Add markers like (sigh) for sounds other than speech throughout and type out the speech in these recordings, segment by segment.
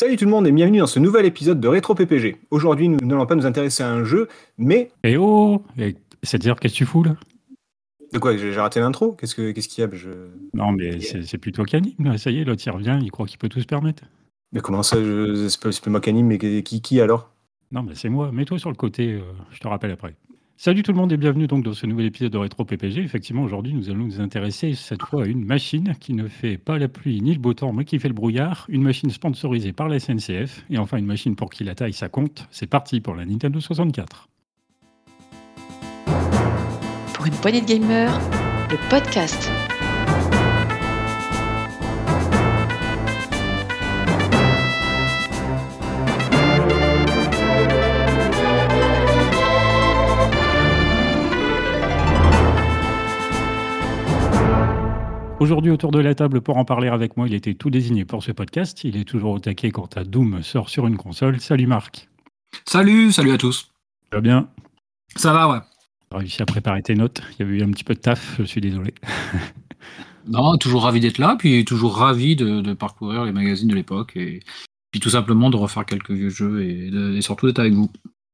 Salut tout le monde et bienvenue dans ce nouvel épisode de Rétro PPG. Aujourd'hui, nous n'allons pas nous intéresser à un jeu, mais. Eh oh C'est-à-dire, qu'est-ce que tu fous là? De quoi? J'ai raté l'intro? Qu'est-ce qu'il ce y a? Je... Non, mais c'est plutôt qu'anime. Ça y est, l'autre il revient, il croit qu'il peut tout se permettre. Mais comment ça? C'est pas, moi qu'anime, mais qui, qui alors? Non, mais c'est moi. Mets-toi sur le côté, euh, je te rappelle après. Salut tout le monde et bienvenue donc dans ce nouvel épisode de Rétro PPG. Effectivement, aujourd'hui, nous allons nous intéresser cette fois à une machine qui ne fait pas la pluie ni le beau temps, mais qui fait le brouillard. Une machine sponsorisée par la SNCF. Et enfin, une machine pour qui la taille, ça compte. C'est parti pour la Nintendo 64. Pour une poignée de gamers, le podcast. Aujourd'hui, autour de la table pour en parler avec moi, il était tout désigné pour ce podcast. Il est toujours au taquet quand ta Doom sort sur une console. Salut Marc. Salut, salut à tous. Ça va bien? Ça va, ouais. Tu as réussi à préparer tes notes. Il y avait eu un petit peu de taf, je suis désolé. (laughs) non, toujours ravi d'être là, puis toujours ravi de, parcourir les magazines de l'époque et puis tout simplement de refaire quelques vieux jeux et surtout d'être avec vous.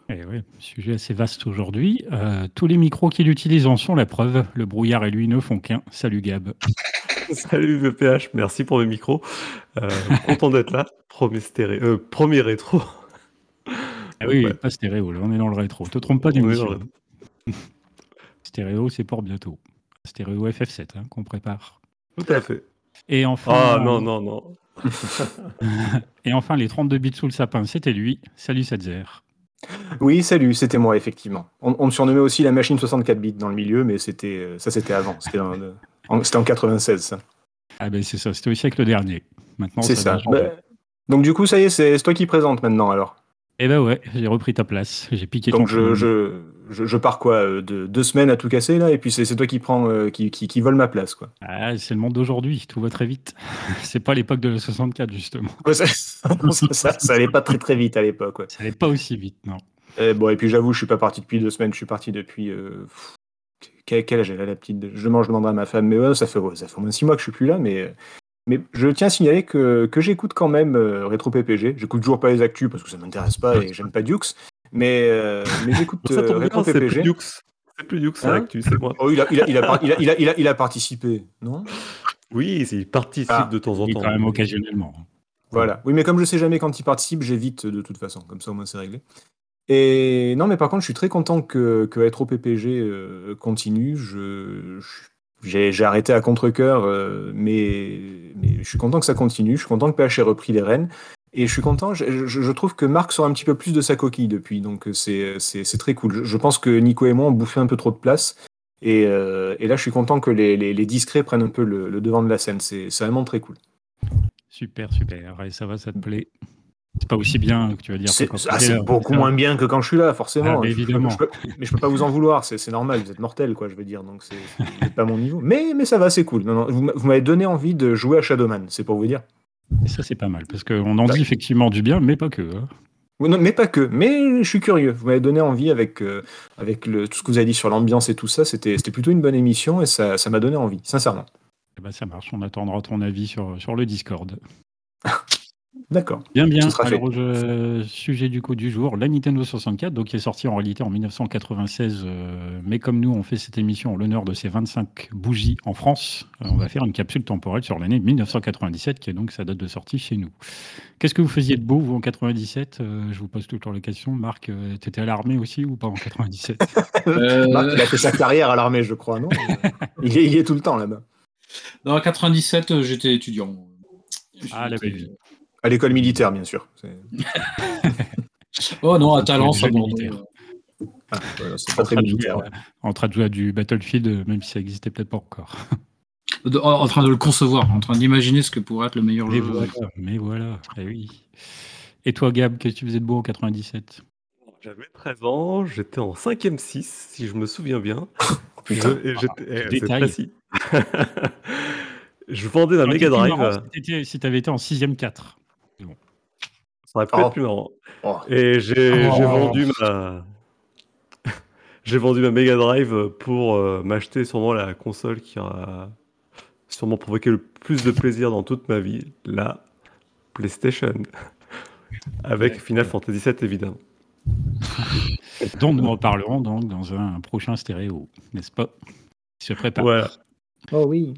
Eh oui, sujet assez vaste aujourd'hui. Euh, tous les micros qu'il utilise en sont la preuve. Le brouillard et lui ne font qu'un. Salut Gab. (laughs) Salut VPH, merci pour le micro. Euh, content d'être là. Premier, stéréo, euh, premier rétro. Ah oui, pas stéréo, là on est dans le rétro. Te trompe pas d'émission. (laughs) stéréo, c'est pour bientôt. Stéréo FF7 hein, qu'on prépare. Tout à fait. Et enfin. Ah non, non, non. (laughs) et enfin, les 32 bits sous le sapin, c'était lui. Salut Sadzer. Oui, salut, c'était moi, effectivement. On, me surnommait aussi la machine 64 bits dans le milieu, mais c'était euh, ça, c'était avant. C'était en, en, 96, ça. Ah ben c'est ça, c'était au siècle dernier. Maintenant, c'est ça. Bah, donc du coup, ça y est, c'est toi qui présente maintenant, alors. Eh ben ouais, j'ai repris ta place, j'ai piqué Donc je, je, je, pars quoi, euh, de, deux semaines à tout casser là, et puis c'est toi qui prends, euh, qui, qui, vole ma place quoi. Ah, c'est le monde d'aujourd'hui, tout va très vite. (laughs) c'est pas l'époque de la 64 justement. (laughs) ça, ça, allait pas très très vite à l'époque. Ouais. Ça allait pas aussi vite, non. Et eh, bon, et puis j'avoue, je suis pas parti depuis deux semaines, je suis parti depuis. Euh, quel, âge elle a la petite? Je mange, je demanderai à ma femme, mais ouais, ça fait, ça fait au moins six mois que je suis plus là, mais mais je tiens à signaler que, que j'écoute quand même euh, Rétro PPG. J'écoute toujours pas les actus parce que ça m'intéresse pas et j'aime pas Dukes. Mais, euh, mais j'écoute (laughs) euh. C'est plus Dukes, c'est hein l'actu, c'est moi. Oh, il, a, il, a, il, a, il, a, il, a, il, a, participé, non? Oui, il participe ah. de temps en temps. quand même occasionnellement. Voilà. Oui, mais comme je sais jamais quand il participe, j'évite de toute façon. Comme ça, au moins, c'est réglé. Et non, mais par contre, je suis très content que, que Retro PPG euh, continue. Je, j'ai arrêté à contre-coeur, euh, mais, mais, je suis content que ça continue. Je suis content que PH ait repris les rênes. Et je suis content, je, je, trouve que Marc sort un petit peu plus de sa coquille depuis, donc c'est très cool. Je, pense que Nico et moi, on bouffé un peu trop de place. Et, euh, et là, je suis content que les, les, les discrets prennent un peu le, le devant de la scène. C'est vraiment très cool. Super, super. Et ça va, ça te plaît c'est pas aussi bien que tu vas dire. C'est ah, beaucoup moins bien que quand je suis là, forcément. Ah, évidemment. mais je peux pas vous en vouloir, c'est normal, vous êtes mortel, quoi, je veux dire, donc c'est pas mon niveau. Mais, mais ça va, c'est cool. Non, non, vous, m'avez donné envie de jouer à Shadowman, c'est pour vous dire. Et ça, c'est pas mal, parce qu'on en bah. dit effectivement du bien, mais pas que. Hein. Non, mais pas que. Mais je suis curieux. Vous m'avez donné envie avec, euh, avec le, tout ce que vous avez dit sur l'ambiance et tout ça. C'était plutôt une bonne émission et ça m'a donné envie, sincèrement. Eh ben, ça marche. On attendra ton avis sur, sur le Discord. (laughs) D'accord. Bien, bien. Alors, sujet du coup du jour, la Nintendo 64, donc qui est sortie en réalité en 1996, euh, mais comme nous on fait cette émission en l'honneur de ces 25 bougies en France, euh, on va faire une capsule temporelle sur l'année 1997, qui est donc sa date de sortie chez nous. Qu'est-ce que vous faisiez de beau, vous, en 97 euh, Je vous pose toujours la question. Marc, tu étais à l'armée aussi ou pas en 97 (laughs) Marc, il a fait sa carrière à l'armée, je crois, non? (laughs) Il, est, tout le temps là-bas. en 97, j'étais étudiant. Ah, la belle vie. À l'école militaire, bien sûr. (laughs) oh non, à Talence, ça ah, c'est pas très militaire. En train de jouer à du Battlefield, même si ça n'existait peut-être pas encore. (laughs) en train de le concevoir, en train d'imaginer ce que pourrait être le meilleur jeu. mais voilà, eh oui. Et toi, Gab, qu'est-ce que tu faisais de beau en 97 J'avais 13 ans, j'étais en 5ème 6, si je me souviens bien. (laughs) Putain, je, ah, je vendais la Mega Drive. Si tu avais été en 6ème 4. Aurait pu être oh. plus marrant. Oh. Et j'ai oh. vendu ma. (laughs) j'ai vendu ma Mega Drive pour euh, m'acheter sûrement la console qui a sûrement provoqué le plus de plaisir dans toute ma vie, la PlayStation. (laughs) avec Final Fantasy VII évidemment. (laughs) dont nous reparlerons donc dans un prochain stéréo, n'est-ce pas? Il se prépare. Voilà. Oh oui.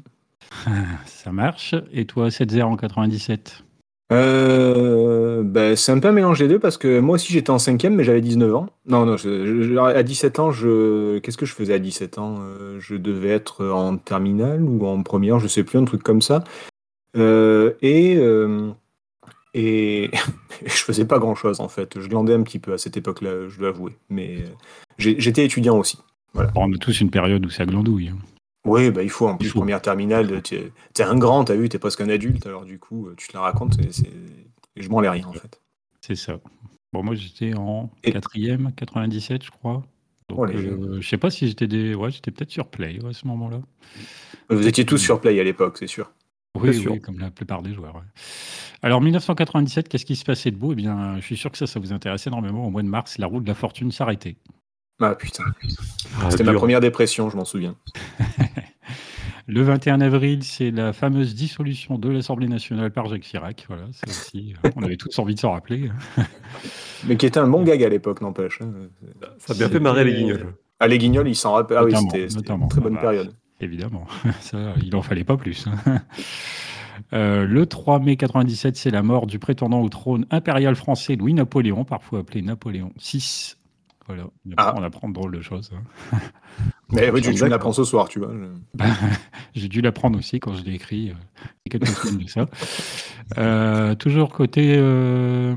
Ça marche. Et toi, 7-0 en 97 Euh, ben, c'est un peu un mélange des deux parce que moi aussi j'étais en cinquième mais j'avais 19 ans. Non, non, je- je- à 17 ans, je... qu'est-ce que je faisais à 17 ans? Euh, je devais être en terminale ou en première, je sais plus, un truc comme ça. Euh, et, euh, et (laughs) je faisais pas grand-chose en fait. Je glandais un petit peu à cette époque-là, je dois avouer. Mais j'étais étudiant aussi. On a tous une période où ça glandouille. hein. Oui, bah, il faut en plus, première terminale, tu es, un grand, t'as vu, t'es presque un adulte, alors du coup, tu te la racontes, et, c'est- je m'en ai rien en fait. C'est ça. Bon, moi, j'étais en Et- quatrième, 97, je crois. Donc, Oh, euh, je sais pas si j'étais des... ouais, j'étais peut-être sur Play ouais, à ce moment-là. Vous étiez tous sur Play à l'époque, c'est sûr. Oui, sûr. oui, comme la plupart des joueurs. ouais. Alors, 1997, qu'est-ce qui se passait de beau? Eh bien, je suis sûr que ça, ça vous intéresse énormément. Au mois de mars, la roue de la fortune s'arrêtait. Ah putain, Ah, c'était ma première dépression, je m'en souviens. (laughs) Le 21 avril, c'est la fameuse dissolution de l'Assemblée nationale par Jacques Chirac. Voilà, ça aussi, euh, on avait tous envie de s'en rappeler. (laughs) Mais qui était un bon gag à l'époque, n'empêche. hein. Ça a bien fait marrer les guignols. Ah, les guignols, ils s'en rappellent. Ah oui, c'était une très bonne Ah bah, période. Évidemment, (laughs) ça, il en fallait pas plus. Euh, le 3 mai 97, c'est la mort du prétendant au trône impérial français Louis-Napoléon, parfois appelé Napoléon VI. Voilà, on apprend, Ah. on apprend de drôles de choses. hein. (laughs) Mais oui, tu, tu l'apprends ce soir, tu vois. je- (laughs) J'ai dû l'apprendre aussi quand je l'ai écrit, euh, quelques semaines de ça. (laughs) Euh, toujours côté, euh,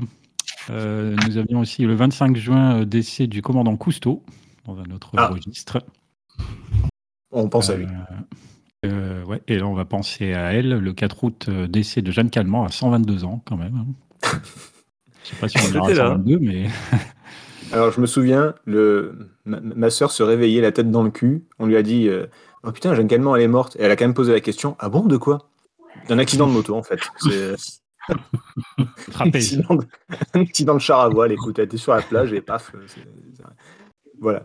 euh, nous avions aussi le 25 juin euh, décès du commandant Cousteau, dans un autre Ah. registre. On pense à lui. Ouais, et là, on va penser à elle, le 4 août, euh, décès de Jeanne Calment à 122 ans, quand même. hein. Je sais pas si on verra à là. 122, mais Alors, je me souviens, le... ma, ma soeur se réveillait la tête dans le cul. On lui a dit euh, Oh putain, Jeanne Calment, elle est morte. Et elle a quand même posé la question Ah bon, de quoi? D'un accident de moto, en fait. C'est (laughs) un accident, de... un accident de char à voile. Écoute, elle était sur la plage et paf. c'est- Voilà.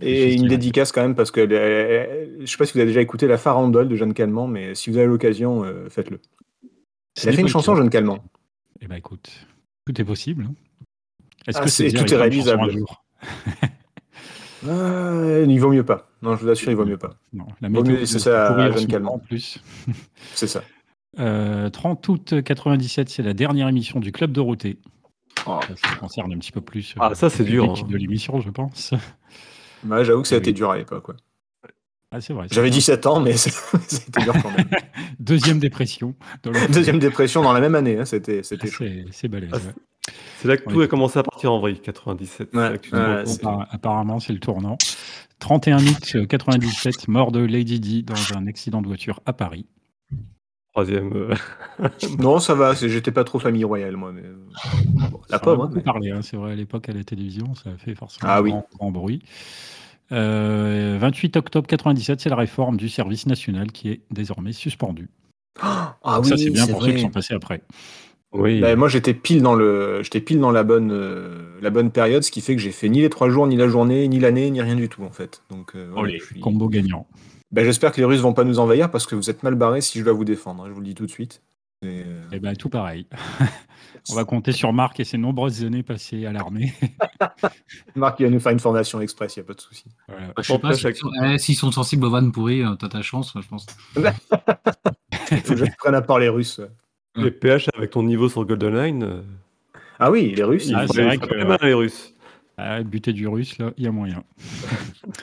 Et une dédicace quand même, parce que je sais pas si vous avez déjà écouté la farandole de Jeanne Calment, mais si vous avez l'occasion, euh, faites-le. Elle a fait une chanson, cas. Jeanne Calment. Eh ben écoute, tout est possible. hein. Est-ce Ah, que c'est- c'est tout est réalisable. Un jour (laughs) Ah, il vaut mieux pas. Non, je vous assure, il vaut mieux pas. non, la Vaut mieux de ça à courir en plus. (laughs) C'est ça. Euh, 30 août 97, c'est la dernière émission du Club Dorothée. Oh. Ça, ça concerne un petit peu plus euh, Ah, ça, c'est le dur, hein. de l'émission, je pense. Ouais, J'avoue que ça a Oui. été dur à l'époque. ouais. Ah, c'est vrai. c'est J'avais vrai. 17 ans, mais (laughs) c'est- c'était dur quand même. Deuxième dépression. dans le- Deuxième dépression dans la même année, hein, c'était Ah, chaud. c'est c'est balèze. Ah, ouais. C'est là que tout a commencé à partir en vrille, 97. c'est Ouais, là que tu te ouais, rends compte. c'est- Appar- Apparemment, c'est le tournant. 31 août euh, 97, mort de Lady Di dans un accident de voiture à Paris. Troisième. euh, (laughs) Non, ça va, c'est- j'étais pas trop famille royale, moi. Mais... bon, la On en a pauvre. hein, beaucoup mais- parlé, hein, c'est vrai, à l'époque à la télévision, ça a fait forcément Ah oui. grand, grand bruit. Euh, 28 octobre 97, c'est la réforme du service national qui est désormais suspendue. Ah Donc oui, ça, c'est bien c'est pour ceux qui sont passés après. Oui. Bah, moi, j'étais pile dans le, j'étais pile dans la bonne, euh, la bonne période, ce qui fait que j'ai fait ni les trois jours, ni la journée, ni l'année, ni rien du tout en fait. Donc, euh, voilà, Olé, je suis- Combo gagnant. Bah, j'espère que les Russes vont pas nous envahir parce que vous êtes mal barrés si je dois vous défendre. hein, je vous le dis tout de suite. Et, euh, Et ben tout pareil. (laughs) On va compter sur Marc et ses nombreuses années passées à l'armée. (laughs) Marc, il va nous faire une formation express, il y a pas de souci. Voilà. Je sais pas Après, s'ils chaque- sont, eh, s'ils sont sensibles aux vannes pourries, t'as ta chance, je pense. (laughs) Faut que je prenne à part les Russes. Les PH avec ton niveau sur GoldenEye, euh, Ah oui, les Russes. ils Ah, ils- c'est vrai que- très mal, les Russes. Ah, buter du russe, là, il y a moyen. (laughs)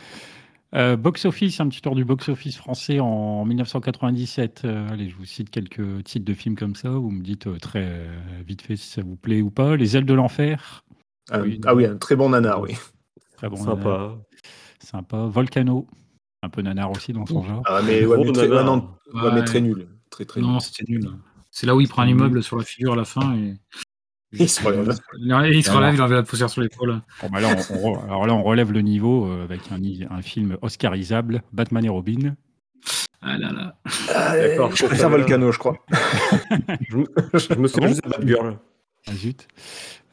Euh, box-office, un petit tour du box-office français en 1997. Euh, allez, je vous cite quelques titres de films comme ça. Vous me dites euh, très vite fait si ça vous plaît ou pas. Les ailes de l'enfer. Oui, ah oui, un très bon nanar, oui. Très bon. nanar. Sympa. Sympa. Volcano. Un peu nanar aussi dans son genre. Ah, mais, ouais, mais très, ouais, non, ouais, mais Ouais. très nul. Très, très Non, nul. c'était nul. C'est là où il prend un immeuble sur la figure à la fin et. Il se relève. Il se relève, il enlève la poussière sur l'épaule. Bon, bah là, on, on re- alors là, on relève le niveau euh, avec un, film oscarisable, Batman et Robin. Ah là là. D'accord, Je préfère Volcano, je crois. (laughs) Je me, je me souviens juste de Batgirl. Ah, zut.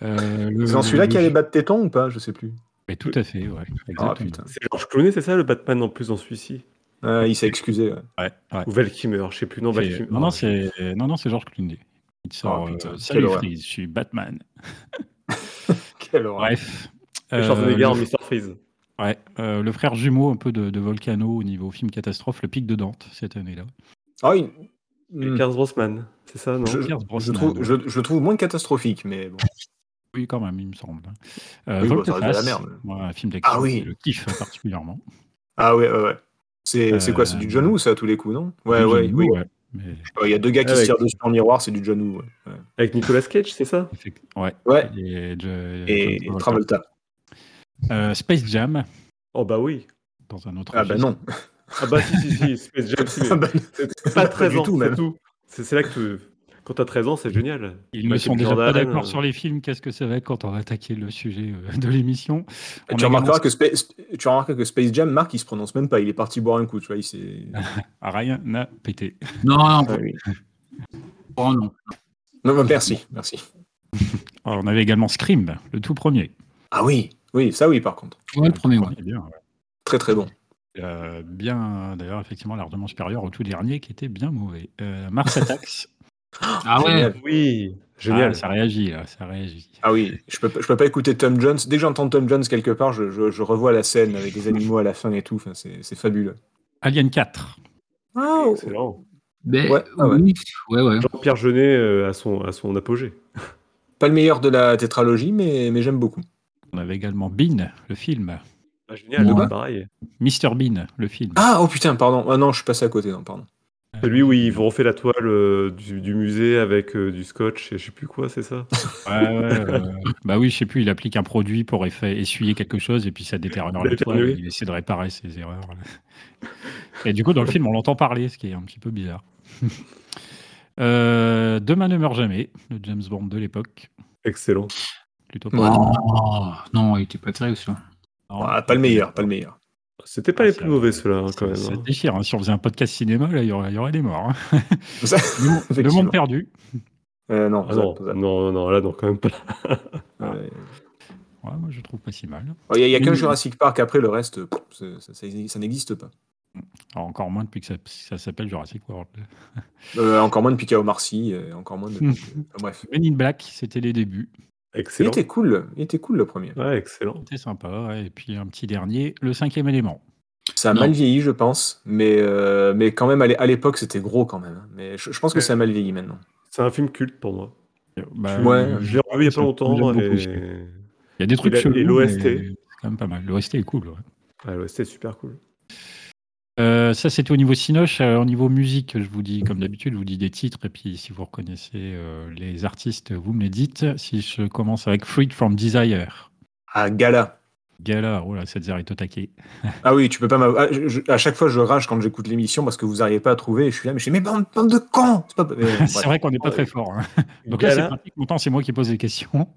Euh, le- C'est dans celui-là le- qui allait battre téton ou pas? Je sais plus. Mais tout à fait, ouais. Ah. C'est George Clooney, c'est ça le Batman en plus dans celui-ci? Ah, il s'est excusé. ouais. Ouais, ouais. Ou Val Kilmer, je sais plus. Non, Kilmer. Non, non, c'est non, non, c'est Georges Clooney. Il sort Oh, euh, Salut. Freeze, je suis Batman. (laughs) Quelle horreur. Bref. Euh, Schwarzenegger en le, Mr. Freeze. ouais, euh, le frère jumeau un peu de, de Volcano au niveau film catastrophe, le pic de Dante cette année-là. Ah oui. Et Hmm. Pierce Brosnan, c'est ça, non Je, Pierce je trouve, ouais. je, je le trouve moins catastrophique, mais bon. (laughs) Oui, quand même, il me semble. Euh, Oui, bon, ça la merde. moi, un film d'action, Ah oui. je le kiffe particulièrement. Ah ouais, ouais, ouais. C'est c'est quoi C'est Euh, du John Woo, ça, à tous les coups, non? Ouais, Du ouais, oui. Ouais. Mais, Il y a deux gars qui Avec- se tirent dessus en miroir, c'est du John Woo. Ouais. Ouais. Avec Nicolas Cage, c'est ça? Ouais. Ouais. Et, je- Et Travolta. Euh, Space Jam, Oh bah oui. dans un autre Ah bah non. Ah bah si, si, si, Space (laughs) Jam, si, mais Ah bah, c'est pas Pas 13 du tout, c'est même. c'est là que tu... Quand t'as 13 ans, c'est génial. Ils ne sont déjà pas d'accord euh, sur les films. Qu'est-ce que ça va être quand on va attaquer le sujet euh, de l'émission? On tu, remarqueras également- que Space, tu remarqueras que Space Jam, Marc, il se prononce même pas. Il est parti boire un coup, tu vois. Il s'est- (laughs) Rien n'a pété. Non, non, Ah oui. oh non. Non, bah, merci, merci. Alors, (laughs) on avait également Scream, le tout premier. Ah oui, oui, ça oui, par contre. Ouais, le premier, ouais. Bien, ouais. Très très bon. Euh, bien, d'ailleurs, effectivement, largement supérieur au tout dernier qui était bien mauvais. Euh, Mars (laughs) Attacks. Ah ouais. Oui, génial. Ah, ça réagit, là, ça réagit. Ah oui, je peux, je peux pas écouter Tom Jones. Dès que j'entends Tom Jones quelque part, je, je, je revois la scène avec les animaux à la fin et tout. Enfin, c'est c'est fabuleux. Alien 4. Ah, Excellent. Mais, Ouais, ah ouais. oui, ouais, ouais. Jean-Pierre Jeunet euh, à, son, à son apogée. (laughs) pas le meilleur de la tétralogie, mais, mais j'aime beaucoup. On avait également Bean, le film. Ah, génial, bah, pareil. Mr. Bean, le film. Ah, oh putain, pardon. Ah non, je suis passé à côté, non, pardon. Celui où ils vont refait la toile euh, du, du musée avec euh, du scotch et je sais plus quoi, c'est ça? Ouais, ouais, euh, bah oui, je sais plus, il applique un produit pour essuyer quelque chose et puis ça détériore la toile. et. Il essaie de réparer ses erreurs. Et du coup, dans le film, on l'entend parler, ce qui est un petit peu bizarre. Euh, Demain ne meurt jamais, le James Bond de l'époque. Excellent. Plutôt pas. Oh, non, il était pas terrible, celui Non. Ah, pas le meilleur, pas le meilleur. C'était pas Ah, les plus mauvais ceux-là, hein, quand même. Ça hein. déchire. hein. Si on faisait un podcast cinéma, là, il y aurait, il y aurait des morts. hein. (laughs) Ça, Le, Monde- perdu. Euh, non, Ah ça- non, ça- non, non, là, non, quand même pas. ouais. Ouais, moi, je trouve pas si mal. Oh, Il y a, a qu'un. Jurassic Park, après le reste, pff, ça, ça- ça- ça n'existe pas. Alors, encore moins depuis que ça, ça s'appelle Jurassic World. Euh, encore moins depuis qu'il y a Omar Sy, euh, encore moins depuis. (laughs) Enfin, bref. Men in Black, c'était les débuts. Il Excellent. était cool, il était cool le premier. Ouais, excellent. C'était sympa. ouais. Et puis un petit dernier, le cinquième élément. Ça a Non. mal vieilli, je pense, mais, euh, mais quand même, à l'é- à l'époque, c'était gros quand même. Mais je, je pense que Ouais. ça a mal vieilli maintenant. C'est un film culte pour moi. Bah, Ouais. Je l'ai revu il y a pas longtemps j'aime beaucoup et. Il y a des trucs Et la- chelous, et l'OST. mais C'est quand même pas mal. L'OST est cool. ouais. ah, ouais, c'était super cool. Euh, ça, c'était au niveau Cinoche. Euh, au niveau musique, je vous dis, comme d'habitude, je vous dis des titres. Et puis, si vous reconnaissez euh, les artistes, vous me les dites. Si je commence avec Freed from Desire. Ah, Gala. Gala, oh là, cette est au taquet. Ah oui, tu peux pas ah, je- je- À chaque fois, je rage quand j'écoute l'émission parce que vous n'arrivez pas à trouver. Et je suis là, mais je suis mais bande, bande de cons C'est pas... (laughs) vrai qu'on n'est pas très fort. hein. Donc là, c'est Gala, pratique. Pourtant, c'est moi qui pose les questions.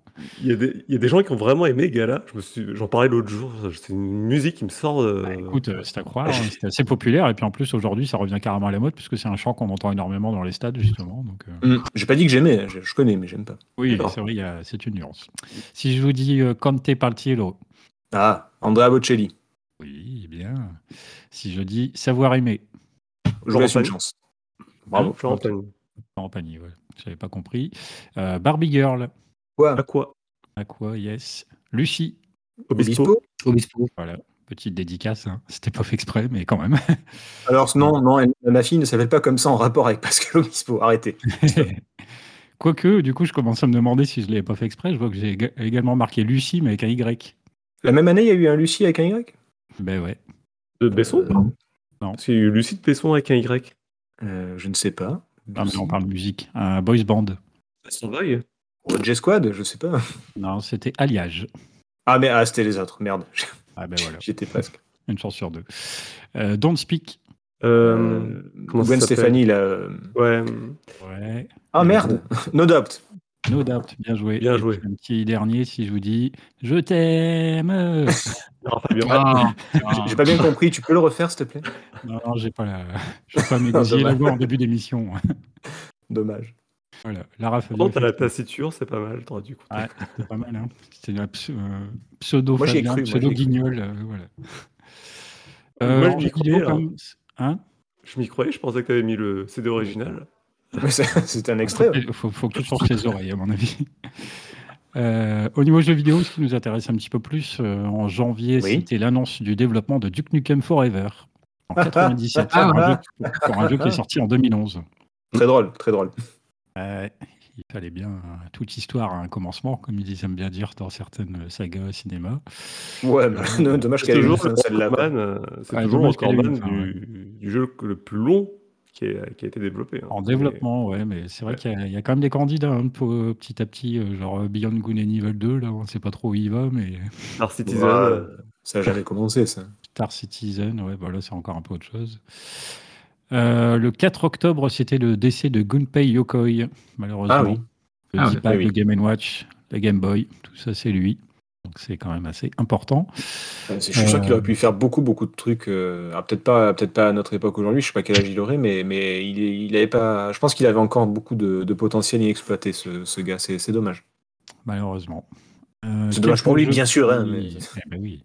il y, a des- il y a des gens qui ont vraiment aimé Gala. Je me suis, j'en parlais l'autre jour. C'est une musique qui me sort. de- Bah, écoute, euh, c'est à croire. (laughs) hein, C'était assez populaire. Et puis en plus, aujourd'hui, ça revient carrément à la mode puisque c'est un chant qu'on entend énormément dans les stades, justement. Donc, euh, Hum, J'ai pas dit que j'aimais, je, je connais, mais j'aime pas. oui, c'est vrai, il y a- c'est une nuance. Si je vous dis euh, Conte Partiello, Ah, Andrea Bocelli. oui, bien. Si je dis Savoir aimer, Je vous Jean laisse une Pagny. chance. Bravo. Jean Pagny. en panier, ouais. J'avais pas compris. Euh, Barbie Girl, Quoi? À quoi? À quoi, yes. Lucie, Obispo. Obispo voilà. Petite dédicace, hein. c'était pas fait exprès, mais quand même. (laughs) Alors, non, non, elle- ma fille ne s'appelle pas comme ça en rapport avec Pascal Obispo. Arrêtez. (laughs) Quoique, du coup, je commence à me demander si je l'avais pas fait exprès. Je vois que j'ai éga- également marqué Lucie, mais avec un Y. La même année, il y a eu un Lucie avec un Y? Ben ouais. De Besson? Euh, non. Parce qu'il y a eu Lucide Besson avec un Y. Euh, Je ne sais pas. Ah, mais on parle musique. Un boys band. Son bail Oh, J-Squad, je sais pas. Non, c'était Alliage. Ah, mais ah, c'était les autres, merde. Ah ben voilà, (laughs) J'étais presque. une chance sur deux. Euh, Don't Speak. Gwen Stefani, là. ouais. Ouais. Ah, merde No Doubt. No doubt, bien joué. Bien joué. Un petit dernier, si je vous dis Je t'aime. (laughs) Non, Fabien. Ah, J'ai- pas bien compris, tu peux le refaire, s'il te plaît? Non, non, j'ai pas la. Je vais pas la (laughs) voix en début d'émission. (laughs) Dommage. voilà. Lara Fabio. T'as la taciture, c'est pas mal. T'aurais dû Ouais, c'était pas mal. Hein. C'était ps- euh, pseudo Moi, Fabien, cru, moi, pseudo cru. Guignol. euh, voilà. Moi, je en m'y croyais, Hein? Je m'y croyais, je pensais que t'avais mis le CD original. C'était (laughs) un extrait. Il faut, faut, que tu changes tes oreilles, à mon avis. Euh, au niveau jeux vidéo, ce qui nous intéresse un petit peu plus, euh, en janvier, c'était l'annonce du développement de Duke Nukem Forever en (laughs) 97 ah, pour, un jeu, pour, un jeu, qui est sorti en 2011. Très drôle, très drôle. il fallait bien toute histoire à un commencement, comme ils aiment bien dire dans certaines sagas cinéma. Ouais, mais (laughs) dommage qu'elle ait toujours celle-là. C'est toujours le du, du jeu le plus long qui, a été développé. Hein. En développement, ouais, mais c'est vrai qu'il y, a quand même des candidats un peu petit à petit, euh, genre euh, Beyond Good and Evil 2, là, on ne sait pas trop où il va, mais. (laughs) Star Citizen. Euh, ça n'a jamais commencé, ça. Star Citizen, ouais, voilà, c'est encore un peu autre chose. le 4 octobre, c'était le décès de Gunpei Yokoi, malheureusement. Ah oui. Le ah, ouais, oui. Game Watch, la Game Boy, tout ça, c'est lui. Donc c'est quand même assez important. je suis sûr qu'il aurait pu faire beaucoup, beaucoup de trucs. Euh, peut-être pas, peut-être pas à notre époque aujourd'hui. Je sais pas quel âge il aurait, mais, mais il, il avait pas. Je pense qu'il avait encore beaucoup de, potentiel inexploité, ce, ce gars. C'est dommage. Malheureusement. Euh, c'est dommage pour lui, bien sûr. Hein, mais... Eh ben oui.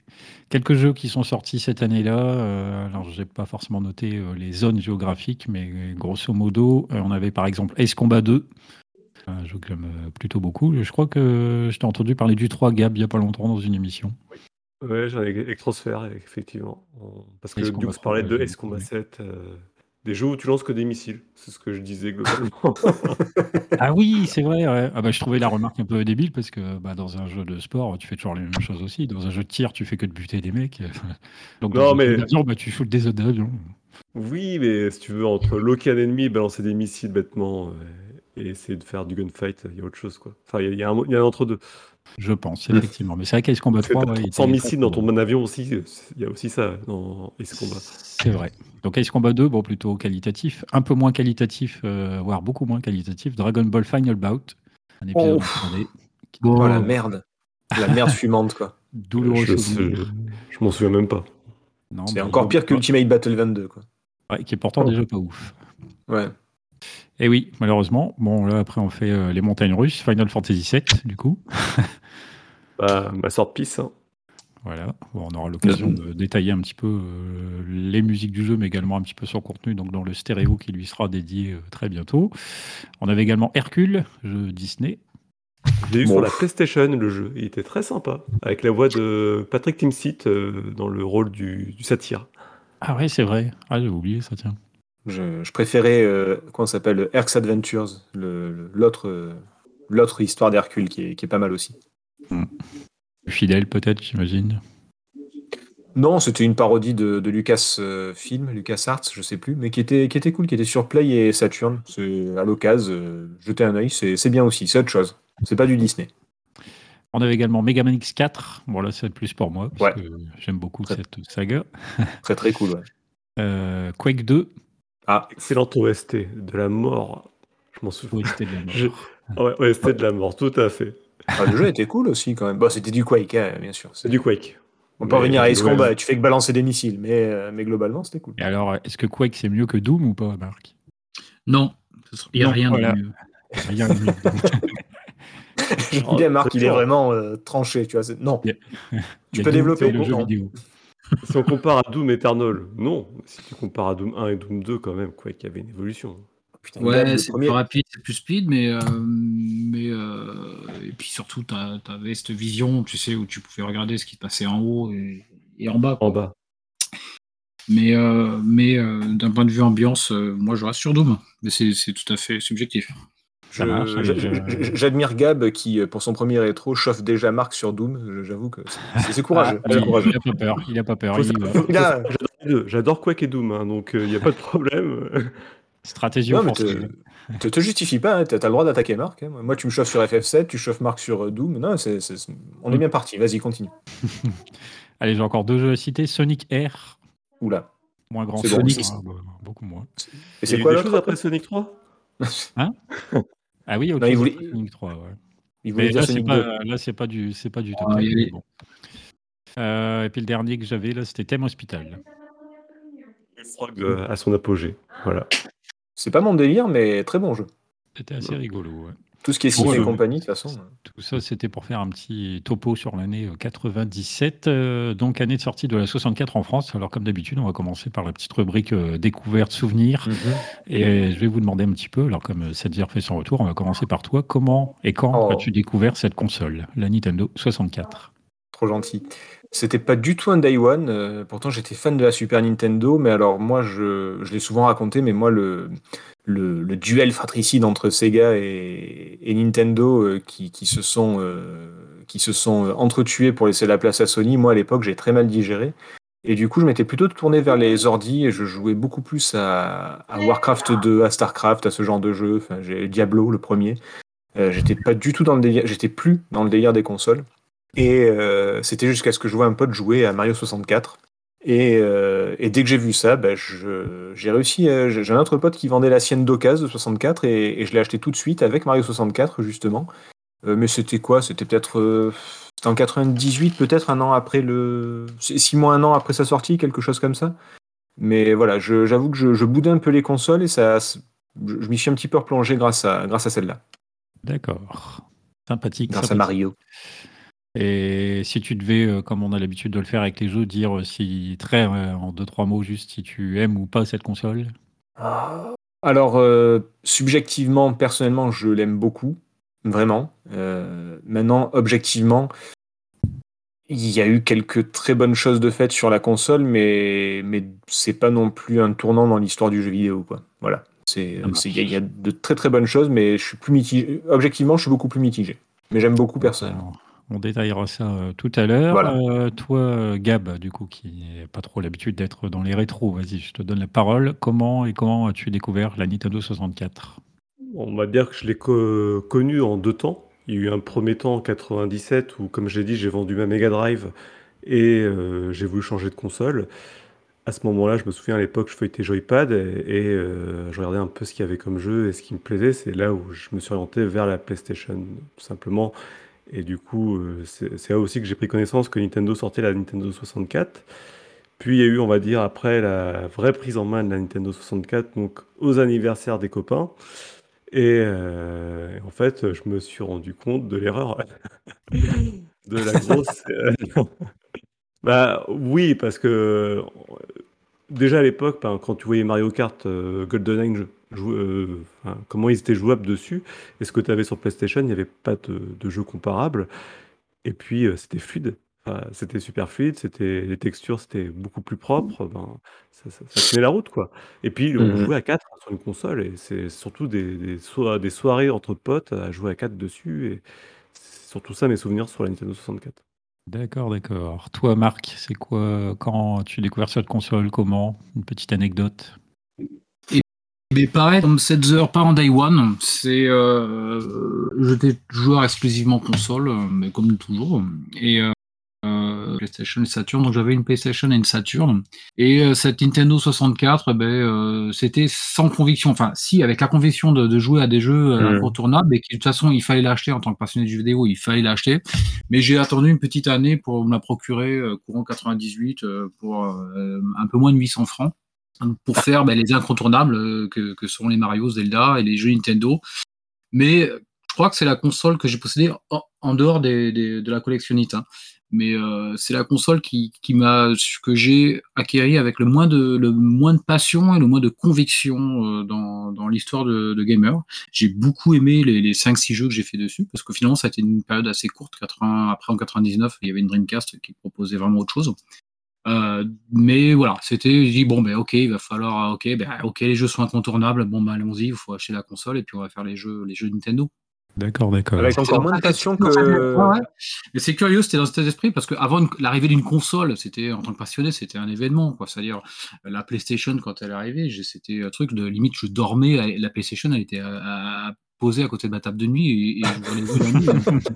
Quelques jeux qui sont sortis cette année-là. Euh, alors, je n'ai pas forcément noté les zones géographiques, mais grosso modo, on avait par exemple Ace Combat 2, un jeu que j'aime euh, plutôt beaucoup. Je crois que je t'ai entendu parler du 3 Gab il n'y a pas longtemps dans une émission. Oui, ouais, j'en ai Electrosphère, effectivement. Parce que Dux parlait de S Combat 7, euh, des jeux où tu lances que des missiles. C'est ce que je disais globalement. (laughs) ah oui, c'est vrai. Ah bah, je trouvais la remarque un peu débile parce que bah, dans un jeu de sport, tu fais toujours les mêmes choses aussi. Dans un jeu de tir, tu fais que de buter des mecs. (laughs) Donc, non, mais... bah, tu fous des d'avion. Oui, mais si tu veux, entre loquer un ennemi et balancer des missiles bêtement et essayer de faire du gunfight, il y a autre chose. Quoi. Enfin, il y, a, un, il y a un entre-deux. Je pense, effectivement. Mais c'est vrai qu'Ace Combat 3. Ouais, sans missile dans ton bon avion aussi, il y a aussi ça dans Ace Combat. C'est vrai. Donc Ace Combat 2, bon, plutôt qualitatif. Un peu moins qualitatif, euh, voire beaucoup moins qualitatif. Dragon Ball Final Bout. Un épisode oh, oh la merde. La merde fumante, quoi. Douloureux. Je, je, je m'en souviens même pas. C'est encore pire que Ultimate Battle 22, quoi. Ouais, qui est pourtant oh. déjà pas ouf. Ouais. Et oui, malheureusement. Bon, là, après, on fait euh, les montagnes russes, Final Fantasy VII, du coup. (laughs) bah, ma sorte pisse. Hein. Voilà, on aura l'occasion de détailler un petit peu euh, les musiques du jeu, mais également un petit peu son contenu, donc dans le stéréo qui lui sera dédié euh, très bientôt. On avait également Hercule, jeu Disney. J'ai eu sur la PlayStation le jeu, il était très sympa, avec la voix de Patrick Timsit dans le rôle du, du satyre. Ah ouais, c'est vrai. Ah, j'ai oublié ça, tiens. Je, préférais, euh, comment s'appelle, Herc's Adventures, l'autre euh, l'autre histoire d'Hercule qui est, qui est, pas mal aussi. Hmm. Fidèle peut-être, j'imagine. Non, c'était une parodie de, de Lucas euh, Film, Lucas Arts, je sais plus, mais qui était, qui était cool, qui était sur Play et Saturn. C'est à l'occasion, euh, jeter un œil, c'est bien aussi, c'est autre chose. C'est pas du Disney. On avait également Mega Man X4. Bon, là, c'est plus pour moi, parce que j'aime beaucoup cette saga. Très, très cool, ouais. Quake 2, ah, excellente OST de la mort. Je m'en souviens. OST de la mort. ouais, OST de la mort, tout à fait. Ah, le jeu était cool aussi quand même. Bon, c'était du Quake, hein, bien sûr. C'est du Quake. On peut revenir à Ace Combat, tu fais que balancer des missiles, mais, euh, mais globalement, c'était cool. Et alors, est-ce que Quake c'est mieux que Doom ou pas, Marc? Non, il n'y a rien de mieux. Rien de mieux. Je dis Marc, il est vraiment euh, tranché, tu vois. Non. Tu peux développer le jeu vidéo. Si on compare à Doom Eternal, non. Si tu compares à Doom 1 et Doom 2, quand même, quoi, qu'il y avait une évolution. ouais, c'est plus rapide, c'est plus speed, mais, euh, mais euh, et puis surtout, tu avais cette vision, tu sais, où tu pouvais regarder ce qui se passait en haut et, en bas. En bas. Mais, euh, mais d'un point de vue ambiance, moi je reste sur Doom, mais c'est tout à fait subjectif. J'admire Gab qui, pour son premier rétro, chauffe déjà Marc sur Doom. J'avoue que c'est courageux. Ah, il, n'a pas peur. Il a pas peur. J'adore Quake et Doom, hein, donc il n'y a pas de problème. Stratégie non, te, te, justifie pas, hein, tu as le droit d'attaquer Marc. Hein. Moi, tu me chauffes sur FF7, tu chauffes Marc sur euh, Doom. Non, on est bien parti. Vas-y, continue. (laughs) Allez, j'ai encore deux jeux à citer Sonic Air. Oula. Moins grand Sonic. Bon, beaucoup moins. Et c'est quoi l'autre après Sonic 3 (laughs) (laughs) Hein? Ah oui, ok. Non, il voulait... Sonic 3, ouais. Il voulait là, c'est pas, là, c'est pas du, c'est pas du tout. Ah, bon. euh, et puis le dernier que j'avais là, c'était Thème Hospital. Frog à son apogée, voilà. C'est pas mon délire, mais très bon jeu. C'était assez rigolo. Ouais. Tout ce qui est Steam et compagnie, de toute façon. Tout ça, c'était pour faire un petit topo sur l'année 97, donc année de sortie de la 64 en France. Alors, comme d'habitude, on va commencer par la petite rubrique découverte, souvenirs. Mhm. Et je vais vous demander un petit peu, alors comme Sadzer fait son retour, on va commencer par toi. Comment et quand oh. as-tu découvert cette console, la Nintendo 64 Trop gentil. C'était pas du tout un Day One. pourtant, j'étais fan de la Super Nintendo, mais alors moi, je, l'ai souvent raconté, mais moi, le, duel fratricide entre Sega et, Nintendo euh, qui, se sont, euh, qui euh, entretués pour laisser la place à Sony. Moi, à l'époque, j'ai très mal digéré. Et du coup, je m'étais plutôt tourné vers les ordi et je jouais beaucoup plus à, Warcraft 2, à Starcraft, à ce genre de jeu. Enfin, j'ai Diablo, le premier. j'étais pas du tout dans le délire, j'étais plus dans le délire des consoles. Et c'était jusqu'à ce que je vois un pote jouer à Mario 64. Euh, et, dès que j'ai vu ça, bah, j'ai réussi. Euh, j'ai un autre pote qui vendait la sienne d'occasion de 64 et, je l'ai acheté tout de suite avec Mario 64 justement. Euh, mais c'était quoi? C'était peut-être c'était en 98, peut-être un an après le, six mois, un an après sa sortie, quelque chose comme ça. Mais voilà, j'avoue que je, boudais un peu les consoles et ça, je, m'y suis un petit peu replongé grâce à grâce à celle-là. D'accord, sympathique. Grâce à Mario. Et si tu devais, euh, comme on a l'habitude de le faire avec les jeux, dire euh, si très euh, en deux trois mots juste si tu aimes ou pas cette console? Alors subjectivement, personnellement, je l'aime beaucoup, vraiment. maintenant, objectivement, il y a eu quelques très bonnes choses de faites sur la console, mais mais c'est pas non plus un tournant dans l'histoire du jeu vidéo, quoi. Voilà. C'est il y, a de très très bonnes choses, mais je suis plus mitigé. Objectivement, je suis beaucoup plus mitigé. Mais j'aime beaucoup personnellement. On détaillera ça euh, tout à l'heure. Euh, toi, Gab, du coup, qui n'a pas trop l'habitude d'être dans les rétros, vas-y, je te donne la parole. Comment et comment as-tu découvert la Nintendo 64 On va dire que je l'ai connu en deux temps. Il y a eu un premier temps en 97 où, comme j'ai dit, j'ai vendu ma Mega Drive et euh, j'ai voulu changer de console. À ce moment-là, je me souviens à l'époque, je feuilletais Joypad et, je regardais un peu ce qu'il y avait comme jeu et ce qui me plaisait. C'est là où je me suis orienté vers la PlayStation, tout simplement. Et du coup, euh, c'est là aussi que j'ai pris connaissance que Nintendo sortait la Nintendo 64. Puis il y a eu, on va dire, après la vraie prise en main de la Nintendo 64, donc aux anniversaires des copains. Et euh, en fait, je me suis rendu compte de l'erreur. (laughs) de la grosse. Euh, (laughs) bah oui, parce que déjà à l'époque, ben, quand tu voyais Mario Kart GoldenEye euh, comment ils étaient jouables dessus. Et ce que tu avais sur PlayStation, il n'y avait pas de, jeu comparable. Et puis, euh, c'était fluide. c'était super fluide, c'était les textures, c'était beaucoup plus propre. Ben, ça, ça, tenait la route, quoi. Et puis, on mmh jouait à 4 sur une console, et c'est surtout des, des, soirées entre potes à jouer à 4 dessus. Et c'est surtout ça mes souvenirs sur la Nintendo 64. D'accord, d'accord. Toi, Marc, c'est quoi quand tu découvres cette console Comment? Une petite anecdote? Mais pareil, comme 7 heures, pas en day one. C'est, euh, j'étais joueur exclusivement console, mais comme toujours. Et euh, PlayStation et Saturn, donc j'avais une PlayStation et une Saturn. Et euh, cette Nintendo 64, eh ben, euh, c'était sans conviction. Enfin, si, avec la conviction de, jouer à des jeux euh, mmh. incontournables, et de toute façon, il fallait l'acheter en tant que passionné de jeux vidéo, il fallait l'acheter. Mais j'ai attendu une petite année pour me la procurer, courant 98, pour un peu moins de 800 francs pour faire ben, les incontournables euh, que, que, sont les Mario, Zelda et les jeux Nintendo. Mais je crois que c'est la console que j'ai possédée en, dehors des, de la collectionnite. Hein. Mais euh, c'est la console qui, qui m'a que j'ai acquérie avec le moins de le moins de passion et le moins de conviction euh, dans, dans l'histoire de, de, gamer. J'ai beaucoup aimé les, les 5-6 jeux que j'ai fait dessus parce que finalement ça a été une période assez courte. 80, après en 99, il y avait une Dreamcast qui proposait vraiment autre chose. Euh, mais voilà, c'était, je dis bon ben ok, il va falloir, ok, ben ok, les jeux sont incontournables, bon ben allons-y, il faut acheter la console et puis on va faire les jeux, les jeux Nintendo. D'accord, d'accord. Avec encore moins de passion que. Mais c'est curieux, c'était dans cet esprit parce qu'avant l'arrivée d'une console, c'était en tant que passionné, c'était un événement, quoi. C'est-à-dire la PlayStation quand elle est arrivée, c'était un truc de limite, je dormais, la PlayStation, elle était à, posée à côté de ma table de nuit et, je les la nuit. (laughs)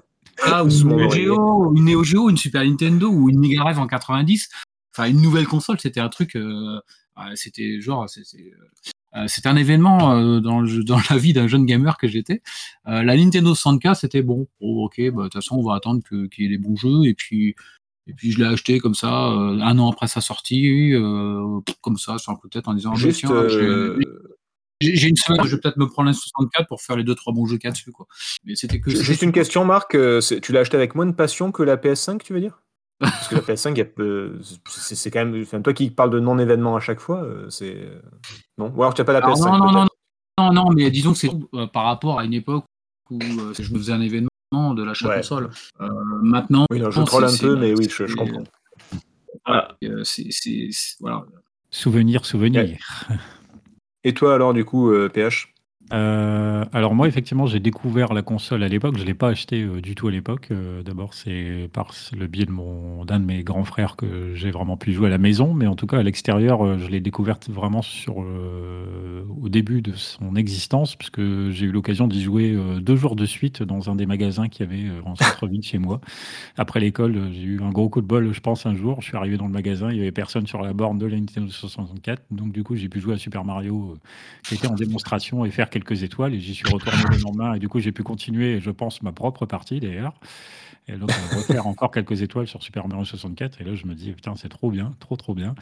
Ah, ou une Neo Geo, une Neo Geo, une Super Nintendo ou une Mega Drive en 90, enfin une nouvelle console, c'était un truc, euh, c'était genre, euh, c'était un événement euh, dans, dans, la vie d'un jeune gamer que j'étais. la Nintendo 64, c'était bon. Oh, ok, bah, de toute façon, on va attendre qu'il y ait des bons jeux. Et puis, et puis je l'ai acheté comme ça, un an après sa sortie, comme ça, sur un coup de tête, en disant Juste, j'ai j'ai une semaine, je vais peut-être me prendre un 64 pour faire les deux trois bons jeux qu'il y a dessus quoi. Mais c'était que Juste une question, Marc. euh, Tu l'as acheté avec moins de passion que la PS5, tu veux dire? Parce que la PS5, il y a peu- c'est quand même. Enfin, toi qui parles de non-événement à chaque fois, euh, c'est. Non? Ou alors tu n'as pas la Alors, PS5 non, non, non, non, non, mais disons que c'est euh, par rapport à une époque où euh, je me faisais un événement de l'achat Ouais. console. Euh, maintenant, Oui, non, je troll un peu, mais oui, je, comprends. voilà, euh, c'est-. Souvenir, souvenir. Et toi alors, du coup, euh, PH Euh, alors moi, effectivement, j'ai découvert la console à l'époque. Je ne l'ai pas acheté euh, du tout à l'époque. Euh, D'abord, c'est par le biais de mon d'un de mes grands frères que j'ai vraiment pu jouer à la maison. Mais en tout cas, à l'extérieur, je l'ai découverte vraiment sur au début de son existence, puisque j'ai eu l'occasion d'y jouer deux jours de suite dans un des magasins qu'il y avait en centre-ville (laughs) chez moi. Après l'école, j'ai eu un gros coup de bol, je pense, un jour. Je suis arrivé dans le magasin, il n'y avait personne sur la borne de la Nintendo 64. Donc, du coup, j'ai pu jouer à Super Mario, qui était en démonstration, et faire quelques étoiles. Et j'y suis retourné le lendemain. Et du coup, j'ai pu continuer, je pense, ma propre partie d'ailleurs. Et donc, on refaire encore quelques étoiles sur Super Mario 64. Et là, je me dis, putain, c'est trop bien, trop, trop bien.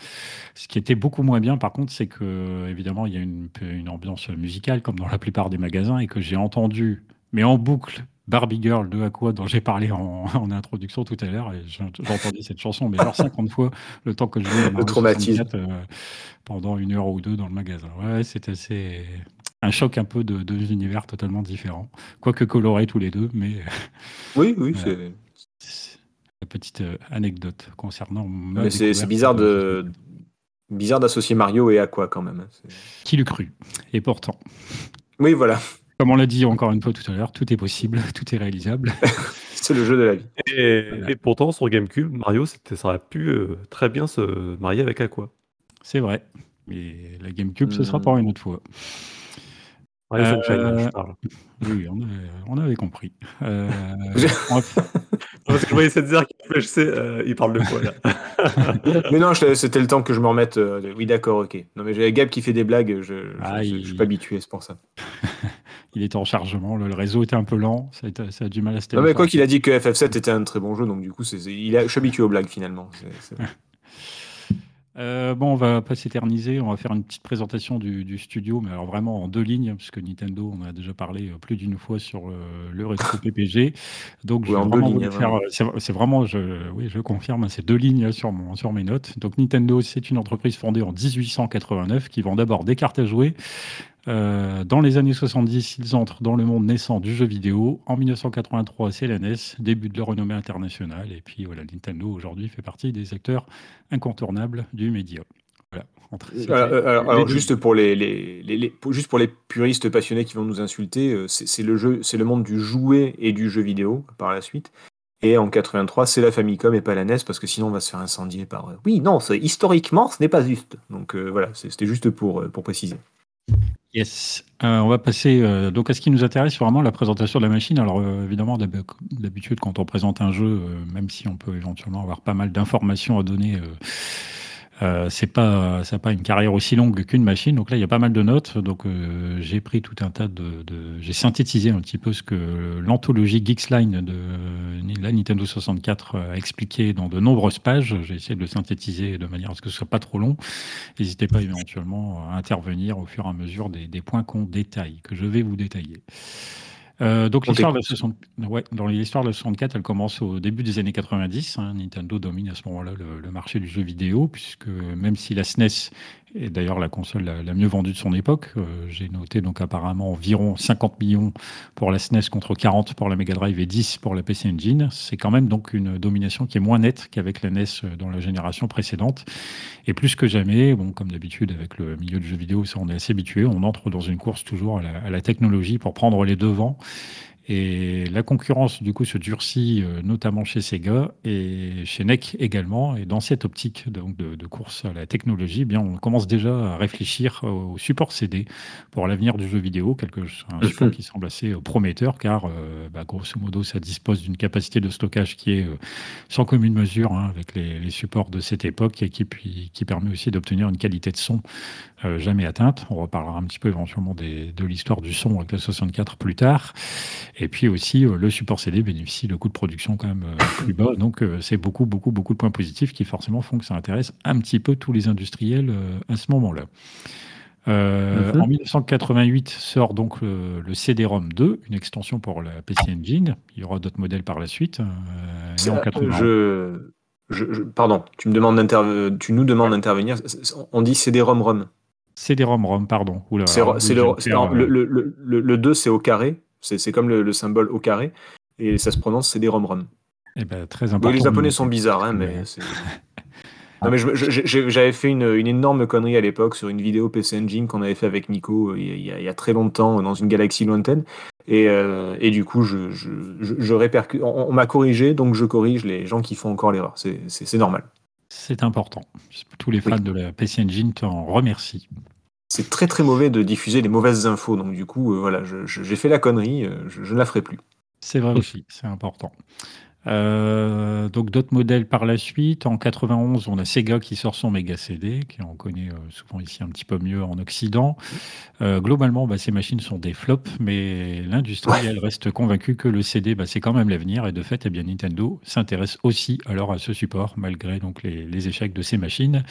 Ce qui était beaucoup moins bien, par contre, c'est que, évidemment, il y a une ambiance musicale, comme dans la plupart des magasins, et que j'ai entendu, mais en boucle, Barbie Girl de Aqua, dont j'ai parlé en, (laughs) en introduction tout à l'heure. Et j'ai entendu cette chanson, mais genre 50 fois, le temps que je à Mario traumatisme. 64, euh, pendant une heure ou deux dans le magasin. Ouais, c'était assez. Un choc un peu de deux univers totalement différents. Quoique colorés tous les deux, mais (laughs) Oui, oui, c'est. c'est la petite euh, anecdote concernant ma Mais c'est c'est bizarre de- de. Bizarre d'associer Mario et Aqua quand même. c'est- Qui l'eût cru? Et pourtant, Oui, voilà. Comme on l'a dit encore une fois tout à l'heure, tout est possible, (laughs) tout est réalisable. (laughs) C'est le jeu de la vie. Et, Voilà. et pourtant, sur GameCube, Mario, c'était- ça aurait pu euh, très bien se marier avec Aqua. C'est vrai. Mais la GameCube, ce sera Hmm. pour une autre fois. Euh, Sunshine, je parle. Oui, on, avait, on avait compris. Euh, on va- (laughs) Parce que je voyais cette zère qui flashait, euh, il parle de quoi là Mais non, c'était le temps que je me remette. euh, Oui, d'accord, ok. Non, mais j'ai Gab qui fait des blagues, je, Ah, il- suis pas habitué, c'est pour ça. Il était en chargement, le, le réseau était un peu lent, ça a, ça a du mal à se Non, mais quoi qu'il a dit que FF7 était un très bon jeu, donc du coup, c'est, il a, je suis habitué aux blagues finalement. C'est- c'est- (laughs) Euh, bon, on va pas s'éterniser, on va faire une petite présentation du, du studio, mais alors vraiment en deux lignes, puisque Nintendo, on en a déjà parlé euh, plus d'une fois sur le rétro (laughs) PPG. Donc, je en deux lignes, le hein, faire. vraiment. euh, C'est c'est vraiment, je, oui, je confirme, hein, c'est deux lignes sur, mon, sur mes notes. Donc, Nintendo, c'est une entreprise fondée en 1889 qui vend d'abord des cartes à jouer. Euh, dans les années 70, ils entrent dans le monde naissant du jeu vidéo. En 1983, c'est la NES, début de leur renommée internationale. Et puis voilà, Nintendo aujourd'hui fait partie des acteurs incontournables du média. Voilà. Entre- Alors, juste pour les, les- les- les- pour- juste pour les puristes passionnés qui vont nous insulter, euh, c'est, le jeu, c'est le monde du jouet et du jeu vidéo par la suite. Et en 83, c'est la Famicom et pas la NES parce que sinon on va se faire incendier par. euh, Oui, non, historiquement, ce n'est pas juste. Donc euh, voilà, c'était juste pour, pour préciser. Yes. Euh, on va passer euh, donc à ce qui nous intéresse, vraiment la présentation de la machine. Alors euh, évidemment, d'hab- d'habitude, quand on présente un jeu, euh, même si on peut éventuellement avoir pas mal d'informations à donner, euh, c'est pas ça pas une carrière aussi longue qu'une machine. Donc là, il y a pas mal de notes. Donc euh, j'ai pris tout un tas de, de- j'ai synthétisé un petit peu ce que l'anthologie Geeksline de la Nintendo 64 a expliqué dans de nombreuses pages. J'ai essayé de le synthétiser de manière à ce que ce soit pas trop long. N'hésitez pas éventuellement à intervenir au fur et à mesure des, des points qu'on détaille, que je vais vous détailler. Euh, donc On l'histoire de, la 60 ouais, dans l'histoire de la 64, elle commence au début des années 90. hein. Nintendo domine à ce moment-là le, le marché du jeu vidéo, puisque même si la SNES est d'ailleurs la console la, mieux vendue de son époque, euh, j'ai noté donc apparemment environ 50 millions pour la SNES contre 40 pour la Mega Drive et 10 pour la PC Engine. C'est quand même donc une domination qui est moins nette qu'avec la NES euh, dans la génération précédente. Et plus que jamais, bon, comme d'habitude avec le milieu du jeu vidéo, ça on est assez habitué, on entre dans une course toujours à la, à la technologie pour prendre les devants. Et la concurrence, du coup, se durcit, euh, notamment chez Sega et chez NEC également. Et dans cette optique donc, de, de course à la technologie, eh bien, on commence déjà à réfléchir au support CD pour l'avenir du jeu vidéo, quelque, un support qui semble assez euh, prometteur, car euh, bah, grosso modo, ça dispose d'une capacité de stockage qui est euh, sans commune mesure hein, avec les, les supports de cette époque et qui, puis, qui permet aussi d'obtenir une qualité de son euh, jamais atteinte. On reparlera un petit peu éventuellement des- de l'histoire du son avec la 64 plus tard. Et puis aussi, euh, le support CD bénéficie de coûts de production quand même euh, plus bas. Donc, euh, c'est beaucoup, beaucoup, beaucoup de points positifs qui forcément font que ça intéresse un petit peu tous les industriels à ce moment-là. Euh, Mhm. En 1988 sort donc le, le CD-ROM 2, une extension pour la PC Engine. Il y aura d'autres modèles par la suite. euh, et en Ça, 91. je, je- je- pardon, tu, me demandes d'interve- tu nous demandes d'intervenir. On dit CD-ROM ROM. CD-ROM ROM, pardon. C'est le, le- le 2, c'est au carré. C'est c'est comme le, le symbole au carré. Et ça se prononce CD-ROM ROM. eh ben, très important. les Japonais sont bizarres, hein, mais c'est. (laughs) Non, mais j'avais fait une, une énorme connerie à l'époque sur une vidéo PC Engine qu'on avait fait avec Nico euh, il y, a, il y très longtemps dans une galaxie lointaine. Et, euh, et du coup, je, je, je, je répercute. On, on m'a corrigé, donc je corrige les gens qui font encore l'erreur. C'est- C'est c'est normal. C'est important. Tous les fans Oui. de la PC Engine t'en remercient. C'est très très mauvais de diffuser des mauvaises infos. Donc du coup, euh, voilà, j'ai fait la connerie, euh, je, ne la ferai plus. C'est vrai aussi, c'est important. Euh, donc d'autres modèles par la suite. En 91, on a Sega qui sort son Mega CD, qui on connaît souvent ici un petit peu mieux en Occident. Globalement, bah, ces machines sont des flops, mais l'industrie, Ouais. elle reste convaincue que le CD, bah, c'est quand même l'avenir. Et de fait, eh bien, Nintendo s'intéresse aussi alors à ce support, malgré donc les, les échecs de ces machines.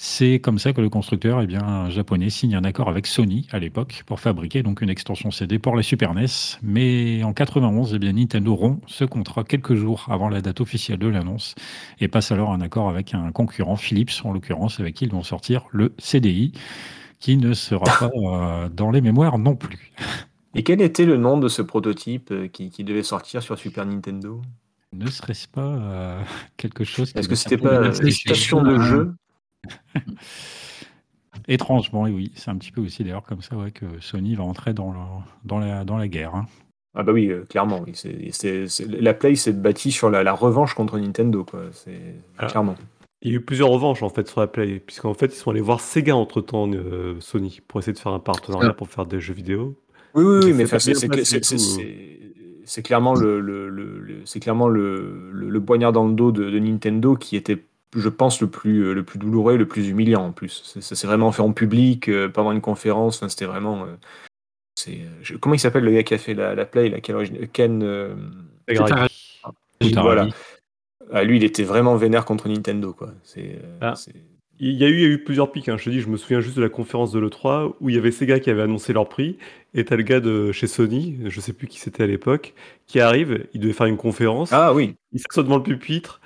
C'est comme ça que le constructeur eh bien, japonais signe un accord avec Sony à l'époque pour fabriquer donc une extension CD pour la Super NES. Mais en 91, eh bien, Nintendo rompt ce contrat quelques jours avant la date officielle de l'annonce et passe alors un accord avec un concurrent, Philips en l'occurrence, avec qui ils vont sortir le CDI, qui ne sera pas (laughs) euh, dans les mémoires non plus. Et quel était le nom de ce prototype euh, qui, qui devait sortir sur Super Nintendo? Ne serait-ce pas euh, quelque chose qui Est-ce que c'était pas PlayStation station de jeu? (laughs) Étrangement, et oui, c'est un petit peu aussi d'ailleurs comme ça ouais, que Sony va entrer dans, le- dans, la, dans la guerre. hein. Ah bah oui, euh, clairement. Oui. C'est- c'est- c'est- la Play s'est bâtie sur la, la revanche contre Nintendo, quoi. C'est Ah. clairement. Il y a eu plusieurs revanches en fait sur la Play, puisqu'en fait ils sont allés voir Sega entre temps, Sony, pour essayer de faire un partenariat Ah. pour faire des jeux vidéo. Oui, oui, mais c'est clairement le, le- le- le- c'est clairement le, le, le poignard dans le dos de, de Nintendo qui était, je pense, le plus, euh, le plus douloureux et le plus humiliant en plus. C'est- Ça s'est vraiment fait en public euh, pendant une conférence. Enfin, c'était vraiment. euh, c'est, euh, je- comment il s'appelle le gars qui a fait la, la play, la, quelle origine- Ken. euh, voilà. Ah, lui, il était vraiment vénère contre Nintendo, quoi. C'est. euh, Ah. c'est- Il y a eu, il y a eu plusieurs pics. hein. Je te dis, je me souviens juste de la conférence de l'E3 où il y avait Sega qui avait annoncé leur prix et t'as le gars de chez Sony, je sais plus qui c'était à l'époque, qui arrive. Il devait faire une conférence. Ah oui. Il s'assoit devant le pupitre.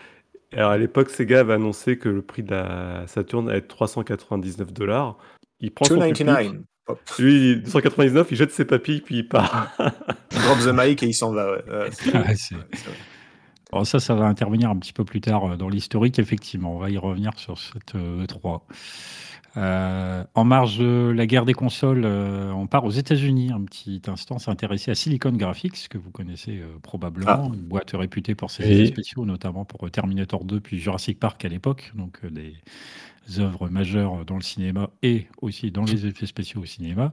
Alors à l'époque, Sega avait annoncé que le prix de la Saturn allait être 399 dollars. Il prend son pupitre. 299. Hop. Lui, 299, il jette ses papilles puis il part. Il drop the mic et il s'en va. Ouais. Ouais, ça, ça va intervenir un petit peu plus tard euh, dans l'historique, effectivement. On va y revenir sur cette euh, E3. Euh, en marge de la guerre des consoles, euh, on part aux États-Unis un petit instant s'intéresser à Silicon Graphics, que vous connaissez euh, probablement, une boîte réputée pour ses effets spéciaux, notamment pour Terminator 2 puis Jurassic Park à l'époque, donc des œuvres majeures dans le cinéma et aussi dans les effets spéciaux au cinéma.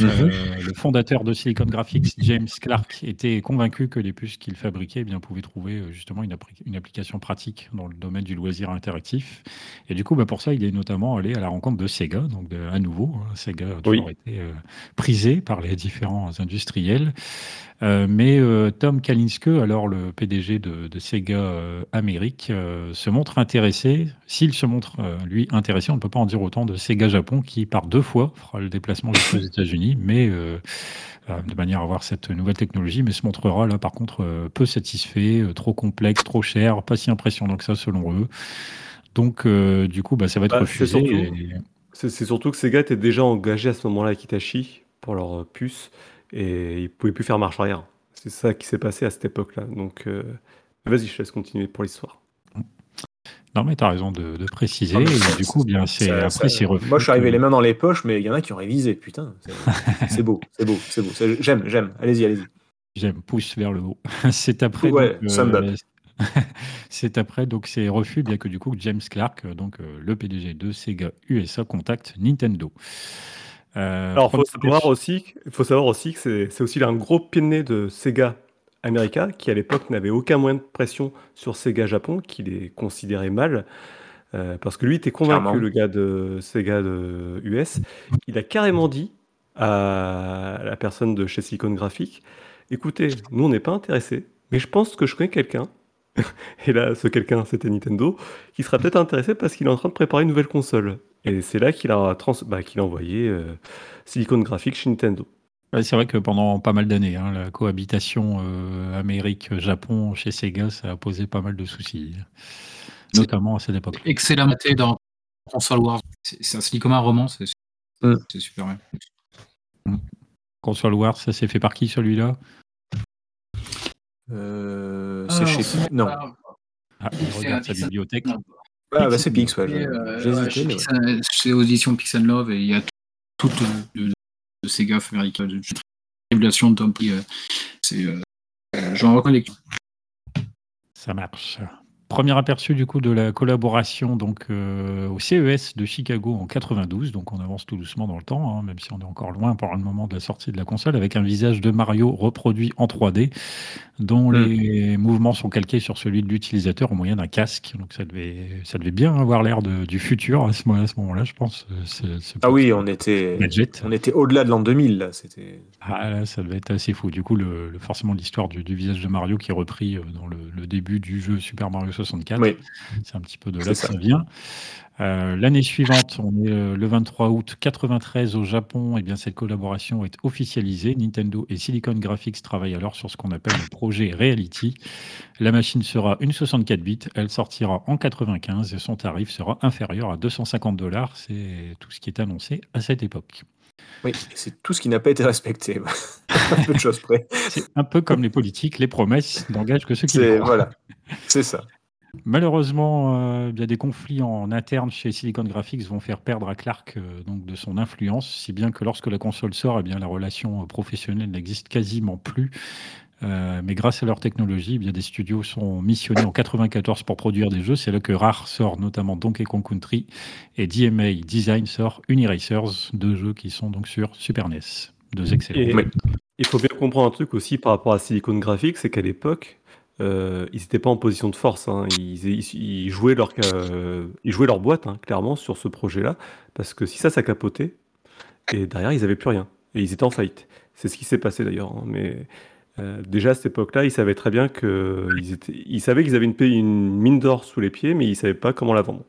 Euh, le fondateur de Silicon Graphics, James Clark, était convaincu que les puces qu'il fabriquait eh bien, pouvaient trouver euh, justement une, appli- une application pratique dans le domaine du loisir interactif. Et du coup, bah, pour ça, il est notamment allé à la rencontre de Sega. Donc, de- à nouveau, hein, Sega a toujours été euh, prisé par les différents industriels. Euh, mais euh, Tom Kalinske, alors le PDG de, de Sega euh, Amérique, se montre intéressé. S'il se montre, lui, intéressé, on ne peut pas en dire autant de Sega Japon, qui par deux fois fera le déplacement jusqu'aux (laughs) États-Unis, mais euh, de manière à avoir cette nouvelle technologie, mais se montrera là, par contre, euh, peu satisfait, euh, trop complexe, trop cher, pas si impressionnant que ça selon eux. Donc, du coup, bah, ça va être Bah, c'est refusé. surtout- et- C'est c'est surtout que Sega était déjà engagé à ce moment-là avec Hitachi pour leur puce et ils pouvaient plus faire marche arrière. C'est ça qui s'est passé à cette époque-là. Donc, vas-y, je laisse continuer pour l'histoire. Non, mais tu as raison de, de préciser. Ah, et du coup, bien, c'est Ça- après, ça- c'est refus. Moi, je suis arrivé les mains dans les poches, mais il y en a qui ont révisé. Putain, c'est- (laughs) c'est beau, c'est beau, c'est beau. C'est- J'aime, j'aime. Allez-y, allez-y. J'aime, pouce vers le haut. (laughs) c'est après. Ouais, donc, (laughs) c'est après donc ces refus, bien que du coup James Clark, euh, donc euh, le PDG de Sega USA, contacte Nintendo. Euh, Alors, il faut savoir aussi, faut savoir aussi que c'est c'est aussi un gros pied de nez de Sega America, qui à l'époque n'avait aucun moyen de pression sur Sega Japon, qui les considérait mal, euh, parce que lui était convaincu, Clairement. le gars de Sega de US. Il a carrément dit à la personne de chez Silicon Graphics, écoutez, nous on n'est pas intéressés, mais je pense que je connais quelqu'un (laughs) Et là, ce quelqu'un, c'était Nintendo, qui sera peut-être intéressé parce qu'il est en train de préparer une nouvelle console. Et c'est là qu'il a, trans... bah, qu'il a envoyé euh, Silicon Graphics chez Nintendo. Ouais, c'est vrai que pendant pas mal d'années, hein, la cohabitation euh, Amérique-Japon chez Sega, ça a posé pas mal de soucis, notamment à cette époque. Excellent dans Console Wars. C'est c'est un Silicon un roman, c'est Mm. c'est super bien. Console Wars, ça s'est fait par qui celui-là? Euh, Ah, c'est chez c'est Non. pas- ah, il C'est regarde sa bibliothèque. non. Ah, bah c'est Pix, ouais. Et, j'ai- euh, ouais, mais chez Audition Pix and Love, et il y a toute de, de, ces gaffes américaines, de tribulation de Tom euh, C'est. euh, euh, J'en reconnais Ça marche. Premier aperçu du coup de la collaboration donc euh, au CES de Chicago en 92, donc on avance tout doucement dans le temps, hein, même si on est encore loin pour le moment de la sortie de la console, avec un visage de Mario reproduit en 3D, dont Mm. les mouvements sont calqués sur celui de l'utilisateur au moyen d'un casque. Donc ça devait, ça devait bien avoir l'air du futur à ce moment- moment-là, je pense. euh, Ah oui, on était, gadget. on était au-delà de l'an 2000, là. C'était. Ah, là, ça devait être assez fou. Du coup, le, le- forcément, l'histoire du, du visage de Mario qui est repris euh, dans le, le début du jeu Super Mario 64. Oui. C'est un petit peu de là que ça. ça vient. Euh, L'année suivante, on est euh, le 23 août 93 au Japon. Et bien, cette collaboration est officialisée. Nintendo et Silicon Graphics travaillent alors sur ce qu'on appelle le projet Reality. La machine sera une 64 bits. Elle sortira en 95 et son tarif sera inférieur à 250 dollars. C'est tout ce qui est annoncé à cette époque. Oui, c'est tout ce qui n'a pas été respecté. (laughs) Un peu de choses près. C'est un peu comme les politiques, les promesses n'engagent que ceux qui les voilà, c'est ça. Malheureusement, euh, il y a des conflits en interne chez Silicon Graphics vont faire perdre à Clark euh, donc de son influence, si bien que lorsque la console sort, eh bien, la relation professionnelle n'existe quasiment plus. Euh, mais grâce à leur technologie, eh bien, des studios sont missionnés en 94 pour produire des jeux. C'est là que Rare sort notamment Donkey Kong Country et DMA Design sort Uniracers, deux jeux qui sont donc sur Super NES. Deux excellents. Il faut bien comprendre un truc aussi par rapport à Silicon Graphics, c'est qu'à l'époque, euh, ils n'étaient pas en position de force. hein. Ils, ils- ils jouaient leur, euh, ils jouaient leur boîte, hein, clairement, sur ce projet-là. Parce que si ça, ça capotait, et derrière, ils n'avaient plus rien. Et ils étaient en faillite. C'est ce qui s'est passé d'ailleurs. hein. Mais euh, déjà à cette époque-là, ils savaient très bien que ils, étaient, ils savaient qu'ils avaient une mine d'or sous les pieds, mais ils ne savaient pas comment la vendre.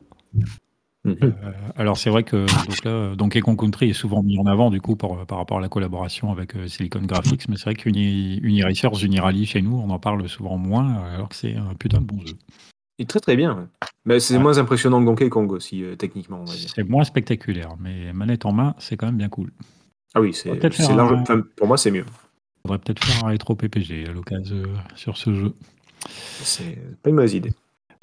Euh, alors c'est vrai que donc là, Donkey Kong Country est souvent mis en avant du coup par, par rapport à la collaboration avec euh, Silicon Graphics, mais c'est vrai qu'Uniracers, Unirally chez nous, on en parle souvent moins, alors que c'est un putain de bon jeu. Il est très très bien. ouais. Mais c'est Ouais. moins impressionnant que Donkey Kong aussi, euh, techniquement. C'est moins spectaculaire, mais manette en main, c'est quand même bien cool. Ah oui, c'est large. un- enfin, pour moi, c'est mieux. faudrait peut-être faire un rétro PPG à l'occasion sur ce jeu. C'est pas une mauvaise idée.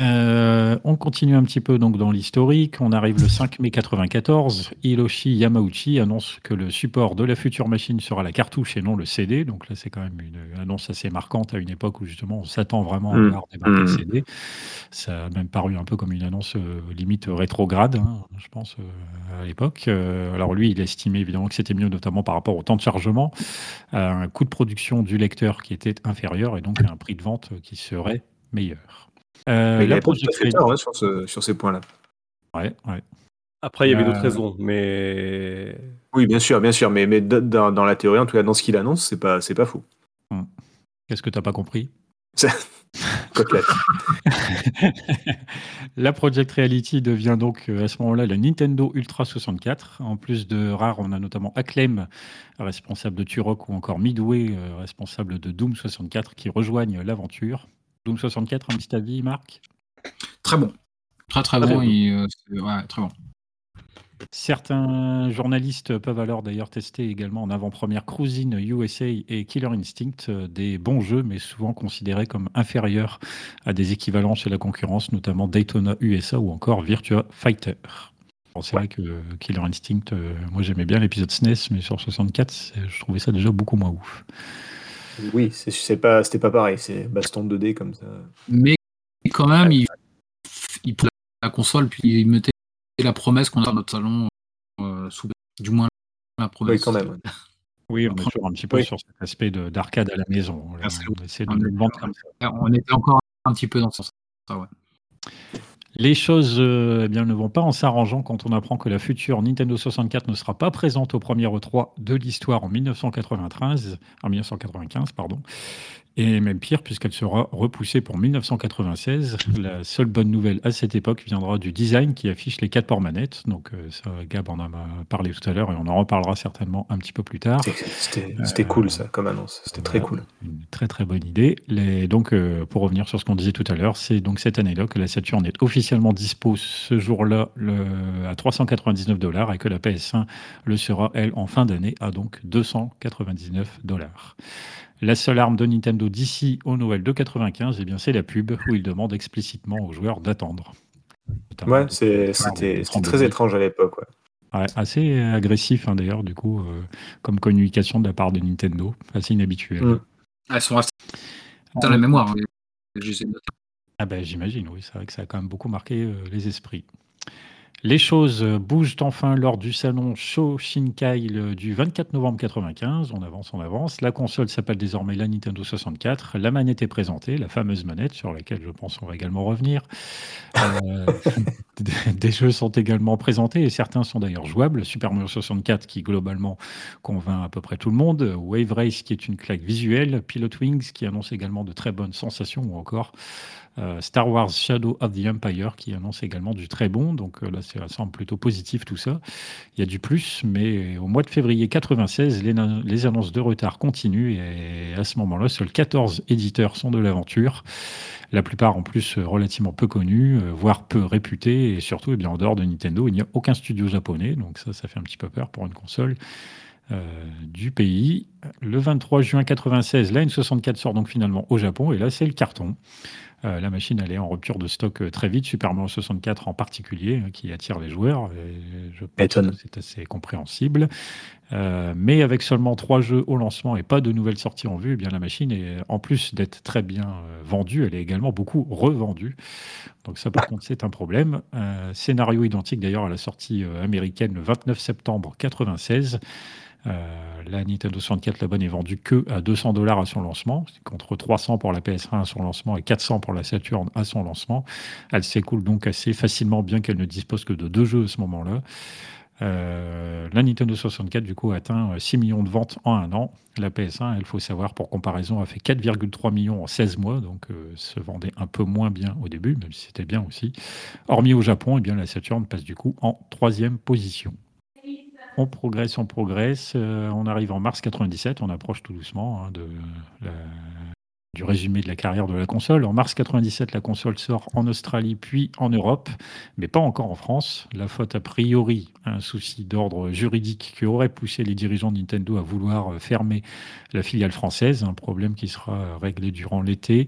Euh, on continue un petit peu donc dans l'historique. On arrive le 5 mai 94. Hiroshi Yamauchi annonce que le support de la future machine sera la cartouche et non le CD. Donc là, c'est quand même une annonce assez marquante à une époque où justement on s'attend vraiment à Mm. voir débarquer le Mm. CD. Ça a même paru un peu comme une annonce euh, limite rétrograde, hein, je pense, euh, à l'époque. Alors lui, il estimait évidemment que c'était mieux, notamment par rapport au temps de chargement, à un coût de production du lecteur qui était inférieur et donc à un prix de vente qui serait meilleur. Euh, Mais il pas fait hein, sur, ce- sur ces points-là. Ouais, ouais. Après, il y avait Euh, d'autres raisons, mais Oui, bien sûr, bien sûr. Mais, dans, dans la théorie, en tout cas, dans ce qu'il annonce, c'est pas, c'est pas faux. Qu'est-ce que tu n'as pas compris? (laughs) (laughs) La Project Reality devient donc euh, à ce moment-là la Nintendo Ultra 64. En plus de Rare, on a notamment Acclaim, responsable de Turok, ou encore Midway, euh, responsable de Doom 64, qui rejoignent l'aventure. Doom 64, un petit avis, Marc? Très bon. Très très Très bon. et, euh, ouais, très bon. Certains journalistes peuvent alors d'ailleurs tester également en avant-première Cruising USA et Killer Instinct, euh, des bons jeux, mais souvent considérés comme inférieurs à des équivalents chez la concurrence, notamment Daytona USA ou encore Virtua Fighter. Bon, c'est vrai que Killer Instinct, euh, moi j'aimais bien l'épisode SNES, mais sur 64, c'est- je trouvais ça déjà beaucoup moins ouf. Oui, c'est- pas, c'était pas pareil. C'est baston 2D comme ça. Mais quand même, il, il prenait la console, puis il mettait la promesse qu'on a dans notre salon euh, sous du moins la promesse. Oui, quand même. Oui, on est toujours un petit peu Oui. sur cet aspect de- d'arcade à la maison. Là, Ah, c'est on essaie de On nous était- le vendre comme ça. On était encore un petit peu dans ce sens. Ah ouais. Les choses euh, eh bien, ne vont pas en s'arrangeant quand on apprend que la future Nintendo 64 ne sera pas présente au premier E3 de l'histoire en 1993, en 1995, pardon. Et même pire, puisqu'elle sera repoussée pour 1996. La seule bonne nouvelle à cette époque viendra du design qui affiche les quatre ports manettes. Donc, euh, ça, Gab en a parlé tout à l'heure et on en reparlera certainement un petit peu plus tard. C'était cool ça, comme annonce. C'était très cool. Une très très bonne idée. Les, donc, euh, pour revenir sur ce qu'on disait tout à l'heure, c'est donc cette année-là que la Saturn est officiellement dispo ce jour-là à 399 dollars et que la PS1 le sera, elle, en fin d'année à donc 299 dollars. La seule arme de Nintendo d'ici au Noël de 95, eh bien, c'est la pub où il demande explicitement aux joueurs d'attendre. Ouais, c'était très étrange à l'époque. assez agressif hein, d'ailleurs, du coup, euh, comme communication de la part de Nintendo, assez inhabituel. Mm. Elles sont assez dans la mémoire. Hein, ah ben, J'imagine, oui, c'est vrai que ça a quand même beaucoup marqué euh, les esprits. Les choses bougent enfin lors du salon Shinkai du 24 novembre 95. On avance, on avance. La console s'appelle désormais la Nintendo 64. La manette est présentée, la fameuse manette sur laquelle je pense on va également revenir. Euh, (laughs) des jeux sont également présentés et certains sont d'ailleurs jouables. Super Mario 64 qui globalement convainc à peu près tout le monde. Wave Race qui est une claque visuelle. Pilot Wings qui annonce également de très bonnes sensations ou encore euh, Star Wars Shadow of the Empire qui annonce également du très bon. Donc euh, là, ça semble plutôt positif tout ça. Il y a du plus, mais au mois de février 96, les, annonces de retard continuent et à ce moment-là, seuls 14 éditeurs sont de l'aventure. La plupart en plus relativement peu connus, euh, voire peu réputés, et surtout, eh bien, en dehors de Nintendo, il n'y a aucun studio japonais, donc ça, ça fait un petit peu peur pour une console. du pays. Le 23 juin 96, la N64 sort donc finalement au Japon et là c'est le carton. Euh, la machine elle est en rupture de stock euh, très vite, Super Mario 64 en particulier, hein, qui attire les joueurs. je pense que c'est assez compréhensible. Euh, mais avec seulement trois jeux au lancement et pas de nouvelles sorties en vue, eh bien la machine est, en plus d'être très bien vendue, elle est également beaucoup revendue. Donc ça, par contre, c'est un problème. scénario identique d'ailleurs à la sortie américaine le 29 septembre 96. Euh, la Nintendo 64, la bonne, est vendue que à 200 dollars à son lancement, contre 300 pour la PS1 à son lancement et 400 pour la Saturn à son lancement. Elle s'écoule donc assez facilement, bien qu'elle ne dispose que de deux jeux à ce moment-là. Euh, la Nintendo 64, du coup, a atteint 6 millions de ventes en un an. La PS1, il faut savoir, pour comparaison, a fait 4,3 millions en 16 mois, donc euh, se vendait un peu moins bien au début, même si c'était bien aussi. Hormis au Japon, eh bien, la Saturn passe du coup en troisième position. On progresse, on progresse. Euh, on arrive en mars 97, on approche tout doucement hein, de la, du résumé de la carrière de la console. En mars 97, la console sort en Australie puis en Europe, mais pas encore en France. La faute a priori, un souci d'ordre juridique qui aurait poussé les dirigeants de Nintendo à vouloir fermer la filiale française, un problème qui sera réglé durant l'été.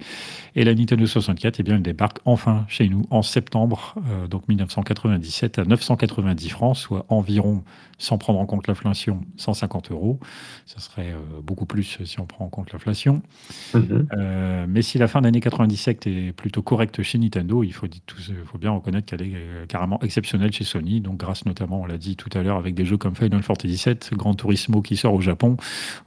Et la Nintendo 64, eh bien, elle débarque enfin chez nous en septembre, euh, donc 1997, à 990 francs, soit environ, sans prendre en compte l'inflation, 150 euros. Ça serait euh, beaucoup plus si on prend en compte l'inflation. Mm-hmm. Euh, mais si la fin d'année 97 est plutôt correcte chez Nintendo, il faut, faut bien reconnaître qu'elle est euh, carrément exceptionnelle chez Sony. Donc, grâce notamment, on l'a dit tout à l'heure, avec des jeux comme Final Fantasy VII, Gran Turismo qui sort au Japon.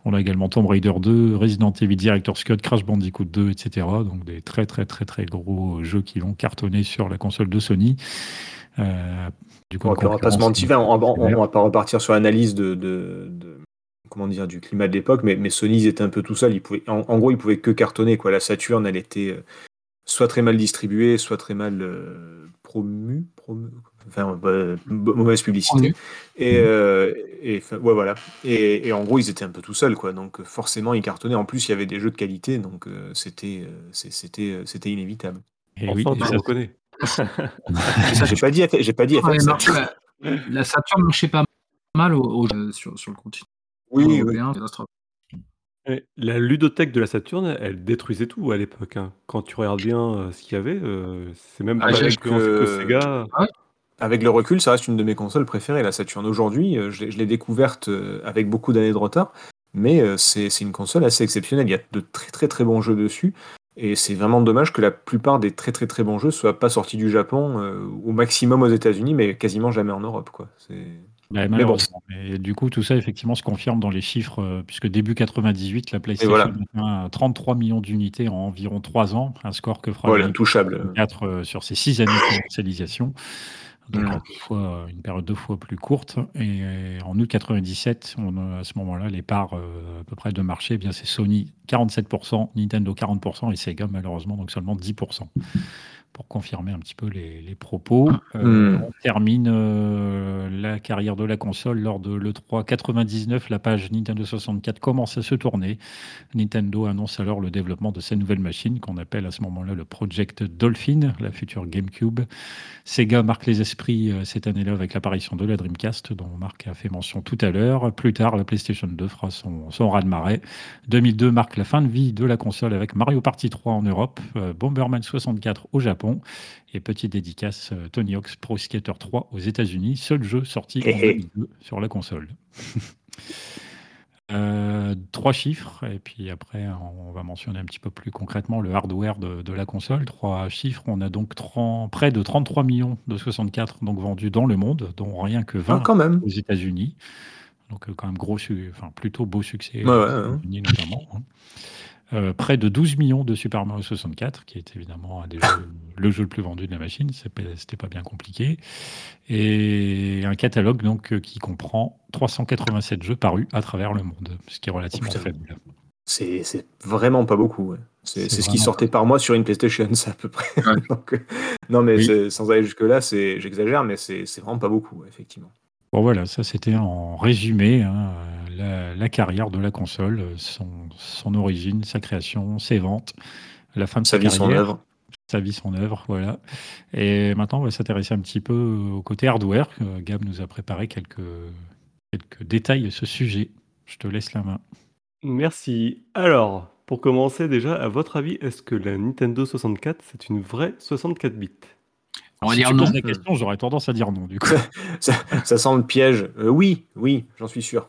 On a également Tomb Raider 2, Resident Evil Director's Cut, Crash Bandicoot 2, etc. Donc, des très, très, très, très gros jeux qui l'ont cartonné sur la console de Sony. Euh, du coup, on va pas se mentir, on, va pas repartir sur l'analyse de comment dire, du climat de l'époque, mais, mais Sony, ils étaient un peu tout seuls. Ils pouvaient, en, gros, ils pouvaient que cartonner. Quoi. La Saturn, elle était euh, soit très mal distribuée, soit très mal euh, promue. enfin, bah, mauvaise publicité. Et, euh, et ouais, voilà. Et, et, en gros, ils étaient un peu tout seuls, quoi. Donc, forcément, ils cartonnaient. En plus, il y avait des jeux de qualité, donc c'était, c'était, c'était inévitable. Et enfin, oui, tu reconnais. j'ai pas dit, j'ai pas dit. la, Saturn marchait pas mal au, sur, sur le continent. Oui, la ludothèque de la Saturne, elle détruisait tout à l'époque, hein. Quand tu regardes bien, euh, ce qu'il y avait, euh, c'est même ah, pas avec que Sega. Ah avec le recul, ça reste une de mes consoles préférées, la Saturne. Aujourd'hui, euh, je l'ai découverte, avec beaucoup d'années de retard, mais c'est une console assez exceptionnelle. Il y a de très, très, très bons jeux dessus et c'est vraiment dommage que la plupart des très, très, très bons jeux soient pas sortis du Japon, au maximum aux États-Unis, mais quasiment jamais en Europe, quoi. C'est bah, mais bon. du coup, tout ça, effectivement, se confirme dans les chiffres, euh, puisque début 98, la PlayStation a 33 millions d'unités en environ 3 ans, un score que fera voilà, intouchable. 4 euh, sur ces 6 années de commercialisation. Donc, mmh. fois, une période deux fois plus courte. Et en août 97, on, à ce moment-là, les parts euh, à peu près de marché, eh bien c'est Sony 47%, Nintendo 40% et Sega malheureusement donc seulement 10% pour confirmer un petit peu les, les propos. Euh, Hmm. On termine euh, la carrière de la console lors de l'E3 99. La page Nintendo 64 commence à se tourner. Nintendo annonce alors le développement de sa nouvelle machine qu'on appelle à ce moment-là le Project Dolphin, la future GameCube. Sega marque les esprits euh, cette année-là avec l'apparition de la Dreamcast, dont Marc a fait mention tout à l'heure. Plus tard, la PlayStation 2 fera son, son raz-de-marée. 2002 marque la fin de vie de la console avec Mario Party 3 en Europe, Bomberman 64 au Japon et petite dédicace euh, Tony Hawk's Pro Skater 3 aux États-Unis, seul jeu sorti en Hé hé. 2002 sur la console. (laughs) Euh, trois chiffres, et puis après, on va mentionner un petit peu plus concrètement le hardware de, de la console. Trois chiffres, on a donc 30 près de 33 millions de 64 donc vendus dans le monde, dont rien que 20 Ah, quand même. aux États-Unis. Donc, euh, quand même, gros, enfin, plutôt beau succès Ouais, aux ouais. États-Unis notamment. hein. Euh, près de 12 millions de Super Mario 64, qui est évidemment un des jeux- le jeu le plus vendu de la machine, c'était pas bien compliqué. Et un catalogue donc euh, qui comprend 387 jeux parus à travers le monde, ce qui est relativement putain. faible. C'est vraiment pas beaucoup. ouais. C'est ce qui sortait par mois sur une PlayStation, c'est à peu près. Ouais. (laughs) Donc, euh, non, mais Oui. sans aller jusque-là, c'est- j'exagère, mais c'est vraiment pas beaucoup, effectivement. Bon voilà, ça c'était en résumé hein, la, la carrière de la console, son, son origine, sa création, ses ventes, la fin de Sa sa, vie, son œuvre. sa vie, son œuvre, voilà. Et maintenant, on va s'intéresser un petit peu au côté hardware. Gab nous a préparé quelques, quelques détails à ce sujet. Je te laisse la main. Merci. Alors, pour commencer déjà, à votre avis, est-ce que la Nintendo 64, c'est une vraie 64 bits? On va si dire tu non. poses la question, j'aurais tendance à dire non, du coup. (laughs) Ça, ça sent le piège. Euh, oui, oui, j'en suis sûr.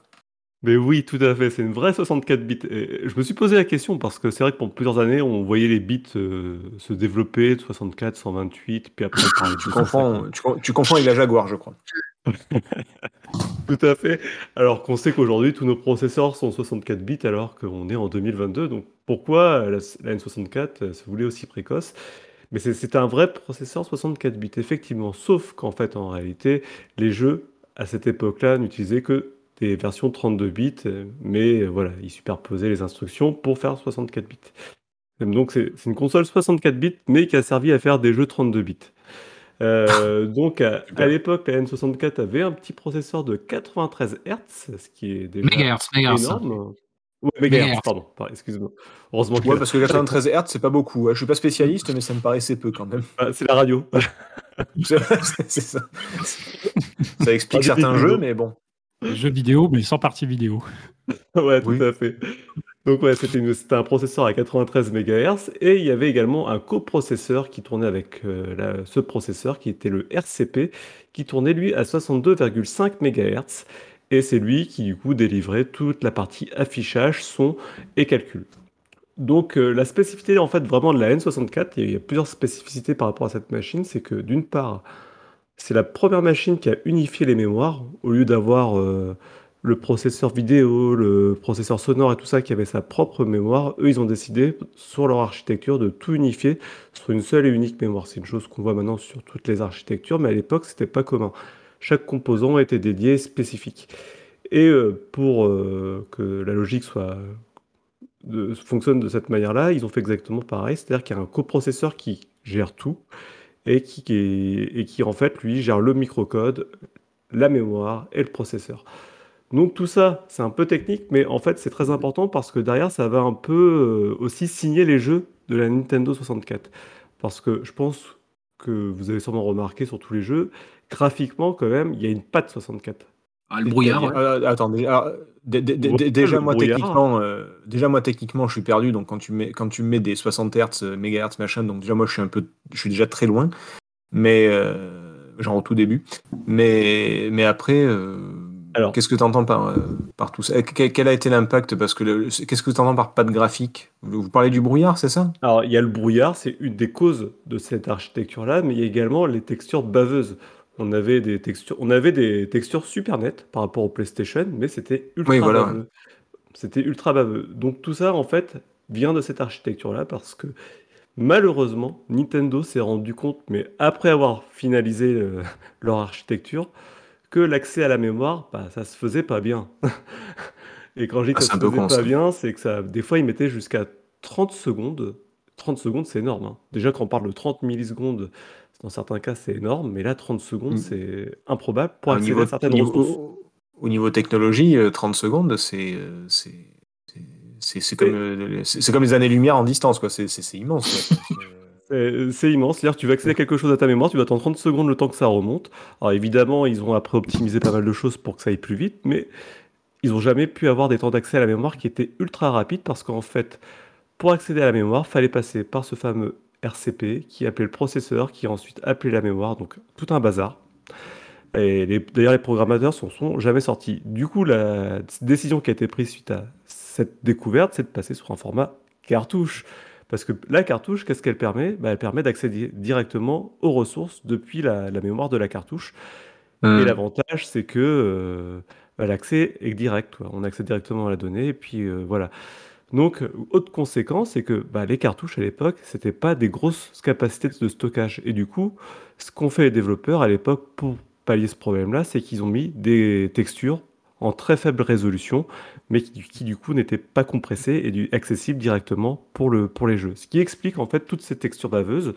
Mais oui, tout à fait, c'est une vraie 64 bits. Et je me suis posé la question parce que c'est vrai que pendant plusieurs années, on voyait les bits euh, se développer de 64, 128, puis après on parlait de Tu 250. confonds, tu, tu confonds avec la Jaguar, je crois. (laughs) Tout à fait. Alors qu'on sait qu'aujourd'hui, tous nos processeurs sont 64 bits alors qu'on est en 2022. Donc pourquoi la, la N64 euh, se voulait aussi précoce? Mais c'est- un vrai processeur 64 bits, effectivement. Sauf qu'en fait, en réalité, les jeux, à cette époque-là, n'utilisaient que des versions 32 bits, mais euh, voilà, ils superposaient les instructions pour faire 64 bits. Donc c'est une console 64 bits, mais qui a servi à faire des jeux 32 bits. Euh, (laughs) donc à, l'époque, la N64 avait un petit processeur de 93 Hz, ce qui est déjà mégahertz. énorme. Ouais, mégahertz, Mégahertz. pardon, pardon, excuse-moi. Heureusement que Ouais, parce que (laughs) 93 Hz, c'est pas beaucoup. ouais. Je suis pas spécialiste, mais ça me paraissait peu quand même. Ah, c'est la radio. (laughs) C'est ça. (laughs) Ça explique Ah, certains jeux, mais bon. Jeux vidéo, mais sans partie vidéo. ouais, tout Oui. à fait. Donc ouais, c'était un processeur à 93 MHz et il y avait également un coprocesseur qui tournait avec euh, la- ce processeur qui était le RCP qui tournait lui à 62,5 MHz et c'est lui qui du coup délivrait toute la partie affichage, son et calcul. Donc euh, la spécificité en fait vraiment de la N64, et il y a plusieurs spécificités par rapport à cette machine, c'est que d'une part, c'est la première machine qui a unifié les mémoires au lieu d'avoir euh, le processeur vidéo, le processeur sonore et tout ça qui avait sa propre mémoire. Eux, ils ont décidé sur leur architecture de tout unifier sur une seule et unique mémoire. C'est une chose qu'on voit maintenant sur toutes les architectures, mais à l'époque, c'était pas commun. Chaque composant était dédié spécifique. Et euh, pour euh, que la logique soit fonctionne de cette manière-là, ils ont fait exactement pareil, c'est-à-dire qu'il y a un coprocesseur qui gère tout et qui, et qui en fait lui gère le microcode, la mémoire et le processeur. Donc tout ça, c'est un peu technique, mais en fait c'est très important parce que derrière ça va un peu euh, aussi signer les jeux de la Nintendo 64. Parce que je pense que vous avez sûrement remarqué sur tous les jeux, graphiquement quand même, il y a une patte 64. Ah, le brouillard, ouais. Dé- dé- dé- Ouais, déjà, moi, techniquement, euh, déjà, moi, techniquement, je suis perdu. Donc, quand tu mets, quand tu mets des 60 Hz, euh, mégahertz, machin, donc déjà, moi, je suis un peu, je suis déjà très loin. Mais, euh, genre au tout début. Mais, mais après, euh, Alors- qu'est-ce que tu entends par, euh, par tout ça? Quel, quel a été l'impact? Parce que le- qu'est-ce que tu entends par pas de graphique? Vous, vous parlez du brouillard, c'est ça? Alors, il y a le brouillard, c'est une des causes de cette architecture-là, mais il y a également les textures baveuses. On avait des textures, on avait des textures super nettes par rapport au PlayStation, mais c'était ultra Oui, voilà, baveux. C'était ultra baveux. Donc tout ça, en fait, vient de cette architecture-là parce que malheureusement, Nintendo s'est rendu compte, mais après avoir finalisé euh, (laughs) leur architecture, que l'accès à la mémoire, bah, ça se faisait pas bien. (laughs) Et quand je dis Ah, que c'est ça se faisait pas ça. bien, c'est que ça, des fois, ils mettaient jusqu'à 30 secondes. 30 secondes, c'est énorme. hein. Déjà, quand on parle de 30 millisecondes, dans certains cas, c'est énorme, mais là, 30 secondes, Mm. c'est improbable pour accéder niveau, à certaines au niveau- ressources. au- au niveau technologie, euh, 30 secondes, c'est euh, c'est c'est- c'est- c'est comme, euh, c'est c'est comme les années-lumière en distance, quoi. C'est c'est- c'est immense. (laughs) C'est- C'est c'est immense. Que tu vas accéder à quelque chose à ta mémoire, tu vas attendre 30 secondes le temps que ça remonte. Alors évidemment, ils ont après optimisé pas mal de choses pour que ça aille plus vite, mais ils n'ont jamais pu avoir des temps d'accès à la mémoire qui étaient ultra rapides parce qu'en fait, pour accéder à la mémoire, fallait passer par ce fameux RCP qui appelait le processeur, qui ensuite appelait la mémoire, donc tout un bazar. Et d'ailleurs, les programmateurs s'en sont jamais sortis. Du coup, la décision qui a été prise suite à cette découverte, c'est de passer sur un format cartouche. Parce que la cartouche, qu'est-ce qu'elle permet? Bah, Elle permet d'accéder directement aux ressources depuis la, la mémoire de la cartouche. Et Hmm. l'avantage, c'est que euh, bah, l'accès est direct. quoi. On accède directement à la donnée. Et puis euh, voilà. Donc, autre conséquence, c'est que bah, les cartouches à l'époque, c'était pas des grosses capacités de stockage. Et du coup, ce qu'ont fait les développeurs à l'époque pour pallier ce problème-là, c'est qu'ils ont mis des textures en très faible résolution, mais qui, du coup n'étaient pas compressées et accessibles directement pour les jeux. Ce qui explique en fait toutes ces textures baveuses.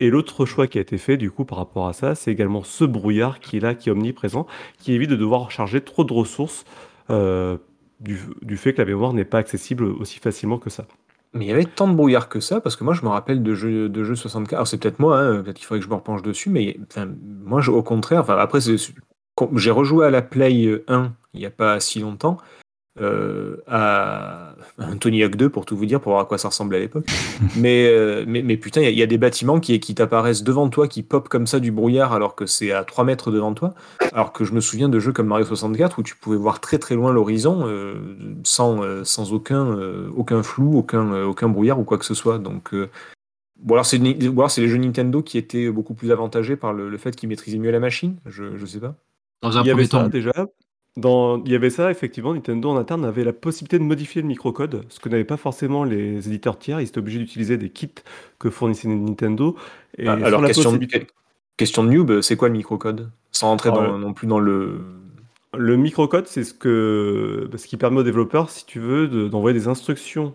Et l'autre choix qui a été fait du coup par rapport à ça, c'est également ce brouillard qui est là, qui est omniprésent, qui évite de devoir charger trop de ressources euh, du, fait que la mémoire n'est pas accessible aussi facilement que ça. Mais il y avait tant de brouillard que ça, parce que moi je me rappelle de jeux, de jeux 64. Alors c'est peut-être moi, hein, peut-être qu'il faudrait que je me repenche dessus, mais moi au contraire, enfin, après j'ai rejoué à la Play 1 il n'y a pas si longtemps, euh, à un Tony Hawk 2 pour tout vous dire, pour voir à quoi ça ressemble à l'époque. (laughs) mais, euh, mais, mais putain, il y, a- il y a des bâtiments qui, qui t'apparaissent devant toi, qui pop comme ça du brouillard alors que c'est à 3 mètres devant toi. Alors que je me souviens de jeux comme Mario 64 où tu pouvais voir très très loin l'horizon euh, sans, euh, sans aucun, euh, aucun flou, aucun, euh, aucun brouillard ou quoi que ce soit. Donc, euh, ou alors c'est ni- ou alors c'est les jeux Nintendo qui étaient beaucoup plus avantagés par le, le fait qu'ils maîtrisaient mieux la machine. Je, je sais pas. Dans un Il y avait ça temps, déjà. Dans, il y avait ça, effectivement, Nintendo en interne avait la possibilité de modifier le microcode, ce que n'avaient pas forcément les éditeurs tiers. Ils étaient obligés d'utiliser des kits que fournissait Nintendo. Et Ah, sans alors la question, de, possibilité- question de noob, c'est quoi le microcode? Sans rentrer dans- non plus dans le. Le microcode, c'est ce, que, ce qui permet aux développeurs, si tu veux, de- d'envoyer des instructions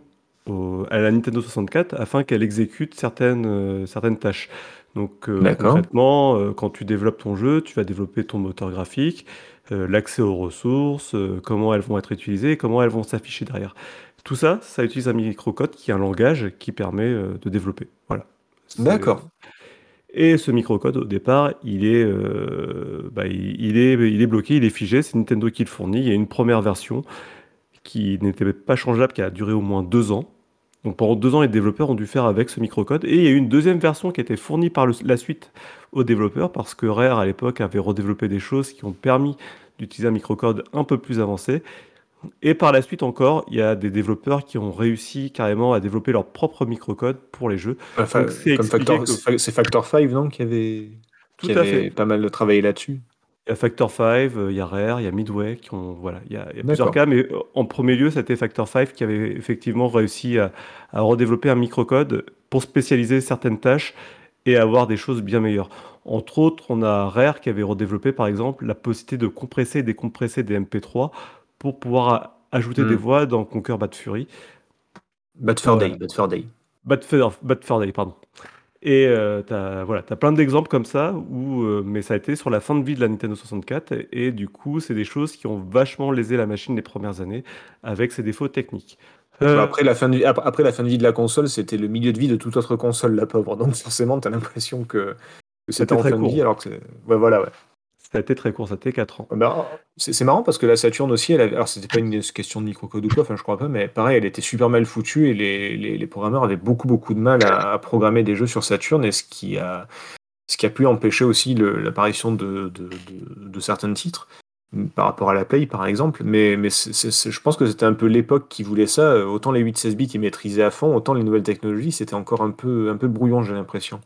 au- à la Nintendo 64 afin qu'elle exécute certaines, euh, certaines tâches. Donc euh, D'accord. concrètement, euh, quand tu développes ton jeu, tu vas développer ton moteur graphique, euh, l'accès aux ressources, euh, comment elles vont être utilisées, comment elles vont s'afficher derrière. Tout ça, ça utilise un microcode qui est un langage qui permet euh, de développer. Voilà. D'accord. et ce microcode, au départ, il est, bah, il, il est, il est bloqué, il est figé. C'est Nintendo qui le fournit. Il y a une première version qui n'était pas changeable, qui a duré au moins deux ans. Donc pendant deux ans, les développeurs ont dû faire avec ce microcode. Et il y a eu une deuxième version qui a été fournie par le- la suite aux développeurs parce que Rare, à l'époque, avait redéveloppé des choses qui ont permis d'utiliser un microcode un peu plus avancé. Et par la suite encore, il y a des développeurs qui ont réussi carrément à développer leur propre microcode pour les jeux. Enfin, c'est Factor, que- fa- c'est Factor 5, non Qui avait, Tout qui à avait fait. pas mal travaillé là-dessus. Il y a Factor 5, euh, il y a Rare, il y a Midway, qui ont, voilà, il y a, il y a plusieurs cas, mais euh, en premier lieu, c'était Factor 5 qui avait effectivement réussi à, à redévelopper un microcode pour spécialiser certaines tâches et avoir des choses bien meilleures. Entre autres, on a Rare qui avait redéveloppé, par exemple, la possibilité de compresser et décompresser des MP3 pour pouvoir ajouter Hmm. des voix dans Conquer Bad Fury. Bad Fur Voilà. Day. Bad Fur Day. Bad Bad Day, pardon. Et euh, t'as voilà, as plein d'exemples comme ça, où, euh, mais ça a été sur la fin de vie de la Nintendo 64, et, et du coup, c'est des choses qui ont vachement lésé la machine les premières années, avec ses défauts techniques. Euh, Après, la fin de, ap- après la fin de vie de la console, c'était le milieu de vie de toute autre console, la pauvre. Donc forcément, t'as l'impression que, que c'était en fin de court. vie, alors que c'est- ouais, voilà, ouais. Ça a été très court, ça a été 4 ans. Ben, c'est marrant parce que la Saturn aussi, elle avait- alors c'était pas une question de microcode ou quoi, enfin je crois pas, mais pareil, elle était super mal foutue et les, les, les programmeurs avaient beaucoup beaucoup de mal à, à programmer des jeux sur Saturn et ce qui a, ce qui a pu empêcher aussi l'apparition de, de, de- de certains titres par rapport à la Play par exemple, mais, je pense que c'était un peu l'époque qui voulait ça, euh, autant les 8-16 bits ils maîtrisaient à fond, autant les nouvelles technologies c'était encore un peu, un peu brouillon j'ai l'impression.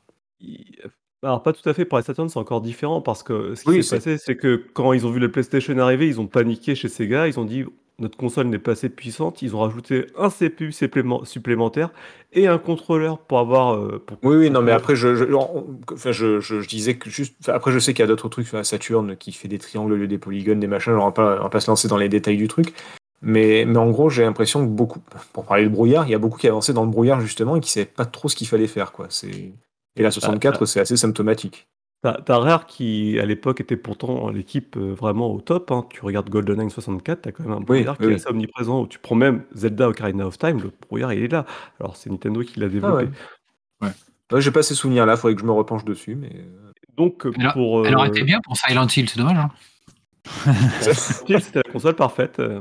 Alors, pas tout à fait, pour la Saturn, c'est encore différent, parce que ce qui Oui, s'est c'est- passé, c'est que quand ils ont vu le PlayStation arriver, ils ont paniqué chez Sega, ils ont dit notre console n'est pas assez puissante, ils ont rajouté un CPU supplément- supplémentaire et un contrôleur pour avoir. euh, pour- Oui, oui, non, mais après, je, je, on- enfin, je, je, je disais que juste. enfin, après, je sais qu'il y a d'autres trucs sur la Saturn qui fait des triangles au lieu des polygones, des machins. On va pas, on va pas se lancer dans les détails du truc. Mais, mais en gros, j'ai l'impression que beaucoup, pour parler de brouillard, il y a beaucoup qui avançaient dans le brouillard justement et qui ne savaient pas trop ce qu'il fallait faire. Quoi. C'est... Et la 64, c'est assez symptomatique. T'as Rare qui, à l'époque, était pourtant l'équipe euh, vraiment au top. hein. Tu regardes GoldenEye 64, t'as quand même un Oui, brouillard qui oui, est oui. assez omniprésent. Où tu prends même Zelda Ocarina of Time, le brouillard, il est là. Alors, c'est Nintendo qui l'a Ah développé. ouais. Ouais, j'ai pas ces souvenirs-là, faudrait que je me repenche dessus. Mais... euh, Donc, Elle, a- pour. elle aurait euh, été bien pour Silent Hill, c'est dommage. hein. C'était la console parfaite. euh,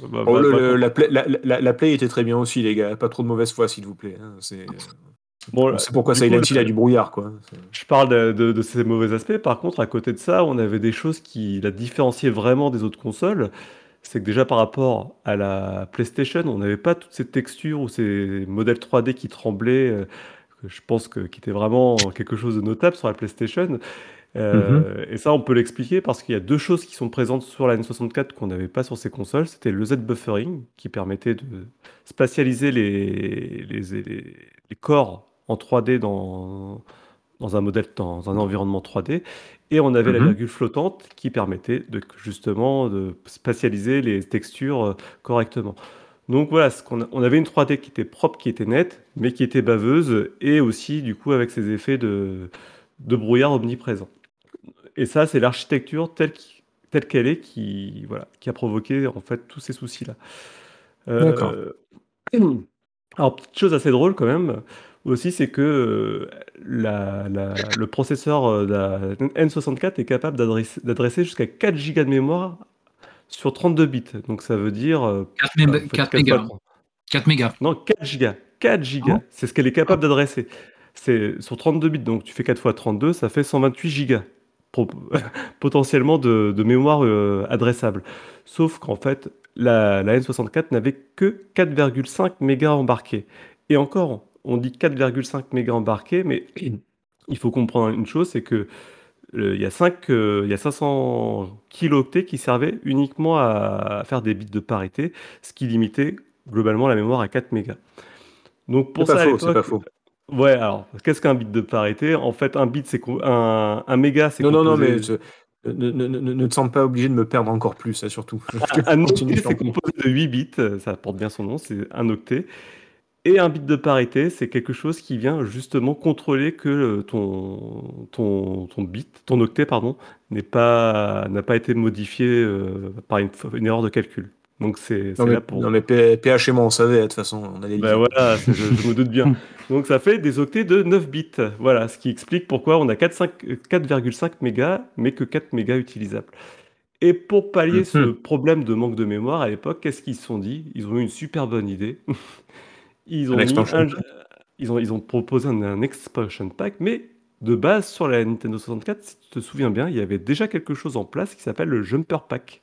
bah, Oh, bah, le- bah, le- la, play, la, la- la Play était très bien aussi, les gars. Pas trop de mauvaise foi, s'il vous plaît. hein. C'est, bon, pourquoi du Silent coup, Hill a du brouillard, quoi. Je parle de, de- de ces mauvais aspects. Par contre, à côté de ça, on avait des choses qui la différenciaient vraiment des autres consoles. C'est que déjà par rapport à la PlayStation, on n'avait pas toutes ces textures ou ces modèles 3D qui tremblaient. euh, que je pense que qui était vraiment quelque chose de notable sur la PlayStation. Euh, Et ça, on peut l'expliquer parce qu'il y a deux choses qui sont présentes sur la N64 qu'on n'avait pas sur ces consoles. C'était le Z-buffering qui permettait de spatialiser les, les, les- les corps en 3D dans, dans un modèle, dans un environnement 3D. Et on avait la Mhm. virgule flottante qui permettait de, justement de spatialiser les textures euh, correctement. Donc voilà, ce a- on avait une 3D qui était propre, qui était nette, mais qui était baveuse, et aussi du coup avec ces effets de, de brouillard omniprésent. Et ça, c'est l'architecture telle qu'elle est qui, voilà, qui a provoqué en fait tous ces soucis-là. Euh, D'accord. (clears throat) alors, petite chose assez drôle quand même, aussi, c'est que euh, la- la- le processeur euh, de la N64 est capable d'adresser jusqu'à 4 Go de mémoire sur 32 bits. Donc ça veut dire... euh, 4, bah, méga- en fait, 4 quatre mégas. fois trois. 4 mégas. Non, 4 gigas. 4 gigas. Ah. C'est ce qu'elle est capable d'adresser. C'est sur 32 bits. Donc tu fais 4 fois 32, ça fait 128 gigas (laughs) potentiellement de, de mémoire euh, adressable. Sauf qu'en fait, la, la N64 n'avait que 4,5 mégas embarqués. Et encore, on dit 4,5 mégas embarqués, mais il faut comprendre une chose, c'est que euh, il y a 5, euh, il y a 500 kilooctets qui servaient uniquement à, faire des bits de parité, ce qui limitait globalement la mémoire à 4 mégas. Donc pour C'est ça, pas à faux, c'est pas faux. ouais, alors qu'est-ce qu'un bit de parité? En fait, un bit, c'est un, un méga, c'est Non, non, non, mais je- ne, ne, ne, ne te sens pas obligé de me perdre encore plus, ça, surtout. (laughs) Un octet, c'est composé de 8 bits, ça porte bien son nom, c'est un octet. Et un bit de parité, c'est quelque chose qui vient justement contrôler que euh, ton, ton, ton bit, ton octet, pardon, n'est pas, n'a pas été modifié euh, par une, une erreur de calcul. Donc c'est Non, mais, là pour... non, mais PH et moi, on savait, de toute façon, on allait Ben voilà, je, je me doute bien. (laughs) Donc ça fait des octets de 9 bits. Voilà, ce qui explique pourquoi on a 4, 5, euh, 4,5 mégas, mais que 4 mégas utilisables. Et pour pallier ce Mhm. problème de manque de mémoire à l'époque, qu'est-ce qu'ils se sont dit? Ils ont eu une super bonne idée. (laughs) Ils ont, mis un- ils ont, ils ont proposé un, un expansion pack, mais de base sur la Nintendo 64, si tu te souviens bien, il y avait déjà quelque chose en place qui s'appelle le Jumper Pack.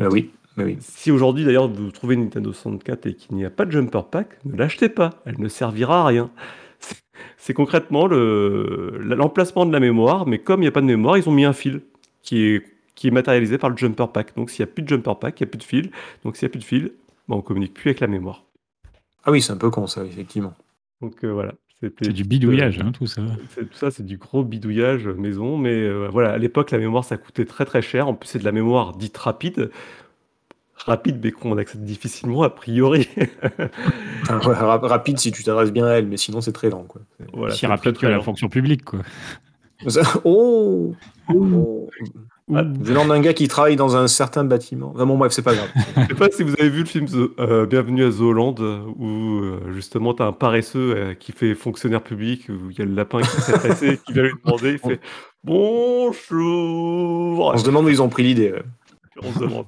Ah oui, bah oui. Si aujourd'hui d'ailleurs vous trouvez une Nintendo 64 et qu'il n'y a pas de jumper pack, ne l'achetez pas, elle ne servira à rien. (laughs) C'est- concrètement le- l'emplacement de la mémoire, mais comme il n'y a pas de mémoire, ils ont mis un fil qui est, qui est matérialisé par le jumper pack. Donc s'il n'y a plus de jumper pack, il n'y a plus de fil. Donc s'il n'y a plus de fil, ben, on communique plus avec la mémoire. Ah oui, c'est un peu con, ça, effectivement. Donc euh, voilà. C'est du petite, bidouillage, euh, hein, tout ça. c'est- tout ça, c'est du gros bidouillage maison, mais euh, voilà, à l'époque, la mémoire, ça coûtait très très cher. En plus, c'est de la mémoire dite rapide. Rapide, mais qu'on accède difficilement, a priori. (laughs) Enfin, ouais, ra- rapide si tu t'adresses bien à elle, mais sinon, c'est très lent, quoi. Voilà, si rapide que la fonction publique, quoi. (laughs) Ça- Oh, oh. (laughs) Ah, Venant d'un gars qui travaille dans un certain bâtiment. Enfin, bon, bref, c'est pas grave. (laughs) Je sais pas si vous avez vu le film euh, Bienvenue à Zooland, où euh, justement tu as un paresseux euh, qui fait fonctionnaire public, où il y a le lapin qui s'est pressé, (laughs) qui vient lui demander, il fait Bonjour On se demande où ils ont pris l'idée. On se demande.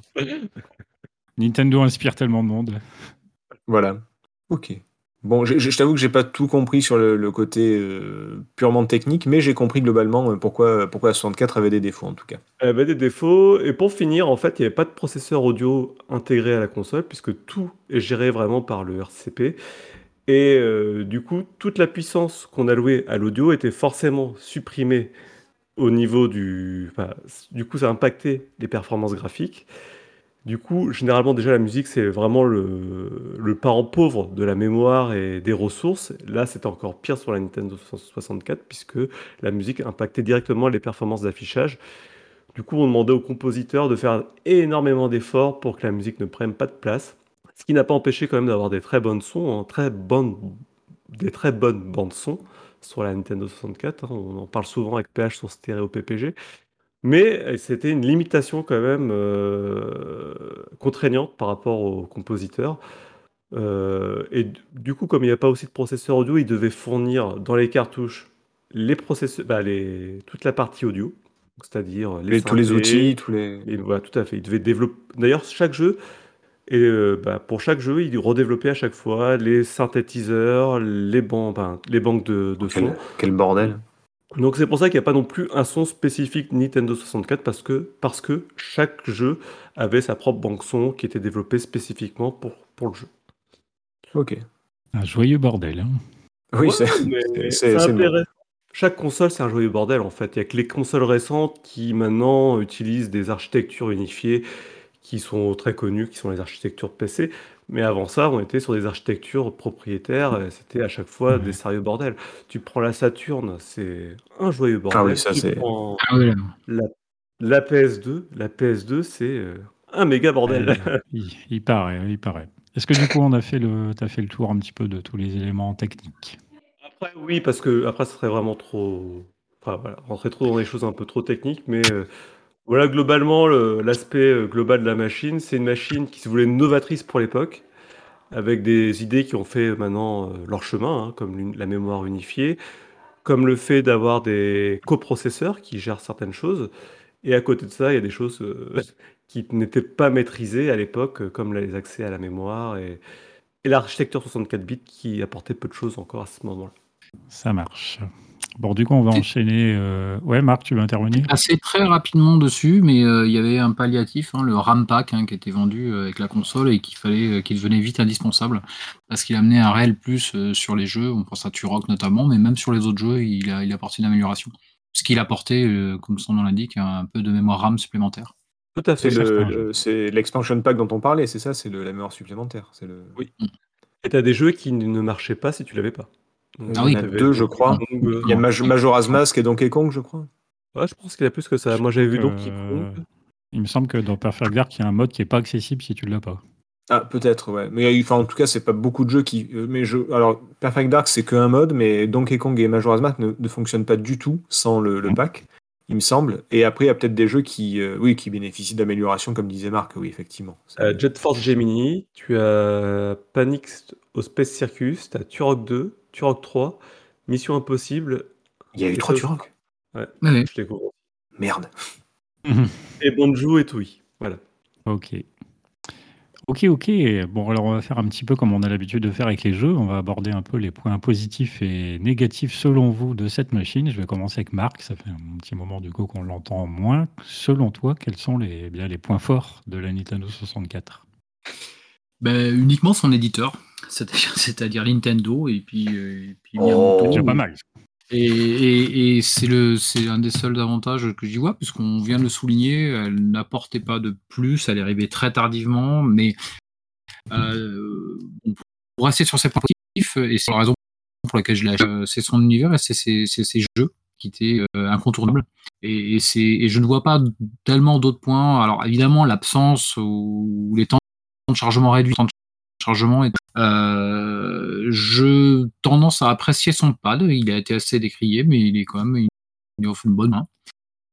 Nintendo inspire tellement de monde. Voilà. Ok. Bon, je t'avoue que j'ai pas tout compris sur le, côté euh, purement technique, mais j'ai compris globalement euh, pourquoi, la 64 avait des défauts en tout cas. Elle avait des défauts, et pour finir, en fait, il n'y avait pas de processeur audio intégré à la console, puisque tout est géré vraiment par le RCP. Et euh, du coup, toute la puissance qu'on allouait à l'audio était forcément supprimée au niveau du... du coup, ça a impacté les performances graphiques. Du coup, généralement, déjà, la musique, c'est vraiment le, parent pauvre de la mémoire et des ressources. Là, c'était encore pire sur la Nintendo 64, puisque la musique impactait directement les performances d'affichage. Du coup, on demandait aux compositeurs de faire énormément d'efforts pour que la musique ne prenne pas de place. Ce qui n'a pas empêché quand même d'avoir des très bonnes sons, hein, des très bonnes bandes son sur la Nintendo 64. hein. On en parle souvent avec PH sur Stéréo PPG. Mais euh, c'était une limitation quand même euh, contraignante par rapport aux compositeurs. Euh, et d- du coup, comme il n'y a pas aussi de processeur audio, ils devaient fournir dans les cartouches les processeurs, bah, les, toute la partie audio, c'est-à-dire les, Les- tous les synthés, outils, tous les. et voilà, tout à fait. Ils devaient développer. D'ailleurs, chaque jeu, et bah, pour chaque jeu, ils redéveloppaient à chaque fois les synthétiseurs, les, ban- les banques de, de sons. quel bordel. Donc c'est pour ça qu'il n'y a pas non plus un son spécifique Nintendo 64 parce que, parce que chaque jeu avait sa propre banque son qui était développée spécifiquement pour, pour le jeu. Ok. Un joyeux bordel. hein. Oui, Ouais, c'est. intéressant. Chaque console, c'est un joyeux bordel en fait. Il n'y a que les consoles récentes qui maintenant utilisent des architectures unifiées qui sont très connues, qui sont les architectures PC. Mais avant ça, on était sur des architectures propriétaires et c'était à chaque fois des sérieux bordels. Tu prends la Saturn, c'est un joyeux bordel. Ah oui, ça, Tu c'est- prends Ah là. la, la PS2, la PS2, c'est euh, un méga bordel. Euh, il, il paraît, il paraît. Est-ce que du coup, on a fait le, as fait le tour un petit peu de tous les éléments techniques? Après, oui, parce que après, ce serait vraiment trop. Enfin, voilà, rentrer trop dans des choses un peu trop techniques, mais euh, voilà, globalement, le- l'aspect euh, global de la machine, c'est une machine qui se voulait novatrice pour l'époque, avec des idées qui ont fait maintenant euh, leur chemin, hein, comme la mémoire unifiée, comme le fait d'avoir des coprocesseurs qui gèrent certaines choses, et à côté de ça, il y a des choses euh, (laughs) qui n'étaient pas maîtrisées à l'époque, comme les accès à la mémoire et, et l'architecture 64 bits qui apportait peu de choses encore à ce moment-là. Ça marche. Bon, du coup, on va enchaîner. euh, Ouais, Marc, tu veux intervenir? Assez très rapidement dessus, mais euh, il y avait un palliatif, hein, le RAM pack, hein, qui était vendu euh, avec la console et qu'il fallait, euh, qui devenait vite indispensable parce qu'il amenait un réel plus euh, sur les jeux. On pense à Turok notamment, mais même sur les autres jeux, il a, il a apporté une amélioration. Ce qu'il apportait, euh, comme son nom l'indique, un peu de mémoire RAM supplémentaire. Tout à C'est fait. le- certain. le- c'est l'expansion pack dont on parlait, c'est ça, c'est la mémoire supplémentaire. C'est le. Oui. Et t'as des jeux qui ne marchaient pas si tu l'avais pas. Donc, Ah oui. Il y en a t'avais deux, je crois. Euh, Il y a Maj- Majora's Mask et Donkey Kong, je crois. Ouais, je pense qu'il y a plus que ça. Moi, j'avais vu Donkey Kong. Il me semble que dans Perfect Dark, il y a un mode qui n'est pas accessible si tu ne l'as pas. Ah, peut-être, ouais. Mais enfin, en tout cas, c'est pas beaucoup de jeux qui. euh, Mais je... Alors, Perfect Dark, c'est qu'un mode, mais Donkey Kong et Majora's Mask ne, ne fonctionnent pas du tout sans le, le Mm. pack, il me semble. Et après, il y a peut-être des jeux qui, euh, oui, qui bénéficient d'améliorations, comme disait Marc, oui, effectivement. Euh, Jet Force Gemini, tu as Panic au Space Circus, tu as Turok 2, Turok 3, Mission Impossible. Il y a eu trois Turok. Ouais, je. Merde. Et Bonjour et Toui. Voilà. Ok. Ok, ok. Bon, alors on va faire un petit peu comme on a l'habitude de faire avec les jeux. On va aborder un peu les points positifs et négatifs selon vous de cette machine. Je vais commencer avec Marc. Ça fait un petit moment du coup qu'on l'entend moins. Selon toi, quels sont les, eh bien, les points forts de la Nintendo 64 Ben, uniquement son éditeur, c'est-à-dire c'est-à-dire Nintendo et puis, euh, et puis Oh. Miyamoto. Déjà pas mal. Et, c'est le c'est un des seuls avantages que j'y vois, puisqu'on vient de le souligner, elle n'apportait pas de plus, elle est arrivée très tardivement, mais euh, pour rester sur ses points positifs, et c'est la raison pour laquelle je l'ai acheté, euh, c'est son univers et c'est ses, jeux qui étaient euh, incontournables. Et, et je ne vois pas tellement d'autres points. Alors évidemment, l'absence ou les temps de chargement réduits, temps chargement est euh, je tendance à apprécier son pad. Il a été assez décrié, mais il est quand même, il, offre une bonne main.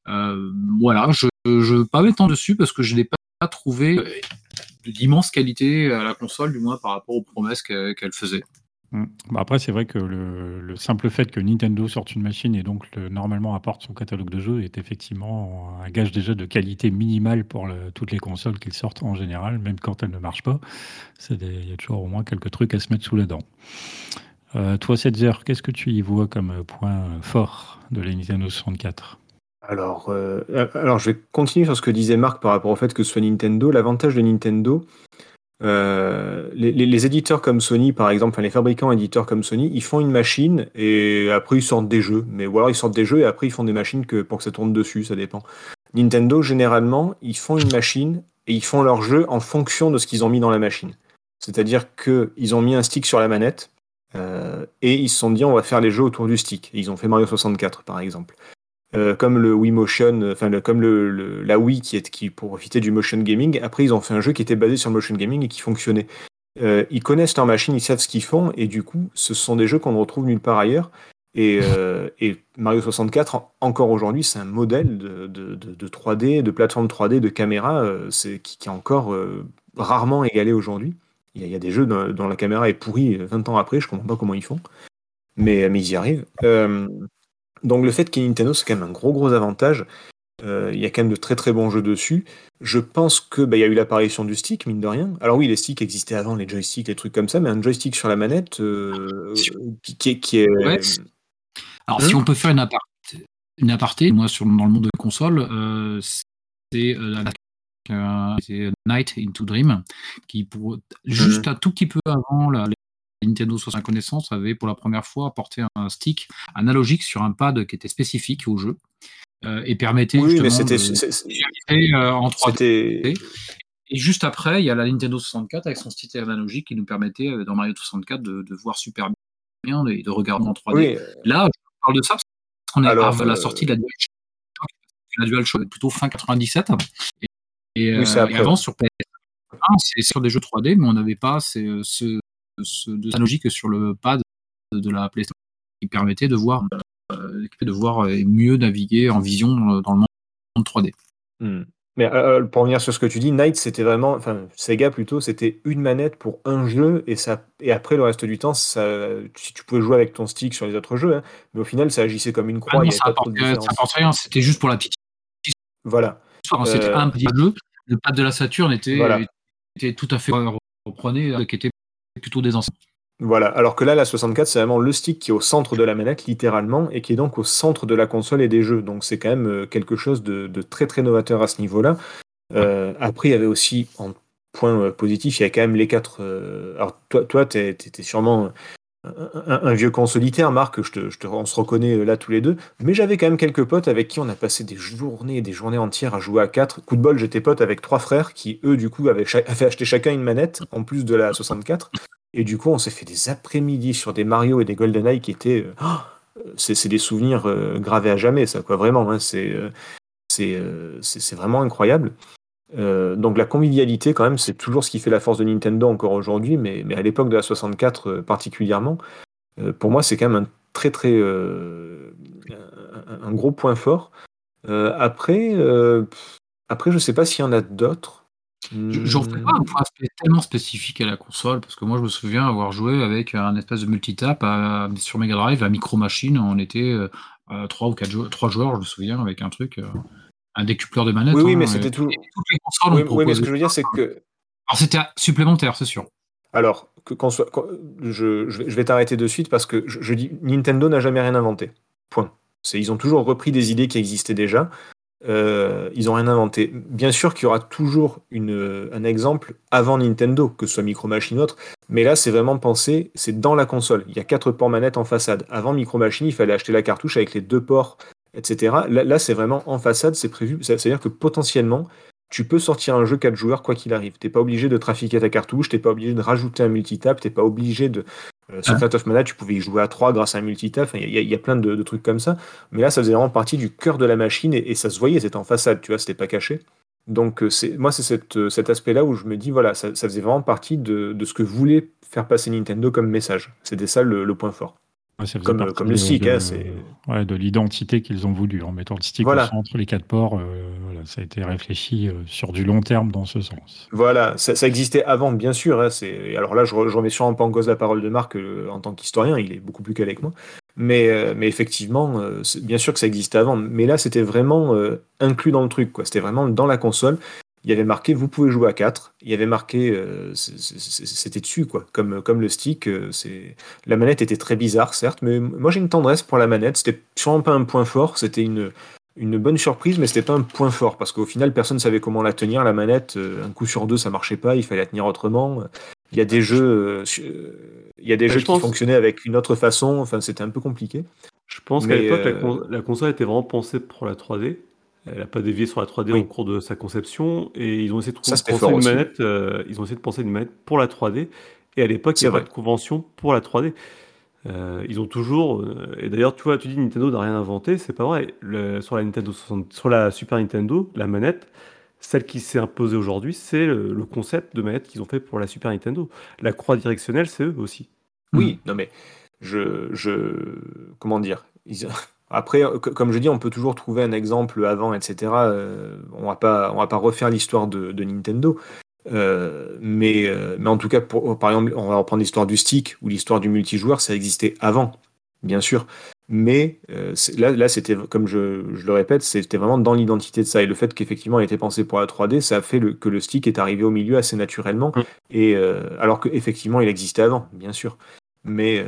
Euh, voilà, je ne veux pas m'étendre dessus parce que je n'ai pas trouvé d'immense qualité à la console, du moins par rapport aux promesses que- qu'elle faisait. Mm. Bah après, c'est vrai que le, le simple fait que Nintendo sorte une machine et donc le- normalement apporte son catalogue de jeux est effectivement un gage déjà de qualité minimale pour toutes les consoles qu'ils sortent en général, même quand elles ne marchent pas. Il y a toujours au moins quelques trucs à se mettre sous la dent. Euh, toi, Setzer, qu'est-ce que tu y vois comme point fort de la Nintendo 64 Alors, euh, alors, je vais continuer sur ce que disait Marc par rapport au fait que ce soit Nintendo. L'avantage de Nintendo, euh, les, éditeurs comme Sony, par exemple, enfin, les fabricants éditeurs comme Sony, ils font une machine et après ils sortent des jeux. Mais ou alors ils sortent des jeux et après ils font des machines pour que ça tourne dessus, ça dépend. Nintendo, généralement, ils font une machine et ils font leur jeu en fonction de ce qu'ils ont mis dans la machine. C'est-à-dire qu'ils ont mis un stick sur la manette euh, et ils se sont dit on va faire les jeux autour du stick. Ils ont fait Mario 64, par exemple. Euh, comme le Wii Motion, enfin le- comme le, la Wii qui est qui profiter du motion gaming. Après, ils ont fait un jeu qui était basé sur le motion gaming et qui fonctionnait. Euh, ils connaissent leur machine, ils savent ce qu'ils font, et du coup, ce sont des jeux qu'on ne retrouve nulle part ailleurs. Et, euh, Mario 64, en- encore aujourd'hui, c'est un modèle de, de- de- de 3D, de plateforme 3D, de caméra, euh, qui, est encore euh, rarement égalé aujourd'hui. Il y, a, des jeux dont, la caméra est pourrie 20 ans après, je comprends pas comment ils font, mais, mais ils y arrivent. Euh, donc le fait qu'il y ait Nintendo, c'est quand même un gros gros avantage. Euh, il y a quand même de très très bons jeux dessus. Je pense que bah, il y a eu l'apparition du stick, mine de rien. Alors oui, les sticks existaient avant, les joysticks, les trucs comme ça, mais un joystick sur la manette euh, qui, qui est, qui est- Ouais. Alors, si Hum. on peut faire une aparté, une aparté moi, sur, dans le monde de console, euh, c'est euh, la- euh, c'est Night into Dream, qui, pour, juste un tout petit peu avant la, Nintendo 65 connaissance, avait pour la première fois apporté un stick analogique sur un pad qui était spécifique au jeu euh, et permettait Oui, mais justement c'était de euh, en 3D. c'était Et juste après, il y a la Nintendo 64 avec son stick analogique qui nous permettait, euh, dans Mario 64, de, de voir super bien et de regarder en 3D. oui, Là, je parle de ça parce qu'on est Alors, à la euh, sortie de la DualShock. La DualShock plutôt fin 97. Et, Oui, euh, et avant, sur PS1, c'est sur des jeux 3D, mais on n'avait pas ce, ce, de sa logique sur le pad de, la PlayStation qui permettait de voir, euh, de voir euh, mieux naviguer en vision euh, dans le monde 3D. Hmm. Mais euh, pour revenir sur ce que tu dis, Knight, c'était vraiment, enfin Sega plutôt, c'était une manette pour un jeu et ça, et après le reste du temps, ça, si tu pouvais jouer avec ton stick sur les autres jeux, hein, mais au final, ça agissait comme une Ah croix, non, n'y avait ça rien, c'était juste pour la petite Voilà. C'était Euh, un petit jeu. Le pad de la Saturn était, Voilà. était tout à fait reprenait, qui était plutôt des anciens. Voilà, alors que là, la 64, c'est vraiment le stick qui est au centre de la manette, littéralement, et qui est donc au centre de la console et des jeux. Donc c'est quand même euh, quelque chose de, très très novateur à ce niveau-là. Euh, après, il y avait aussi, en point euh, positif, il y a quand même les quatre. alors toi, toi, t'es t'es sûrement un, vieux consolitaire, Marc, je on se reconnaît euh, là tous les deux. Mais j'avais quand même quelques potes avec qui on a passé des journées et des journées entières à jouer à quatre. Coup de bol, j'étais pote avec trois frères qui, eux, du coup, avaient, acheté chacun une manette, en plus de la 64. Et du coup, on s'est fait des après-midi sur des Mario et des GoldenEye qui étaient. euh, oh, c'est c'est des souvenirs euh, gravés à jamais, ça, quoi, vraiment. hein, euh, euh, c'est- c'est vraiment incroyable. Euh, donc la convivialité, quand même, c'est toujours ce qui fait la force de Nintendo encore aujourd'hui, mais, mais à l'époque de la 64 euh, particulièrement, euh, pour moi, c'est quand même un très très un, gros point fort. Après, après, je sais pas s'il y en a d'autres. Je- J'en fais pas un point tellement spécifique à la console, parce que moi je me souviens avoir joué avec un espèce de multitap sur Mega Drive à Micro Machine. On était euh, euh, trois ou quatre jou- trois joueurs, je me souviens, avec un truc, un décupleur de manette. Oui, oui, hein, mais c'était tout. et toutes les consoles Oui, mais ce que je veux dire, c'est que Alors c'était supplémentaire, c'est sûr. Alors, que, qu'on soit, je, je vais- je vais t'arrêter de suite parce que je, je dis Nintendo n'a jamais rien inventé. Point. C'est, ils ont toujours repris des idées qui existaient déjà. Euh, ils n'ont rien inventé. Bien sûr qu'il y aura toujours une, un exemple avant Nintendo, que ce soit Micro Machine ou autre, mais là c'est vraiment pensé, c'est dans la console. Il y a quatre ports manettes en façade. Avant Micro Machine, il fallait acheter la cartouche avec les deux ports, etc. Là, là, c'est vraiment en façade, c'est prévu. C'est-à-dire que potentiellement, tu peux sortir un jeu 4 joueurs quoi qu'il arrive. T'es pas obligé de trafiquer ta cartouche, t'es pas obligé de rajouter un multitap, t'es pas obligé de. Euh, sur Hein Fat of Mana, tu pouvais y jouer à 3 grâce à un multitap. Il y, a- il y a plein de, de trucs comme ça. Mais là, ça faisait vraiment partie du cœur de la machine et, et ça se voyait, c'était en façade, tu vois, c'était pas caché. Donc, euh, moi, c'est cette, euh, cet aspect-là où je me dis, voilà, ça, ça faisait vraiment partie de, de ce que voulait faire passer Nintendo comme message. C'était ça le, le point fort. Ouais, Comme, le de- stick, de, hein, c'est. ouais, de l'identité qu'ils ont voulu en mettant le stick Voilà. au centre, les quatre ports. euh, voilà, ça a été réfléchi euh, sur du long terme dans ce sens. Voilà, ça, ça existait avant, bien sûr. hein. Alors là, je, re- je remets sûrement pas en cause la parole de Marc euh, en tant qu'historien, il est beaucoup plus calé que moi. Mais, euh, mais effectivement, euh, bien sûr que ça existait avant. Mais là, c'était vraiment euh, inclus dans le truc. quoi. C'était vraiment dans la console. Il y avait marqué, vous pouvez jouer à 4. Il y avait marqué, euh, c'était dessus, quoi. Comme, comme le stick. euh, c'est... La manette était très bizarre, certes, mais moi j'ai une tendresse pour la manette. C'était sûrement pas un point fort. C'était une, une bonne surprise, mais c'était pas un point fort parce qu'au final, personne ne savait comment la tenir. La manette, euh, un coup sur deux, ça marchait pas. Il fallait la tenir autrement. Il y a des jeux, il y a des Ouais, jeux je qui pense- fonctionnaient avec une autre façon. Enfin, c'était un peu compliqué. Je pense qu'à l'époque, la, con- la console était vraiment pensée pour la 3D. Elle n'a pas dévié sur la 3D Oui. en cours de sa conception. Et ils ont essayé de Ça, trouver- c'était penser fort une aussi. manette. euh, ils ont essayé de penser une manette pour la 3D. Et à l'époque, il C'est n'y avait vrai. pas de convention pour la 3D. Euh, ils ont toujours, euh, et d'ailleurs, tu vois, tu dis Nintendo n'a rien inventé, c'est pas vrai. Le- sur la Nintendo 60 sur la Super Nintendo, la manette, celle qui s'est imposée aujourd'hui, c'est le, le concept de manette qu'ils ont fait pour la Super Nintendo. La croix directionnelle, c'est eux aussi. Oui, non mais je, je comment dire ils- Après, euh, co- comme je dis, on peut toujours trouver un exemple avant, etc. Euh, on va pas, on va pas refaire l'histoire de, de Nintendo. Euh, mais, mais en tout cas, pour, par exemple, on va reprendre l'histoire du stick ou l'histoire du multijoueur, ça existait avant, bien sûr. Mais euh, là, là c'était, comme je, je le répète, c'était vraiment dans l'identité de ça. Et le fait qu'effectivement, il était pensé pour la 3D, ça a fait le- que le stick est arrivé au milieu assez naturellement. Mm. Et, euh, alors qu'effectivement, il existait avant, bien sûr. Mais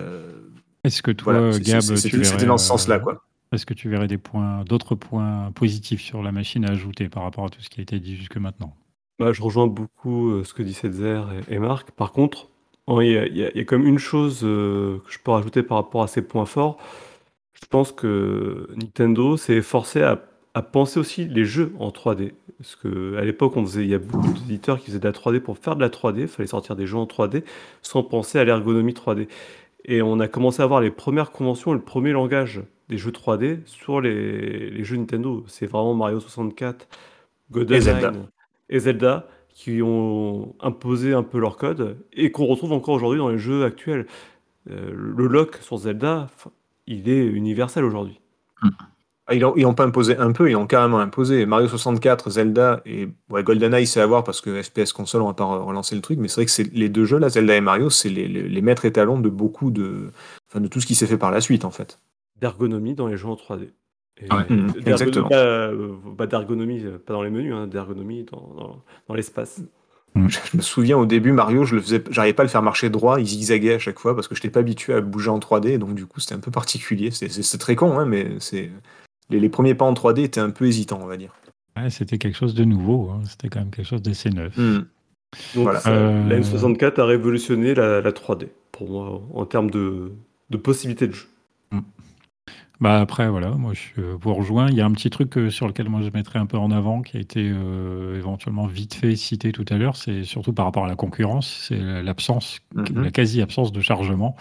Est-ce que toi, voilà, Gab, c'était dans ce sens-là, quoi. Est-ce que tu verrais des points, d'autres points positifs sur la machine à ajouter par rapport à tout ce qui a été dit jusque maintenant? Bah, je rejoins beaucoup euh, ce que dit Setzer et, Marc. Par contre, il y a, même une chose euh, que je peux rajouter par rapport à ces points forts. Je pense que Nintendo s'est forcé à, penser aussi les jeux en 3D. Parce qu'à l'époque, il y a beaucoup d'éditeurs qui faisaient de la 3D pour faire de la 3D. Il fallait sortir des jeux en 3D sans penser à l'ergonomie 3D. Et on a commencé à voir les premières conventions et le premier langage des jeux 3D sur les, les jeux Nintendo. C'est vraiment Mario 64, Et Zelda. Et Zelda qui ont imposé un peu leur code et qu'on retrouve encore aujourd'hui dans les jeux actuels. Euh, le lock sur Zelda, il est universel aujourd'hui. Ah, Ils ont, ils ont pas imposé un peu, ils ont carrément imposé. Mario 64, Zelda et ouais, GoldenEye, c'est à voir parce que FPS console, on va pas re- relancer le truc, mais c'est vrai que c'est les deux jeux, là, Zelda et Mario, c'est les, les, les maîtres étalons de beaucoup de, enfin, de tout ce qui s'est fait par la suite, en fait. D'ergonomie dans les jeux en 3D. Et Ouais. Mhm, d'ergonomie, exactement. pas, euh, pas d'ergonomie, euh, pas dans les menus, hein, d'ergonomie dans, dans- dans l'espace. Je me souviens au début, Mario, je le faisais, j'arrivais pas à le faire marcher droit, il zigzaguait à chaque fois parce que je n'étais pas habitué à bouger en 3D, donc du coup, c'était un peu particulier. C'est- très con, hein, mais c'est les, les premiers pas en 3D étaient un peu hésitants, on va dire. Ouais, C'était quelque chose de nouveau, hein. c'était quand même quelque chose d'assez neuf. Hmm. Donc Voilà. ça, Euh, la N64 a révolutionné la, la 3D, pour moi, en termes de, de possibilités de jeu. Bah après, voilà, moi je vous rejoins. Il y a un petit truc euh, sur lequel moi je mettrais un peu en avant, qui a été euh, éventuellement vite fait cité tout à l'heure, c'est surtout par rapport à la concurrence, c'est l'absence, Mhm. la quasi-absence de chargement.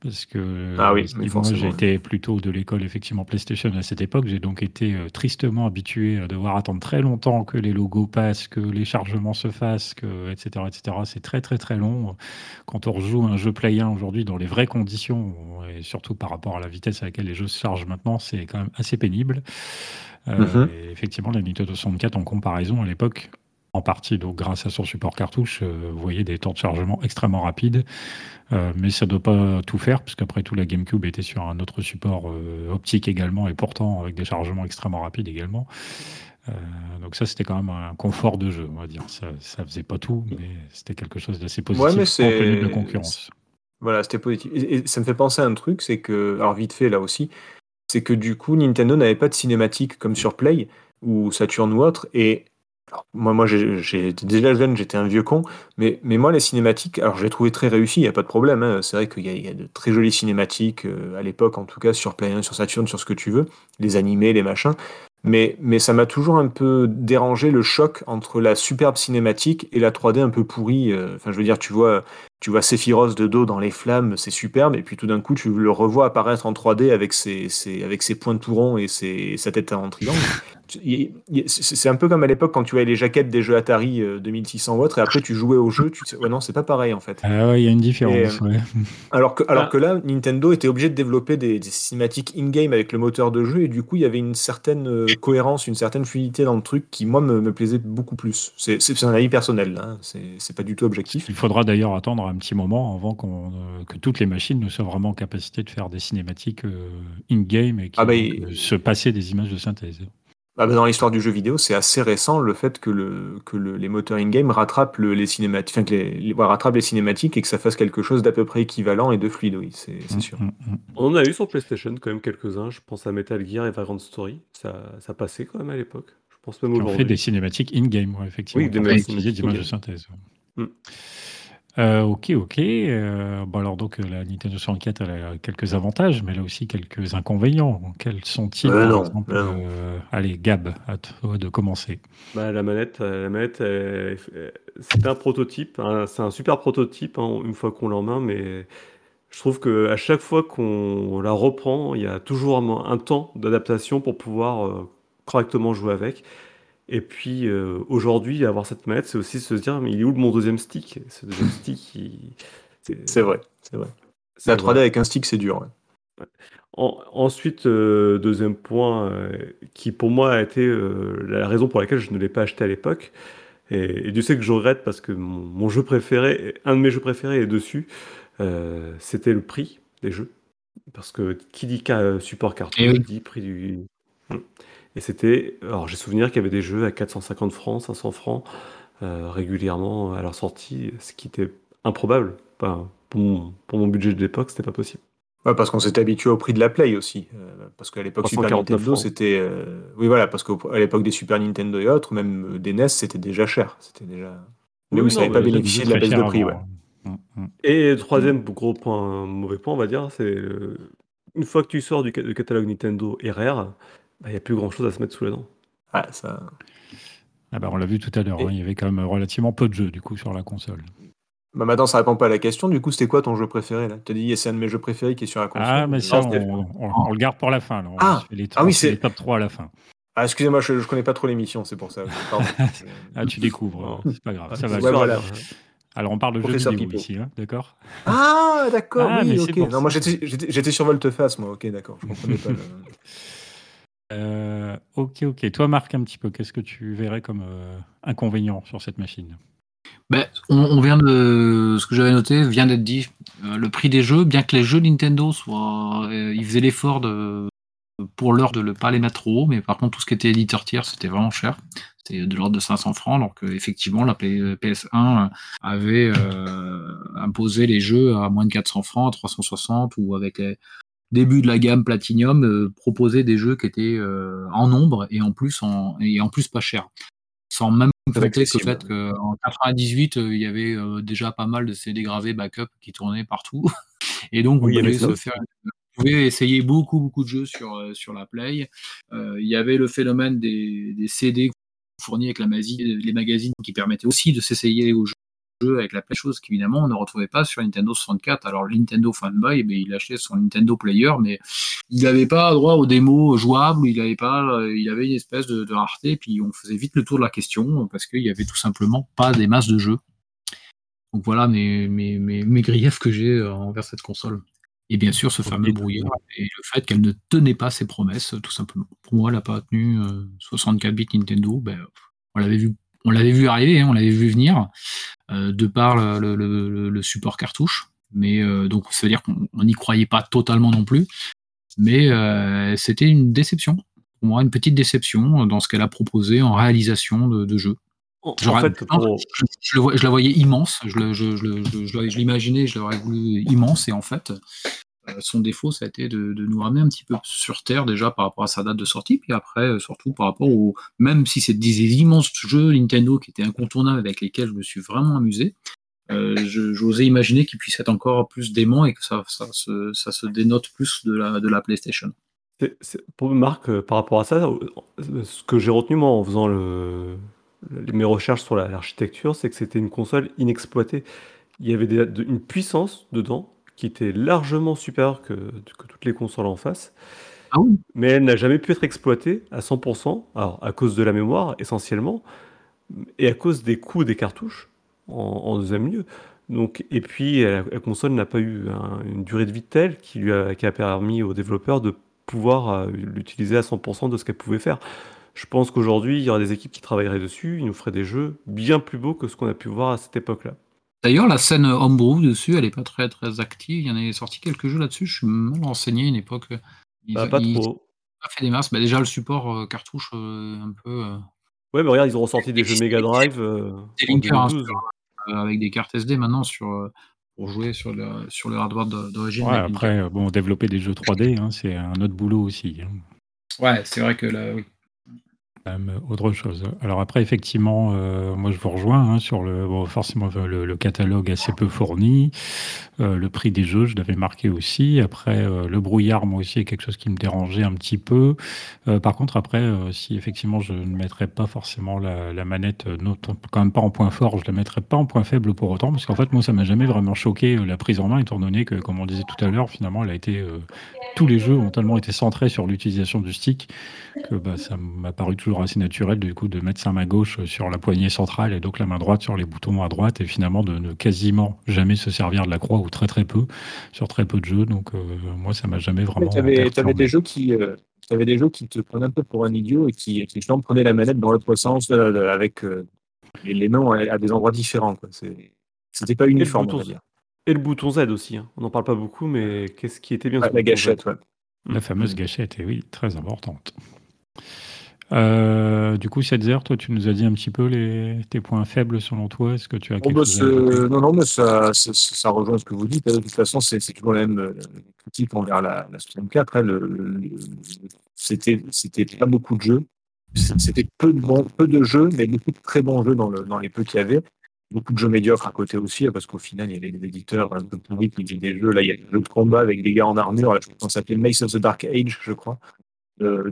Parce que Ah oui, oui, moi été plutôt de l'école effectivement PlayStation à cette époque, j'ai donc été euh, tristement habitué à devoir attendre très longtemps que les logos passent, que les chargements se fassent, que, etc. etc. C'est très très très long. Quand on rejoue un jeu Play 1 aujourd'hui dans les vraies conditions, et surtout par rapport à la vitesse à laquelle les jeux se chargent maintenant, c'est quand même assez pénible. Euh, Mhm. et effectivement, la Nintendo 64 en comparaison à l'époque, en partie donc grâce à son support cartouche, euh, vous voyez des temps de chargement extrêmement rapides. Euh, mais ça ne doit pas tout faire, puisqu'après tout, la GameCube était sur un autre support euh, optique également, et pourtant avec des chargements extrêmement rapides également. Euh, donc ça, c'était quand même un confort de jeu, on va dire. Ça, ça faisait pas tout, mais c'était quelque chose d'assez positif Ouais, mais tenu de c'est- concurrence. Voilà, c'était positif. Et, et ça me fait penser à un truc, c'est que, alors vite fait là aussi, c'est que du coup, Nintendo n'avait pas de cinématique comme sur Play ou Saturn ou autre. Et alors, moi, moi j'ai déjà jeune, j'étais un vieux con, mais, mais moi, les cinématiques, alors je les trouvais très réussies, il n'y a pas de problème. hein. C'est vrai qu'il y, a- de très jolies cinématiques, euh, à l'époque en tout cas, sur Play 1, sur Saturn, sur ce que tu veux, les animés, les machins. Mais, mais ça m'a toujours un peu dérangé le choc entre la superbe cinématique et la 3D un peu pourrie. euh, Enfin, je veux dire, tu vois, tu vois Sephiroth de dos dans les flammes, c'est superbe, et puis tout d'un coup, tu le revois apparaître en 3D avec ses, avec ses points tout ronds et sa tête en triangle. C'est un peu comme à l'époque quand tu avais les jaquettes des jeux Atari euh, 2600 ou autre, et après tu jouais au jeu, tu sais, ouais, non, c'est pas pareil en fait. Ah ouais, il y a une différence. Et, euh, ouais. (laughs) Alors que, alors Ah. que là, Nintendo était obligé de développer des, des cinématiques in-game avec le moteur de jeu, et du coup, il y avait une certaine euh, cohérence, une certaine fluidité dans le truc qui, moi, me, me plaisait beaucoup plus. C'est un avis personnel, hein. c'est pas du tout objectif. Il faudra d'ailleurs attendre un petit moment avant qu'on, euh, que toutes les machines ne soient vraiment en capacité de faire des cinématiques euh, in-game et qui Ah bah, donc, il- euh, se passer des images de synthèse. Ah bah, dans l'histoire du jeu vidéo, c'est assez récent le fait que, le, que le- les moteurs in-game rattrapent le- les cinématiques, enfin, que les, les- ouais, rattrapent les cinématiques et que ça fasse quelque chose d'à peu près équivalent et de fluide, oui, c'est Mm, sûr. mm, mm. On en a eu sur PlayStation quand même quelques-uns. Je pense à Metal Gear et Vagrant Story. Ça, ça passait quand même à l'époque. Je pense même ont fait des cinématiques in-game, ouais, effectivement. Oui, des d'images de synthèse. ouais. Euh, ok, ok. Euh, bon alors donc la Nintendo 64 elle a quelques avantages, mais elle a aussi quelques inconvénients. Quels sont-ils Euh, par non, exemple euh, non. euh, Allez, Gab, à toi de commencer. Bah, la manette, la manette, c'est un prototype. hein, c'est un super prototype hein, une fois qu'on l'a en main, mais Je trouve qu'à chaque fois qu'on la reprend, il y a toujours un, un temps d'adaptation pour pouvoir euh, correctement jouer avec. Et puis euh, aujourd'hui, avoir cette manette, c'est aussi se dire, mais il est où mon deuxième stick? Ce deuxième stick, il- C'est vrai, c'est vrai. c'est La vrai. 3D avec un stick, c'est dur. ouais. En- ensuite, euh, deuxième point, euh, qui pour moi a été euh, la raison pour laquelle je ne l'ai pas acheté à l'époque, et, et Dieu sait que je regrette parce que mon, mon jeu préféré, un de mes jeux préférés est dessus, euh, c'était le prix des jeux. Parce que qui dit support cartouche, Eh oui. dit prix du... Hmm. Et c'était... Alors j'ai souvenir qu'il y avait des jeux à 450 francs, 500 francs, euh, régulièrement à leur sortie, ce qui était improbable. Enfin, pour, mon, pour mon budget de l'époque, c'était pas possible. Ouais, parce qu'on s'était habitué au prix de la Play aussi. euh, parce qu'à l'époque Super 349 Nintendo, c'était. euh, Oui, voilà, parce qu'à l'époque des Super Nintendo et autres, même des NES, c'était déjà cher. C'était déjà. Mais Oui, non, n'avait pas bénéficié de très la baisse de prix, ouais. hein. Mm, mm. Et troisième gros point, mauvais point, on va dire, c'est une fois que tu sors du, ca- du catalogue Nintendo et Rare, il n'y a plus grand chose à se mettre sous la dent. Ah, ça... Ah bah, on l'a vu tout à l'heure, Et- hein, il y avait quand même relativement peu de jeux du coup sur la console. Bah, maintenant, ça répond pas à la question. Du coup, c'était quoi ton jeu préféré là? Tu as dit, c'est un de mes jeux préférés qui est sur la console. Ah, mais ça, Non, on, on- on le garde pour la fin. là. On Ah. fait les, Ah oui, c'est- les top 3 à la fin. Ah, excusez-moi, je, je connais pas trop l'émission, c'est pour ça. (laughs) Ah, tu découvres, c'est pas grave. Ça va. Ouais, voilà. alors, on parle de jeux vidéo Pipo. ici, hein, d'accord? Ah, d'accord, Ah, mais oui, ok. Non, moi j'étais j'étais- j'étais sur Volteface, moi, ok, d'accord. Je comprenais pas. le- (laughs) Euh, Ok, ok. Toi, Marc, un petit peu, qu'est-ce que tu verrais comme euh, inconvénient sur cette machine? Ben, on, vient de ce que j'avais noté vient d'être dit. Euh, le prix des jeux, bien que les jeux Nintendo soient, ils faisaient l'effort pour l'heure de ne pas les mettre trop haut, mais par contre tout ce qui était éditeur tiers, c'était vraiment cher. C'était de l'ordre de 500 francs, que effectivement la P- PS1 avait imposé les jeux à moins de 400 francs, à 360 ou avec les débuts de la gamme Platinum, euh, proposer des jeux qui étaient euh, en nombre et en plus en et en plus pas chers, sans même compter le fait qu'en 98 euh, il y avait euh, déjà pas mal de CD gravés backup qui tournaient partout (laughs) et donc Oui, pouvait ça. se faire essayer beaucoup beaucoup de jeux sur sur la Play. Il y avait le phénomène des, des CD fournis avec la les magazines qui permettaient aussi de s'essayer aux jeux jeux avec la Play, chose qu'évidemment on ne retrouvait pas sur Nintendo 64. Alors le Nintendo fanboy, il achetait son Nintendo Player, mais il n'avait pas droit aux démos jouables, il avait pas, euh, il avait une espèce de, de rareté, puis on faisait vite le tour de la question parce qu'il y avait tout simplement pas des masses de jeux. Donc voilà mes, mes, mes, mes griefs que j'ai euh, envers cette console. Et bien sûr, ce fameux brouillard et le fait qu'elle ne tenait pas ses promesses, tout simplement. Pour moi, elle n'a pas tenu euh, 64 bits Nintendo. Ben, on l'avait vu, on l'avait vu arriver, hein, on l'avait vu venir, euh, de par le, le- le- le support cartouche. Mais euh, donc, ça veut dire qu'on on n'y croyait pas totalement non plus. Mais euh, c'était une déception. Pour moi, une petite déception dans ce qu'elle a proposé en réalisation de, de jeu. En, fait, pour- je, je la voyais immense, je, l'imaginais, je l'aurais voulu immense, et en fait, son défaut, ça a été de, nous ramener un petit peu sur Terre déjà par rapport à sa date de sortie, puis après, euh, surtout par rapport au. Même si c'est des immenses jeux Nintendo qui étaient incontournables avec lesquels je me suis vraiment amusé, euh, j'osais imaginer qu'ils puissent être encore plus déments et que ça, se, dénote plus de la, PlayStation. pour Marc, euh, par rapport à ça, euh, ce que j'ai retenu moi en faisant mes recherches sur la- l'architecture, c'est que c'était une console inexploitée. Il y avait des- de- une puissance dedans qui était largement supérieure que, que toutes les consoles en face. Ah oui mais elle n'a jamais pu être exploitée à 100%, alors à cause de la mémoire essentiellement, et à cause des coûts des cartouches en, en deuxième lieu. Donc, et puis la, la console n'a pas eu un- une durée de vie telle qui lui a, qui a permis aux développeurs de pouvoir euh, l'utiliser à 100% de ce qu'elle pouvait faire. Je pense qu'aujourd'hui, il y aura des équipes qui travailleraient dessus, ils nous feraient des jeux bien plus beaux que ce qu'on a pu voir à cette époque-là. D'ailleurs, la scène homebrew dessus, elle est pas très très active. Il y en a sorti quelques jeux là-dessus. Je suis mal renseigné à une époque. Ils, Bah, pas ils- trop. ils pas fait des masses. Bah, déjà, le support euh, cartouche, euh, un peu euh, Ouais, mais regarde, ils ont ressorti des jeux Mega Drive euh, des linkers, hein, 2012. euh, avec des cartes SD maintenant sur, euh, pour jouer sur le, sur le hardware d'origine. Ouais, après, bon, développer des jeux 3D, hein, c'est un autre boulot aussi. hein. Ouais, c'est vrai que là, oui. Autre chose. Alors après, effectivement, euh, moi je vous rejoins hein, sur le forcément le, catalogue assez peu fourni, euh, le prix des jeux, je l'avais marqué aussi. Après, euh, le brouillard, moi aussi, est quelque chose qui me dérangeait un petit peu. par contre, après, si effectivement je ne mettrais pas forcément la, manette, quand même pas en point fort, je la mettrais pas en point faible pour autant, parce qu'en fait, moi, ça m'a jamais vraiment choqué la prise en main, étant donné que, comme on disait tout à l'heure, finalement, elle a été tous les jeux ont tellement été centrés sur l'utilisation du stick que bah, ça m'a paru toujours assez naturel du coup de mettre sa main gauche sur la poignée centrale et donc la main droite sur les boutons à droite et finalement de ne quasiment jamais se servir de la croix ou très très peu sur très peu de jeux. Donc euh, moi ça m'a jamais vraiment. Tu avais, des jeux qui euh, avais des jeux qui te prenaient un peu pour un idiot et qui, qui prenaient la manette dans l'autre sens euh, avec les, mains à, des endroits différents. C'était pas uniforme, on va dire. Et le bouton Z aussi. Hein. On n'en parle pas beaucoup, mais qu'est-ce qui était bien La gâchette, ouais. La fameuse gâchette, et oui, très importante. Euh, du coup, Setzer, toi, tu nous as dit un petit peu les, tes points faibles selon toi. Est-ce que tu as quelque bah, chose Non, non, mais ça, ça, rejoint ce que vous dites. De toute façon, c'est toujours la même critique envers la, la 64. Hein. Le, c'était pas beaucoup de jeux. C'était peu de, bon, peu de jeux, mais beaucoup de très bons jeux dans, le, dans les peu qu'il y avait. Beaucoup de jeux médiocres à côté aussi, parce qu'au final, il y avait des éditeurs un peu pourris qui faisaient des jeux. Là, il y a des jeux de combat avec des gars en armure. Là, je pense s'appelait Mace of the Dark Age, je crois. Euh,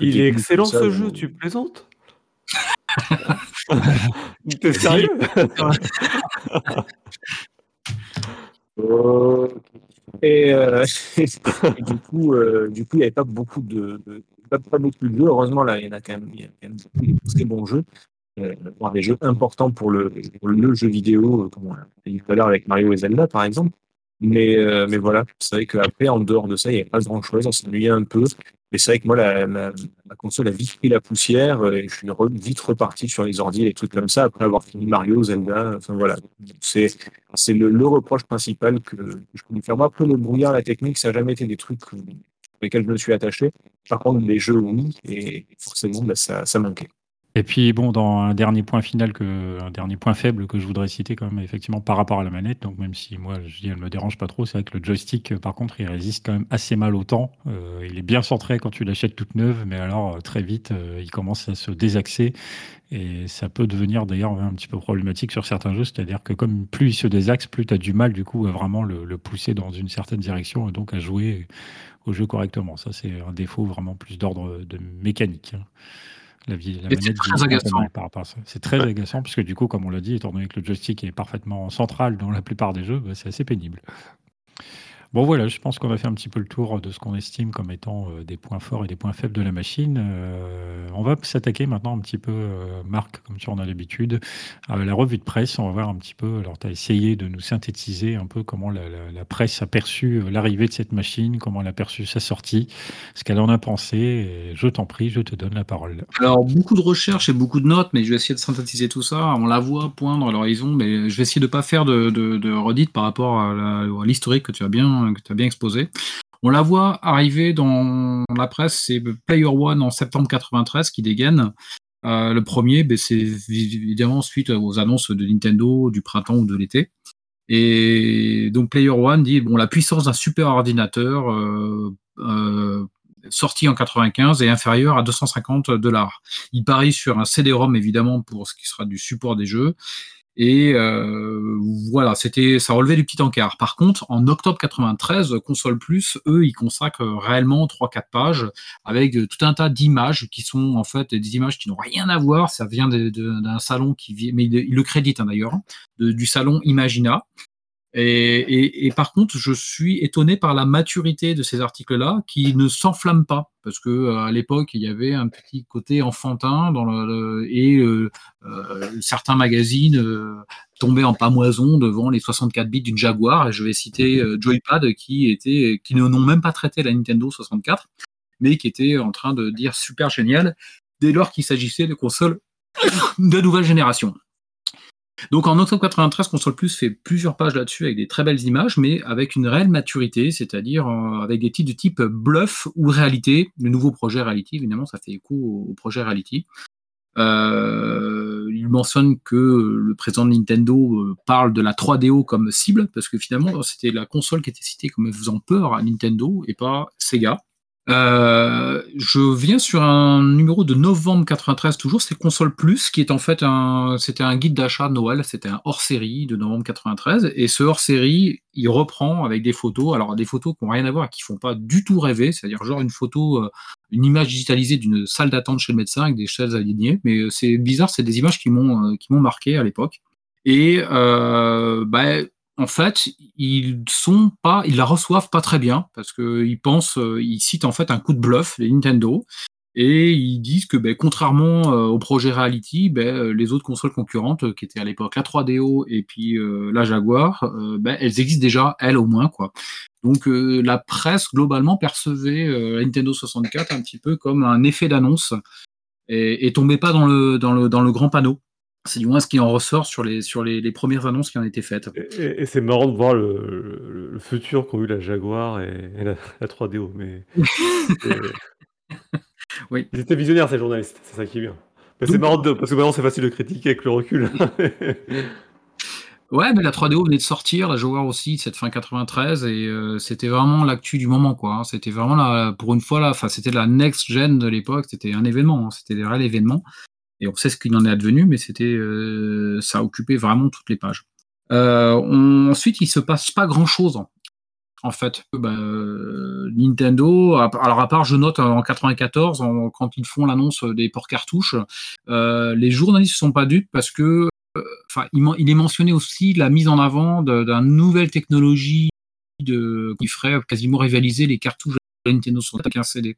il est excellent ce jeu, tu plaisantes (laughs) T'es sérieux (laughs) et, euh, (laughs) du coup, euh, du coup, il n'y avait pas beaucoup de, pas, beaucoup de jeux. Heureusement, là, il y en a quand même, il y a quand même beaucoup de très bons jeux. Euh, des jeux importants pour le, pour le jeu vidéo, comme on l'a dit tout à l'heure avec Mario et Zelda, par exemple. Mais, euh, mais voilà, c'est vrai qu'après, en dehors de ça, il n'y avait pas grand-chose, on s'ennuyait un peu. Mais c'est vrai que moi, la, la, console a vite pris la poussière euh, et je suis vite reparti sur les ordi et les trucs comme ça après avoir fini Mario, Zelda. Enfin voilà, c'est le, le, reproche principal que, je peux faire. Moi, après le brouillard, la technique, ça n'a jamais été des trucs pour lesquels je me suis attaché. Par contre, les jeux, oui, et forcément, bah, ça, ça manquait. Et puis bon, dans un dernier point final, que, un dernier point faible que je voudrais citer quand même, effectivement, par rapport à la manette, donc même si moi je dis elle me dérange pas trop, c'est vrai que le joystick, par contre, il résiste quand même assez mal au temps. Euh, il est bien centré quand tu l'achètes toute neuve, mais alors euh, très vite, euh, il commence à se désaxer et ça peut devenir d'ailleurs un petit peu problématique sur certains jeux, c'est-à-dire que comme plus il se désaxe, plus tu as du mal du coup à vraiment le, le, pousser dans une certaine direction et donc à jouer au jeu correctement. Ça, c'est un défaut vraiment plus d'ordre de mécanique. Hein. La, vie, la manette très agaçant. par rapport à ça. C'est très agaçant parce que du coup, comme on l'a dit, étant donné que le joystick est parfaitement central dans la plupart des jeux, bah, c'est assez pénible. Bon voilà, je pense qu'on a fait un petit peu le tour de ce qu'on estime comme étant euh, des points forts et des points faibles de la machine. Euh, on va s'attaquer maintenant un petit peu, euh, Marc, comme tu en as l'habitude, à la revue de presse. On va voir un petit peu, alors tu as essayé de nous synthétiser un peu comment la, presse a perçu l'arrivée de cette machine, comment elle a perçu sa sortie, ce qu'elle en a pensé. je t'en prie, je te donne la parole. Alors beaucoup de recherches et beaucoup de notes, mais je vais essayer de synthétiser tout ça. On la voit poindre à l'horizon, mais je vais essayer de ne pas faire de, de, redite par rapport à l'historique que tu as bien que tu as bien exposé. On la voit arriver dans la presse, c'est Player One en septembre 93 qui dégaine. Euh, le premier, ben, c'est évidemment suite aux annonces de Nintendo du printemps ou de l'été. Et donc Player One dit bon la puissance d'un super ordinateur euh, euh, sorti en 95 est inférieure à 250 dollars. Il parie sur un CD-ROM évidemment pour ce qui sera du support des jeux et euh, voilà, c'était, ça relevait du petit encart. Par contre, en octobre 93, Console Plus, eux, ils consacrent réellement 3-4 pages avec tout un tas d'images qui sont en fait des images qui n'ont rien à voir. Ça vient d'un salon qui vient, mais ils le créditent hein, d'ailleurs, du salon Imagina. Et, par contre, je suis étonné par la maturité de ces articles-là, qui ne s'enflamment pas, parce que euh, à l'époque, il y avait un petit côté enfantin dans le, et euh, euh, certains magazines tombaient en pamoison devant les 64 bits d'une Jaguar. Et je vais citer Joypad, qui était, qui ne n'ont même pas traité la Nintendo 64, mais qui était en train de dire super génial dès lors qu'il s'agissait de consoles de nouvelle génération. Donc en octobre 93, Console Plus fait plusieurs pages là-dessus avec des très belles images, mais avec une réelle maturité, c'est-à-dire euh, avec des titres de type bluff ou réalité. Le nouveau projet Reality, évidemment, ça fait écho au, projet Reality. Euh, il mentionne que le président de Nintendo euh, parle de la 3DO comme cible, parce que finalement, c'était la console qui était citée comme faisant peur à Nintendo et pas Sega. Euh, je viens sur un numéro de novembre 93 toujours, c'est Console Plus, qui est en fait un, c'était un guide d'achat de Noël, c'était un hors-série de novembre 93, et ce hors-série, il reprend avec des photos, alors des photos qui n'ont rien à voir, qui font pas du tout rêver, c'est-à-dire genre une photo, euh, une image digitalisée d'une salle d'attente chez le médecin avec des chaises alignées, mais euh, c'est bizarre, c'est des images qui m'ont, qui m'ont marqué à l'époque. Et euh, bah, en fait, ils sont pas, ils la reçoivent pas très bien parce qu'ils pensent, euh, ils citent en fait un coup de bluff les Nintendo et ils disent que ben, contrairement euh, au projet Reality, ben, euh, les autres consoles concurrentes qui étaient à l'époque la 3DO et puis la Jaguar, ben, elles existent déjà elles au moins quoi. Donc la presse globalement percevait la Nintendo 64 un petit peu comme un effet d'annonce et, et tombait pas dans le dans le dans le grand panneau. C'est du moins ce qui en ressort sur les, sur les, les premières annonces qui ont été faites. Et, et c'est marrant de voir le, le, futur qu'ont eu la Jaguar et, et la, la, 3DO. Mais (laughs) oui. Ils étaient visionnaires, ces journalistes, c'est ça qui est bien. Mais c'est marrant de, parce que maintenant c'est facile de critiquer avec le recul. (laughs) ouais, mais la 3DO venait de sortir, la Jaguar aussi, cette fin 93, et euh, c'était vraiment l'actu du moment, quoi. Hein. C'était vraiment, la, pour une fois, là, c'était la next-gen de l'époque, c'était un événement, hein. c'était des réels événements. Et on sait ce qu'il en est advenu, mais c'était, euh, ça a occupé vraiment toutes les pages. Euh, ensuite, il se passe pas grand chose. En fait, bah, Nintendo, alors à part, je note en 94, en, quand ils font l'annonce des ports cartouches, euh, les journalistes ne sont pas dupes parce que, enfin, il, est mentionné aussi la mise en avant d'une nouvelle technologie qui ferait quasiment rivaliser les cartouches de Nintendo 64 CD.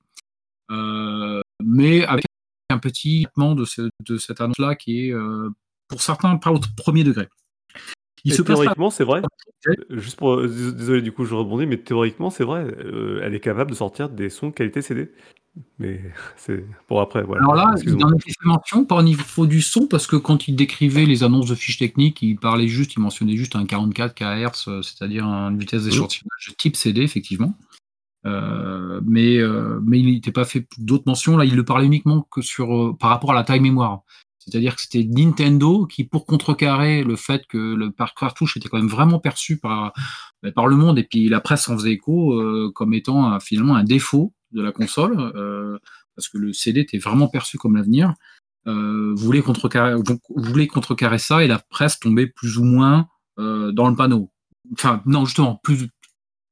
Euh, mais avec un petit de, ce, de cette annonce-là qui est, euh, pour certains, pas au premier degré. Il se théoriquement, c'est vrai. Juste pour, désolé, du coup, je rebondis, mais théoriquement, c'est vrai. Euh, elle est capable de sortir des sons qualité CD. Mais (laughs) c'est pour après. Voilà. Alors là, il en a fait mention, au niveau du son, parce que quand il décrivait les annonces de fiches techniques, il parlait juste, il mentionnait juste un 44 kHz, euh, c'est-à-dire une vitesse d'échantillonnage type CD, effectivement. Euh, mais, euh, mais il n'était pas fait d'autres mentions. Là, il ne parlait uniquement que sur, euh, par rapport à la taille mémoire. C'est-à-dire que c'était Nintendo qui, pour contrecarrer le fait que le parc cartouche était quand même vraiment perçu par, ben, par le monde, et puis la presse en faisait écho comme étant finalement un défaut de la console, parce que le CD était vraiment perçu comme l'avenir, voulait contrecarrer, voulait contrecarrer ça, et la presse tombait plus ou moins dans le panneau. Enfin, non, justement, plus,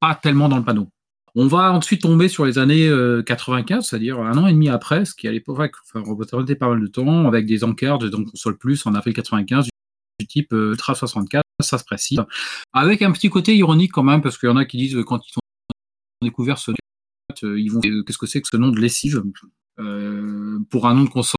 pas tellement dans le panneau. On va ensuite tomber sur les années 95, euh, c'est-à-dire un an et demi après, ce qui à l'époque enfin, représentait pas mal de temps, avec des encarts de console plus en avril 95 du type euh, Ultra 64, ça se précise. Avec un petit côté ironique quand même, parce qu'il y en a qui disent quand ils ont découvert ce nom, ils vont qu'est-ce que c'est que ce nom de lessive euh, pour un nom de console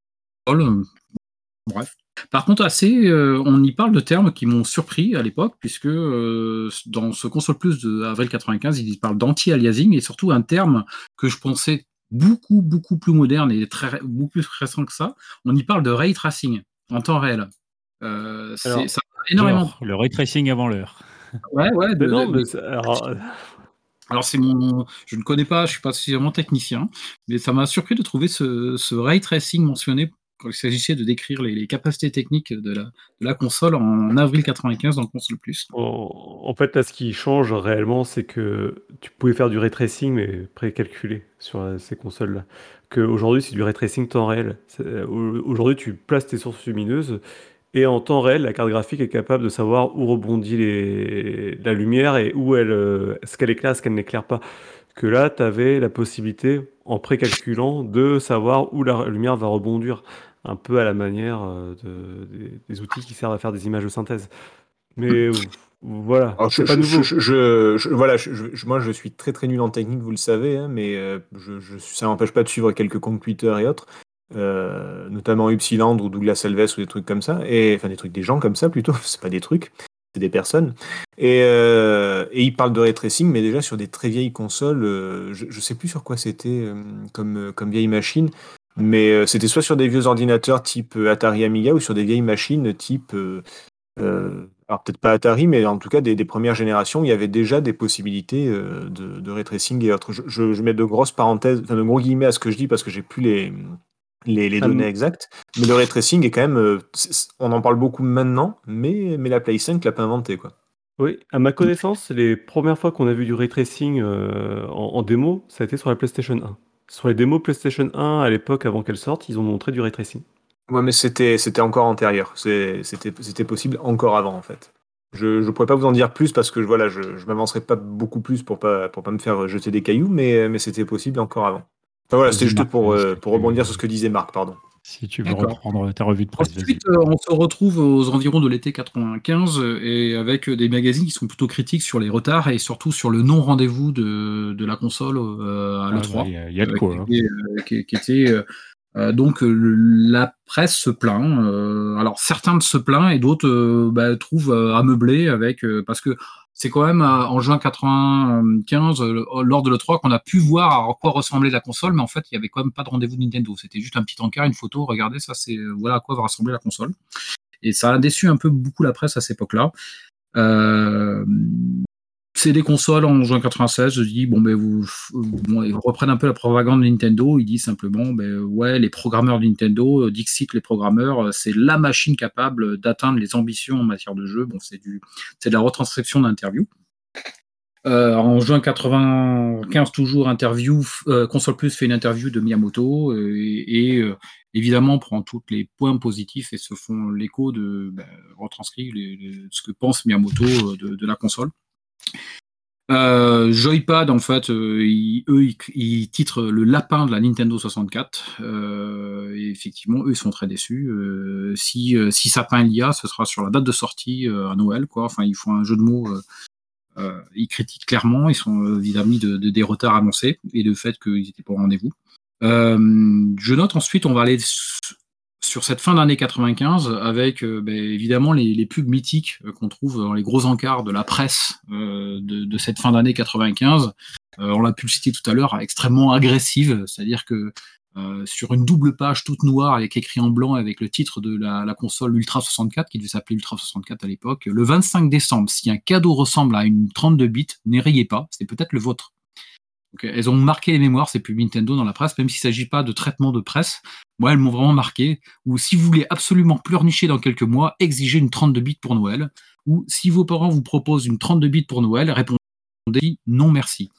Bref. Par contre, assez, euh, on y parle de termes qui m'ont surpris à l'époque, puisque euh, dans ce console plus de avril 95, ils parlent d'anti-aliasing et surtout un terme que je pensais beaucoup, beaucoup plus moderne et très, beaucoup plus récent que ça. On y parle de ray tracing en temps réel. Euh, ça énormément. le ray tracing avant l'heure. (laughs) Ouais, ouais. non, mais alors, alors c'est mon, je ne connais pas, je suis pas suffisamment technicien, mais ça m'a surpris de trouver ce, ce ray tracing mentionné quand il s'agissait de décrire les, capacités techniques de la, console en avril 95 dans le console plus. En, fait, là, ce qui change réellement, c'est que tu pouvais faire du ray tracing, mais précalculé sur euh, ces consoles-là. Qu'aujourd'hui, c'est du ray tracing temps réel. Euh, aujourd'hui, tu places tes sources lumineuses et en temps réel, la carte graphique est capable de savoir où rebondit la lumière et où elle, euh, ce qu'elle éclaire, ce qu'elle n'éclaire pas. Que là, tu avais la possibilité, en précalculant, de savoir où la lumière va rebondir un peu à la manière euh, de, des, outils qui servent à faire des images de synthèse. Mais voilà, c'est pas nouveau. Je, voilà, moi je suis très très nul en technique, vous le savez, hein, mais euh, je, ça m'empêche pas de suivre quelques comptes Twitter et autres, euh, notamment Upsiland ou Douglas Alves ou des trucs comme ça, et enfin des trucs des gens comme ça plutôt, (laughs) c'est pas des trucs, c'est des personnes. Et, et ils parlent de ray tracing, mais déjà sur des très vieilles consoles, je, je sais plus sur quoi c'était comme, comme vieille machine. Mais euh, c'était soit sur des vieux ordinateurs type euh, Atari Amiga ou sur des vieilles machines type. Euh, alors peut-être pas Atari, mais en tout cas des, premières générations, il y avait déjà des possibilités de, de ray tracing et autres. Je, mets de grosses parenthèses, enfin de gros guillemets à ce que je dis parce que j'ai plus les, les, données exactes. Mais le ray tracing est quand même, on en parle beaucoup maintenant, mais, mais la Play 5 l'a pas inventé quoi. Oui, à ma connaissance, les premières fois qu'on a vu du ray tracing en, en, démo, ça a été sur la PlayStation 1. Sur les démos PlayStation 1 à l'époque, avant qu'elle sorte, ils ont montré du ray tracing. Ouais, mais c'était c'était encore antérieur. C'était possible encore avant en fait. Je ne pourrais pas vous en dire plus parce que voilà, je ne m'avancerai pas beaucoup plus pour pas pour pas me faire jeter des cailloux, mais mais c'était possible encore avant. Enfin, voilà, c'était juste pour, euh, pour rebondir sur ce que disait Marc, pardon. Si tu veux reprendre ta revue de presse. Ensuite, euh, on se retrouve aux environs de l'été 95 euh, et avec euh, des magazines qui sont plutôt critiques sur les retards et surtout sur le non-rendez-vous de, de la console à Ah, l'E3. bah, Il y a- il y a de quoi. qui était, qui- qui était, euh, donc la presse se plaint. euh, alors certains se plaignent et d'autres euh, bah, trouvent euh, ameubler avec parce que c'est quand même euh, en juin 95 euh, lors de l'E3 qu'on a pu voir à quoi ressemblait la console, mais en fait il y avait quand même pas de rendez-vous de Nintendo. C'était juste un petit encart, une photo. Regardez ça, c'est euh, voilà à quoi va ressembler la console. Et ça a déçu un peu beaucoup la presse à cette époque-là. Euh, c'est des consoles en juin 96. Je dis bon ben vous, bon, ils reprennent un peu la propagande de Nintendo. Ils disent simplement ben ouais les programmeurs de Nintendo, euh, Dixit les programmeurs, euh, c'est la machine capable d'atteindre les ambitions en matière de jeu. Bon c'est du c'est de la retranscription d'interview. Euh, en juin 95, toujours interview, Console Plus fait une interview de Miyamoto et, évidemment prend tous les points positifs et se font l'écho de ben, retranscrit ce que pense Miyamoto de la console. Euh, Joypad, en fait, euh, ils- eux, ils, titrent le lapin de la Nintendo 64. Euh, et effectivement, eux, ils sont très déçus. Si, si Sapin il y a, ce sera sur la date de sortie à Noël, quoi. Enfin, ils font un jeu de mots. ils critiquent clairement. Ils sont vis-à-vis de, de- des retards annoncés et le fait qu'ils n'étaient pas au rendez-vous. Je note ensuite, on va aller sur cette fin d'année 95 avec euh, ben, évidemment les, pubs mythiques euh, qu'on trouve dans les gros encarts de la presse euh, de, cette fin d'année 95. Euh, on l'a pu le citer tout à l'heure, extrêmement agressive, c'est-à-dire que sur une double page toute noire avec écrit en blanc avec le titre de la, la console Ultra 64 qui devait s'appeler Ultra 64 à l'époque. Le 25 décembre, si un cadeau ressemble à une 32 bits, n'y riez pas, c'est peut-être le vôtre. Donc, elles ont marqué les mémoires, ces pubs Nintendo dans la presse, même s'il ne s'agit pas de traitement de presse. Moi, elles m'ont vraiment marqué. Ou si vous voulez absolument pleurnicher dans quelques mois, exigez une 32 bits pour Noël. Ou si vos parents vous proposent une 32 bits pour Noël, répondez non merci.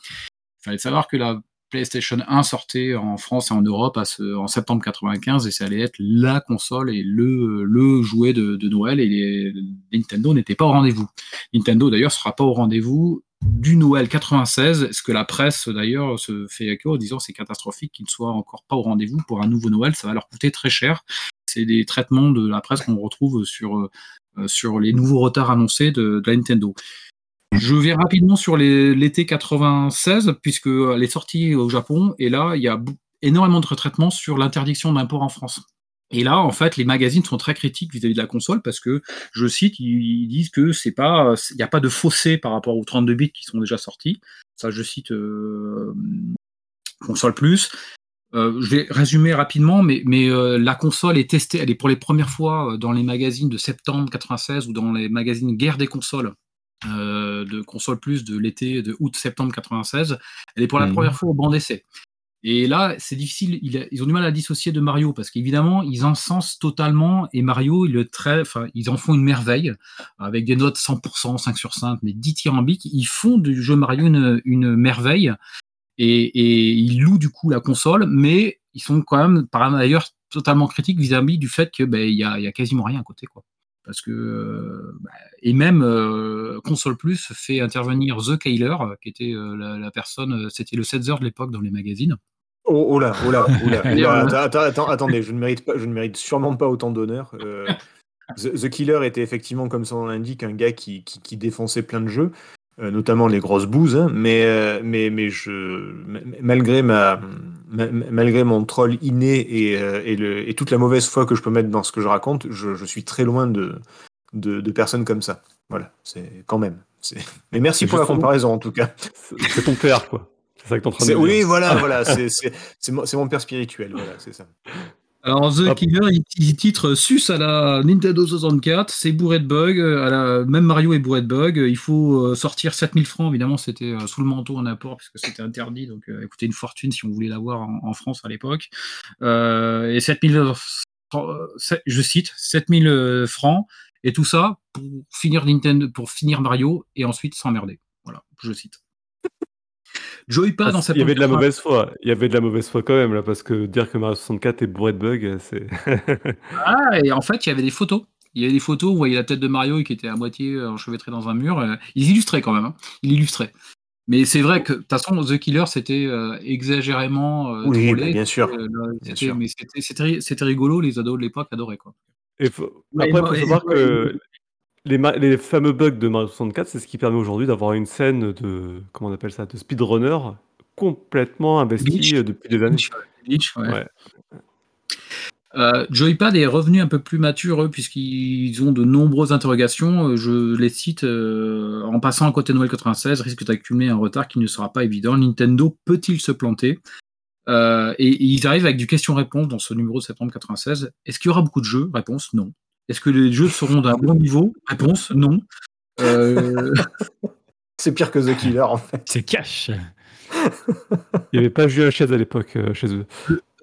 Il fallait savoir que la PlayStation 1 sortait en France et en Europe en septembre 95 et ça allait être la console et le, le jouet de, Noël et Nintendo n'était pas au rendez-vous. Nintendo d'ailleurs sera pas au rendez-vous du Noël 96, ce que la presse d'ailleurs se fait écho en disant c'est catastrophique qu'ils ne soient encore pas au rendez-vous pour un nouveau Noël, ça va leur coûter très cher. C'est des traitements de la presse qu'on retrouve sur, euh, les nouveaux retards annoncés de, la Nintendo. Je vais rapidement sur l'été 96, puisque elle est sortie au Japon, et là, il y a énormément de retraitements sur l'interdiction d'import en France. Et là, en fait, les magazines sont très critiques vis-à-vis de la console parce que, je cite, ils, disent que c'est pas, il n'y a pas de fossé par rapport aux 32 bits qui sont déjà sortis. Ça, je cite euh, console plus. Euh, je vais résumer rapidement, mais, mais euh, la console est testée, elle est pour les premières fois dans les magazines de septembre 96 ou dans les magazines Guerre des consoles euh, de console plus de l'été de août-septembre 96. Elle est pour la Mhm. première fois au banc d'essai. Et là, c'est difficile. ils ont du mal à dissocier de Mario parce qu'évidemment, ils encensent totalement et Mario, ils le enfin, ils en font une merveille avec des notes 100%, 5 sur 5, mais dithyrambiques. Ils font du jeu Mario une, merveille et, ils louent du coup la console, mais ils sont quand même par ailleurs totalement critiques vis-à-vis du fait que ben a, a quasiment rien à côté quoi. Parce que euh, bah, et même euh, console plus fait intervenir The Kyler, euh, qui était la, la personne, c'était le 7 heures de l'époque dans les magazines. Oh, oh là, oh là, oh là, (laughs) attends, attendez, je ne mérite pas, je ne mérite sûrement pas autant d'honneur. Euh, The, The Killer était effectivement, comme son nom l'indique, un gars qui, qui, qui défonçait plein de jeux, notamment les grosses bouses, hein, mais, euh, mais, mais je, malgré ma, ma- malgré mon troll inné et, euh, et, le, et toute la mauvaise foi que je peux mettre dans ce que je raconte, je, je suis très loin de, de, de personnes comme ça. Voilà, c'est quand même. Mais merci pour la comparaison en tout cas. C'est ton père, quoi. C'est ça que t'es en train de oui, voilà, voilà, (laughs) c'est mon, c'est mon père spirituel, voilà, c'est ça. Alors The Hop. Killer, il, il titre Sus à la Nintendo 64, c'est bourré de bugs, euh, à la, même Mario est bourré de bugs, il faut euh, sortir 7000 francs, évidemment c'était euh, sous le manteau en apport puisque c'était interdit, donc euh, écoutez une fortune si on voulait l'avoir en, en France à l'époque. Euh, et 7000, euh, c'est- je cite, 7000 euh, francs, et tout ça pour finir Nintendo, pour finir Mario et ensuite s'emmerder. Voilà, je cite. Joypad dans Il y avait de la mauvaise foi. Il y avait de la mauvaise foi quand même là, parce que dire que Mario 64 est bourré de bugs, c'est. (laughs) ah, et en fait, il y avait des photos. Il y avait des photos, où vous voyez la tête de Mario qui était à moitié enchevêtrée dans un mur. Ils illustraient quand même. Hein. Il illustrait. Mais c'est vrai que, de toute façon, The Killer, c'était euh, exagérément euh, oui, bah, bien sûr. Euh, mais c'était rigolo, les ados de l'époque adoraient. Quoi. Après, il faut savoir que les, les, fameux bugs de Mario 64, c'est ce qui permet aujourd'hui d'avoir une scène de, comment on appelle ça, de speedrunner complètement investie depuis des années. ouais. Euh, Joypad est revenu un peu plus mature puisqu'ils ont de nombreuses interrogations. Euh, je les cite euh, en passant à côté de Noël 96, risque d'accumuler un retard qui ne sera pas évident. Nintendo peut-il se planter? Et, ils arrivent avec du question-réponse dans ce numéro de septembre 96. Est-ce qu'il y aura beaucoup de jeux? Réponse non. Est-ce que les jeux seront d'un bon niveau? Réponse non. (laughs) C'est pire que The Killer en fait. C'est cash. (laughs) Il n'y avait pas Julien Chaise à l'époque chez eux.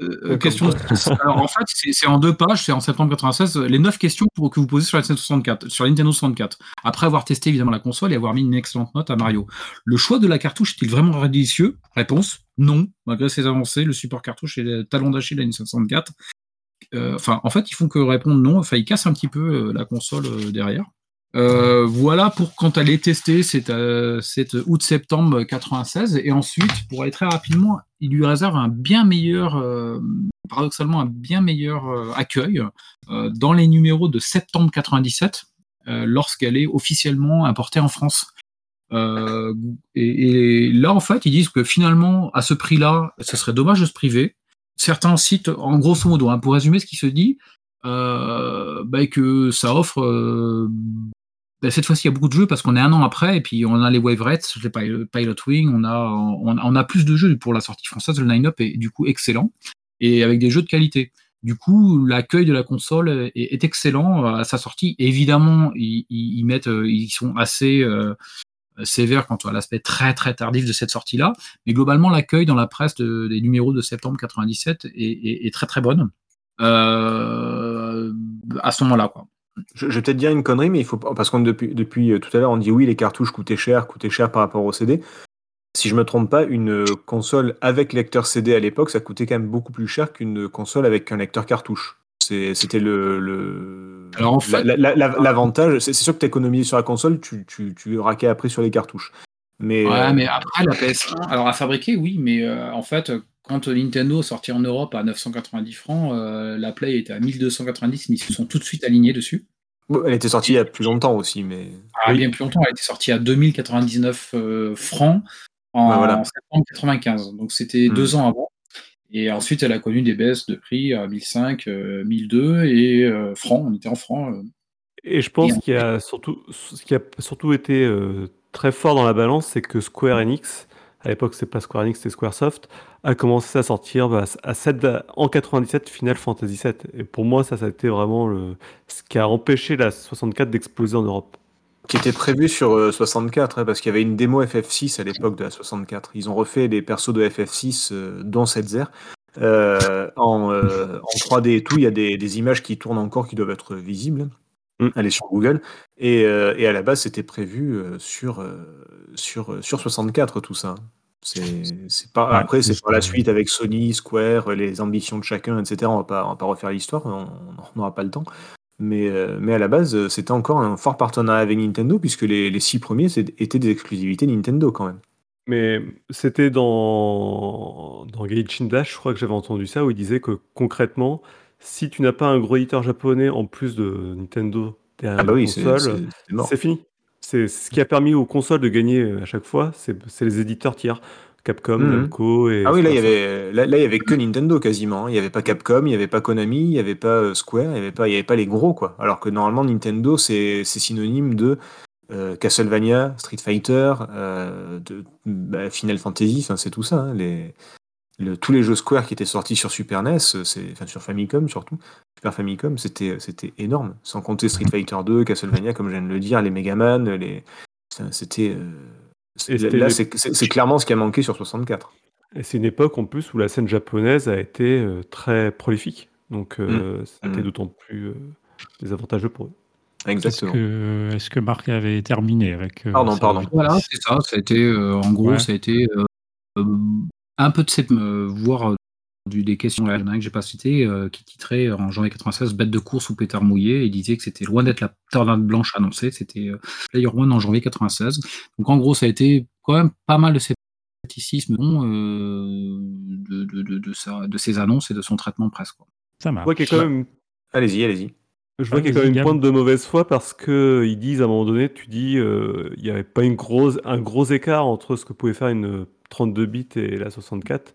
Euh, euh, question. (laughs) Alors en fait, c'est en deux pages, c'est en septembre 96, les neuf questions pour, que vous posez sur la Nintendo sur Nintendo 64. Après avoir testé évidemment la console et avoir mis une excellente note à Mario. Le choix de la cartouche est-il vraiment délicieux Réponse non. Malgré ses avancées, le support cartouche est le talon d'Achille de la Nintendo 64. Euh, enfin, en fait, ils font que répondre non. Enfin, ils cassent un petit peu la console derrière. Euh, voilà pour quand elle est testée, c'est euh, août-septembre 96. Et ensuite, pour aller très rapidement, il lui réserve un bien meilleur, euh, paradoxalement, un bien meilleur accueil dans les numéros de septembre 97, lorsqu'elle est officiellement importée en France. Et, là, en fait, ils disent que finalement, à ce prix-là, ce serait dommage de se priver. Certains sites, en grosso modo, hein, pour résumer ce qui se dit, bah, que ça offre ben, cette fois-ci, il y a beaucoup de jeux parce qu'on est un an après, et puis on a les Wave Rates, les Pilot Wing, on a, on, a plus de jeux pour la sortie française. Le line-up est du coup excellent et avec des jeux de qualité. Du coup, l'accueil de la console est, excellent à sa sortie. évidemment, ils, mettent, ils sont assez euh, sévères quant à l'aspect très très tardif de cette sortie-là. Mais globalement, l'accueil dans la presse des numéros de septembre 97 est, très très bonne euh, à ce moment-là. Je, vais peut-être dire une connerie, mais il faut parce qu'on depuis, depuis euh, tout à l'heure on dit oui les cartouches coûtaient cher, coûtaient cher par rapport au CD. Si je me trompe pas, une console avec lecteur CD à l'époque, ça coûtait quand même beaucoup plus cher qu'une console avec un lecteur cartouche. C'était le l'avantage. C'est sûr que tu économisé sur la console, tu, tu, tu raquais après sur les cartouches. Mais, ouais, euh, mais après la PS1, alors à fabriquer, oui, mais euh, en fait, quand Nintendo sortit en Europe à 990 francs, euh, la Play était à 1290, mais ils se sont tout de suite alignés dessus. elle était sortie il y a plus longtemps aussi, mais. Ah, bien plus longtemps, elle était sortie à 2099 euh, francs en, septembre 95. Donc c'était hmm. deux ans avant. Et ensuite, elle a connu des baisses de prix à 1005, 1002 et euh, francs. On était en francs. Et je pense qu'il y a surtout, ce qui a surtout été très fort dans la balance, c'est que Square Enix à l'époque c'est pas Square Enix, c'était Squaresoft, a commencé à sortir bah, à 7, en 97 Final Fantasy VII. Et pour moi, ça, ça a été vraiment le, ce qui a empêché la 64 d'exploser en Europe. Qui était prévu sur 64, euh, hein, parce qu'il y avait une démo FF6 à l'époque de la 64. Ils ont refait les persos de FF6, euh, dont Setzer. Euh, en, euh, en 3D et tout, il y a des, des, images qui tournent encore qui doivent être visibles. Mm. Allez sur Google. Et, et à la base, c'était prévu sur, sur, sur 64, tout ça. C'est pas après c'est pas la suite avec Sony, Square, les ambitions de chacun, etc. On va pas, va pas refaire l'histoire, on n'aura pas le temps. Mais, euh, mais à la base, c'était encore un fort partenariat avec Nintendo puisque les, les six premiers étaient des exclusivités Nintendo quand même. Mais c'était dans dans Genshin Dash, je crois que j'avais entendu ça, où il disait que concrètement, si tu n'as pas un gros éditeur japonais en plus de Nintendo derrière ah bah oui, console, c'est fini. C'est ce qui a permis aux consoles de gagner euh, à chaque fois, c'est les éditeurs tiers. Capcom, mmh Namco et. Ah oui, là, il y avait, là, il y avait que Nintendo quasiment. Hein. Il n'y avait pas Capcom, il n'y avait pas Konami, il n'y avait pas euh, Square, il n'y avait, pas, il y avait pas les gros, quoi. Alors que normalement, Nintendo, c'est synonyme de euh, Castlevania, Street Fighter, de, bah, Final Fantasy, enfin, c'est tout ça. Hein. les, tous les jeux Square qui étaient sortis sur Super NES, enfin sur Famicom surtout, Super Famicom, c'était c'était énorme. Sans compter Street Fighter 2, Castlevania, comme je viens de le dire, les Megaman, les c'était euh, là c'est clairement ce qui a manqué sur 64. Et c'est une époque en plus où la scène japonaise a été euh, très prolifique, donc euh, mm. ça a été mm. d'autant plus désavantageux pour eux. Exactement. Est-ce que, Marc avait terminé avec. pardon, pardon. Voilà, c'est ça. Ça a été, en gros, ça a été un peu de cette, voire des questions, il y en a un que j'ai pas cité, qui titrait en janvier 96 Bête de course ou pétard mouillé, et disait que c'était loin d'être la tornade blanche annoncée, c'était Player One en janvier 96. Donc en gros, ça a été quand même pas mal de scepticisme euh, de, de, de, de, de ses annonces et de son traitement presse. Quoi. Ça marche. Ouais, quand même Allez-y, allez-y. Je vois qu'il y a quand même une pointe de mauvaise foi parce qu'ils disent à un moment donné, tu dis, euh, il n'y avait pas une grosse, un gros écart entre ce que pouvait faire une 32 bits et la 64.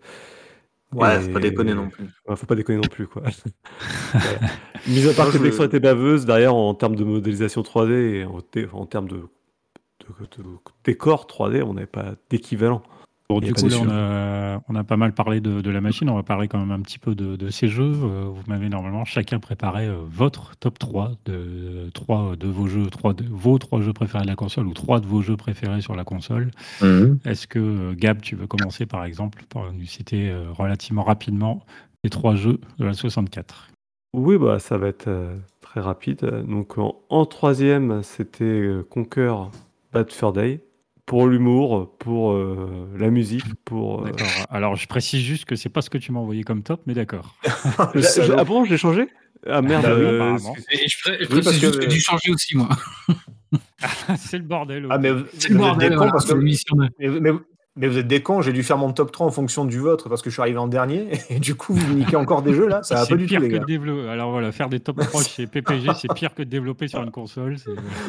Ouais, faut pas déconner non plus. Ouais, faut pas déconner non plus, quoi. (laughs) Mis à part que les textures étaient baveuses, derrière, en termes de modélisation 3D et en, en termes de, de, de décor 3D, on n'avait pas d'équivalent. Bon, du coup, là, on a, on a, pas mal parlé de, de, la machine. On va parler quand même un petit peu de, de ces jeux. Euh, vous m'avez normalement chacun préparé euh, votre top 3 de, 3 de vos jeux, 3 de vos trois jeux préférés de la console ou 3 de vos jeux préférés sur la console. Mhm. Est-ce que, euh, Gab, tu veux commencer par exemple par nous citer relativement rapidement les trois jeux de la 64 Oui, bah, ça va être euh, très rapide. Donc, en, en troisième, c'était Conquer Bad Fur Day pour l'humour, pour euh, la musique, pour. euh, D'accord. Alors, je précise juste que c'est pas ce que tu m'as envoyé comme top, mais d'accord. (laughs) je- ah bon, je l'ai changé? Ah merde. Bah oui, euh, apparemment. excuse- Et je, pré- je Oui, précise parce juste que- que j'ai dû changer aussi, moi. (laughs) c'est le bordel. Ah, mais, vous- C'est le mais vous êtes bordel, des cons voilà, parce c'est que. l'émission de- Mais, mais- mais vous êtes des cons, j'ai dû faire mon top 3 en fonction du vôtre parce que je suis arrivé en dernier (laughs) et du coup vous niquez encore des jeux là, ça va c'est pas du tout pire les que gars. développer. Alors voilà, faire des top 3 chez (laughs) PPG, c'est pire que de développer sur une console.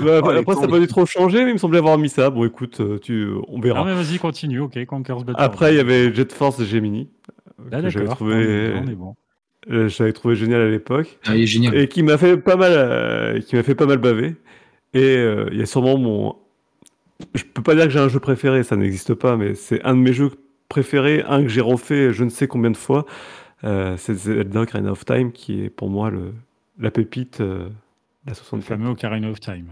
Oh, après, ça n'a pas dû trop changer, mais il me semblait avoir mis ça. Bon, écoute, euh, tu, on Ah verra. mais vas-y, continue, ok, Conker's Battle. Après, il y avait Jet Force Gemini. Ah que j'avais d'accord, trouvé, on est- bon. euh, j'avais trouvé génial à l'époque. Ah, il est génial. et qui m'a fait pas mal euh, qui m'a fait pas mal baver et euh, il y a sûrement mon je peux pas dire que j'ai un jeu préféré ça n'existe pas mais c'est un de mes jeux préférés un que j'ai refait je ne sais combien de fois euh, c'est Zelda Ocarina of Time qui est pour moi le la pépite euh, de la Le 64 fameux Ocarina of Time.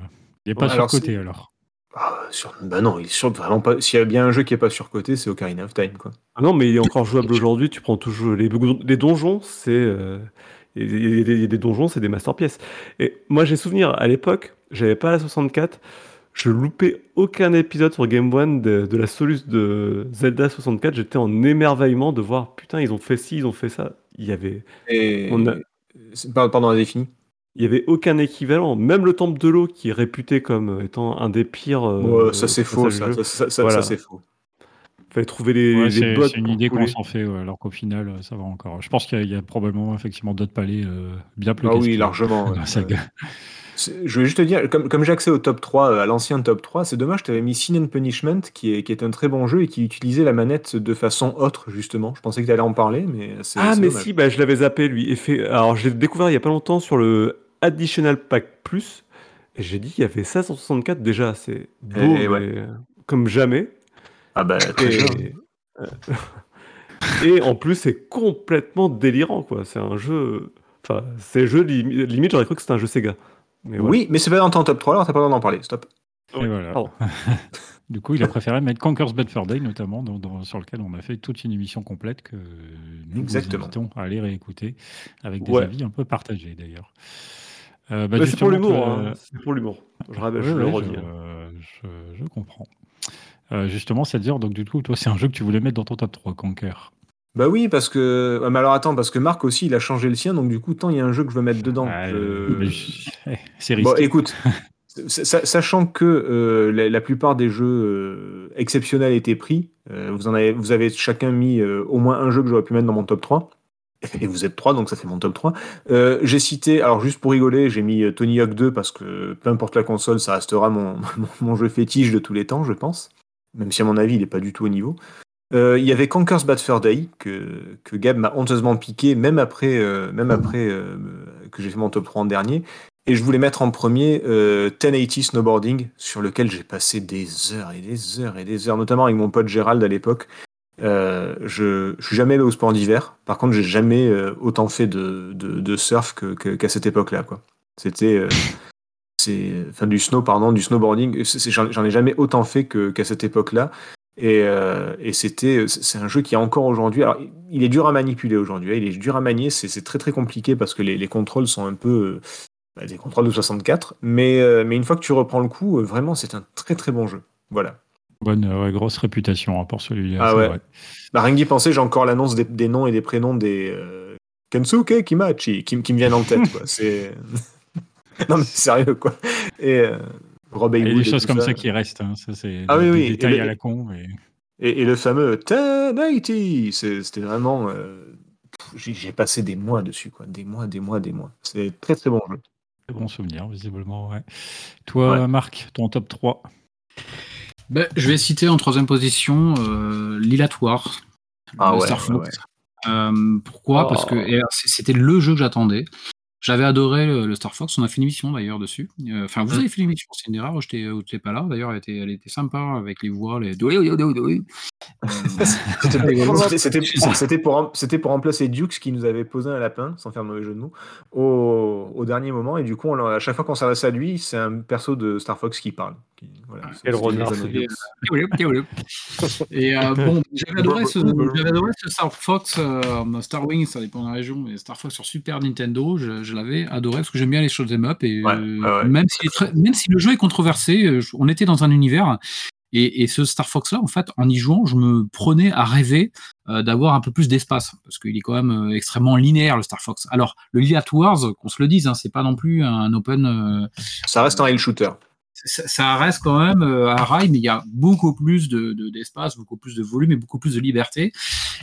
Il est pas Ouais, surcoté alors. Ah, sur... Bah non, il est sur... vraiment pas. S'il y a bien un jeu qui est pas surcoté, c'est Ocarina of Time quoi. Ah non mais il est encore jouable aujourd'hui tu prends toujours les, les donjons c'est euh, il y a des- donjons c'est des masterpieces et moi j'ai souvenir à l'époque j'avais pas la 64 je loupais aucun épisode sur Game One de, de la soluce de Zelda 64 j'étais en émerveillement de voir putain ils ont fait ci ils ont fait ça il y avait Et On a- pardon, il y avait aucun équivalent même le temple de l'eau qui est réputé comme étant un des pires euh, Ouais, ça c'est faux, ça, du jeu. ça, ça, ça- Voilà. ça, c'est faux. fallait trouver les, Ouais, les bots c'est une idée qu'on s'en fait, ouais, alors qu'au final, euh, ça va encore. Je pense qu'il y, a- il y a probablement effectivement d'autres palais euh, bien plus Ah oui, largement. (laughs) dans ouais. la saga. Je vais juste te dire, comme, comme j'ai accès au top 3, euh, à l'ancien top 3, c'est dommage, tu avais mis Sin and Punishment, qui est, qui est un très bon jeu et qui utilisait la manette de façon autre, justement. Je pensais que tu allais en parler, mais c'est. Ah, mais dommage. si, bah, je l'avais zappé, lui. Et fait... Alors, je l'ai découvert il y a pas longtemps sur le Additional Pack Plus. Et j'ai dit, il y avait ça 164 déjà. C'est beau, Eh ouais. mais, euh, comme jamais. Ah bah, très Et... (laughs) et en plus, c'est complètement délirant, quoi. C'est un jeu. Enfin, c'est un jeu, limi- limite, j'aurais cru que c'était un jeu Sega. Mais voilà. Oui, mais c'est pas dans ton top 3, alors t'as pas le droit d'en parler. Stop. Et voilà. Pardon. (laughs) Du coup, il a préféré mettre Conker's Bad Fur Day, notamment, dans- dans- sur lequel on a fait toute une émission complète que nous Exactement. vous invitons à aller réécouter, avec des Ouais. avis un peu partagés d'ailleurs. Euh, bah, Mais c'est pour l'humour. toi, hein. C'est pour l'humour. Je, Ouais, je le redis. je, hein. je- je comprends. Euh, justement, c'est-à-dire, donc du coup, toi, c'est un jeu que tu voulais mettre dans ton top 3, Conker. Bah oui, parce que. ah, Mais alors attends, parce que Marc aussi, il a changé le sien, donc du coup, tant il y a un jeu que je veux mettre dedans. Ah, je- mais (laughs) je- C'est Bon, risqué. écoute, (laughs) sa- sa- sachant que euh, la, la plupart des jeux euh, exceptionnels étaient pris, euh, vous, en avez, vous avez chacun mis euh, au moins un jeu que j'aurais pu mettre dans mon top 3. Et vous êtes trois, donc ça fait mon top 3. Euh, j'ai cité, alors juste pour rigoler, j'ai mis Tony Hawk 2 parce que peu importe la console, ça restera mon, (laughs) mon, mon jeu fétiche de tous les temps, je pense. Même si à mon avis, il n'est pas du tout au niveau. Euh, Il y avait Conker's Bad Fur Day que, que Gab m'a honteusement piqué, même après, euh, même après euh, que j'ai fait mon top 3 en dernier. Et je voulais mettre en premier euh, 1080 Snowboarding, sur lequel j'ai passé des heures et des heures et des heures, notamment avec mon pote Gérald à l'époque. Euh, je, je suis jamais allé au sport d'hiver. Par contre, j'ai jamais euh, autant fait de, de, de surf que- que- qu'à cette époque-là. C'était euh, c'est enfin du snow pardon, du snowboarding. J'en ai jamais autant fait qu'à cette époque-là. Et, euh, et c'était c'est c'est un jeu qui est encore aujourd'hui. Alors, il est dur à manipuler aujourd'hui. hein, Il est dur à manier. C'est très très compliqué parce que les, les contrôles sont un peu euh, bah, des contrôles de 64. Mais, euh, mais une fois que tu reprends le coup, euh, vraiment, c'est un très très bon jeu. Voilà. Bonne, ouais, grosse réputation hein, pour celui-là. Ah ouais. vrai. Bah, rien penser, j'ai encore l'annonce des, des noms et des prénoms des euh, Kensuke Kimachi qui, qui me viennent en tête. C'est... (laughs) non mais sérieux quoi. Et Rob Il y a des et choses comme ça, ça. qui restent. hein. Ça, c'est Ah des, oui, des oui, et détails le- à la con. mais- Et, et le fameux 1080, c'est- c'était vraiment. euh, j'ai, passé des mois dessus, quoi. Des mois, des mois, des mois. C'est très très bon jeu. Très bon souvenir, visiblement. Ouais. Toi, Ouais. Marc, ton top 3 Ben, je vais citer en troisième position euh, Lilatoire. Ah de ouais, Star ouais, Fox. Euh, pourquoi? Oh. Parce que et, c- c'était le jeu que j'attendais. J'avais adoré le, le Star Fox. On a fait une émission d'ailleurs dessus. Euh, Enfin, vous Mm. avez fait une émission, c'est une erreur où j'étais où t'étais pas là. D'ailleurs, elle était, elle était sympa avec les voix, les. (laughs) C'était, c'était- c'était- c'était pour, rem- c'était pour remplacer Dukes qui nous avait posé un lapin, sans faire de mauvais jeu de mots, au, au dernier moment. Et du coup, on, l'a- à chaque fois qu'on s'adresse à lui, c'est un perso de Star Fox qui parle. Qui- voilà, c'est- Quel c'est renard, anneaux. Et euh, bon, j'avais adoré, ce, j'avais adoré ce Star Fox, euh, Star Wings, ça dépend de la région, mais Star Fox sur Super Nintendo, je, je l'avais adoré parce que j'aime bien les choses up et Ouais, euh, ouais. Même, si, même si le jeu est controversé, euh, on était dans un univers. Et, et ce Star Fox là, en fait, en y jouant, je me prenais à rêver euh, d'avoir un peu plus d'espace parce qu'il est quand même euh, extrêmement linéaire le Star Fox. Alors le Liat Wars, qu'on se le dise, hein, c'est pas non plus un open Ça reste un rail shooter. Ça, ça reste quand même euh, un rail, mais il y a beaucoup plus de, de- d'espace, beaucoup plus de volume et beaucoup plus de liberté.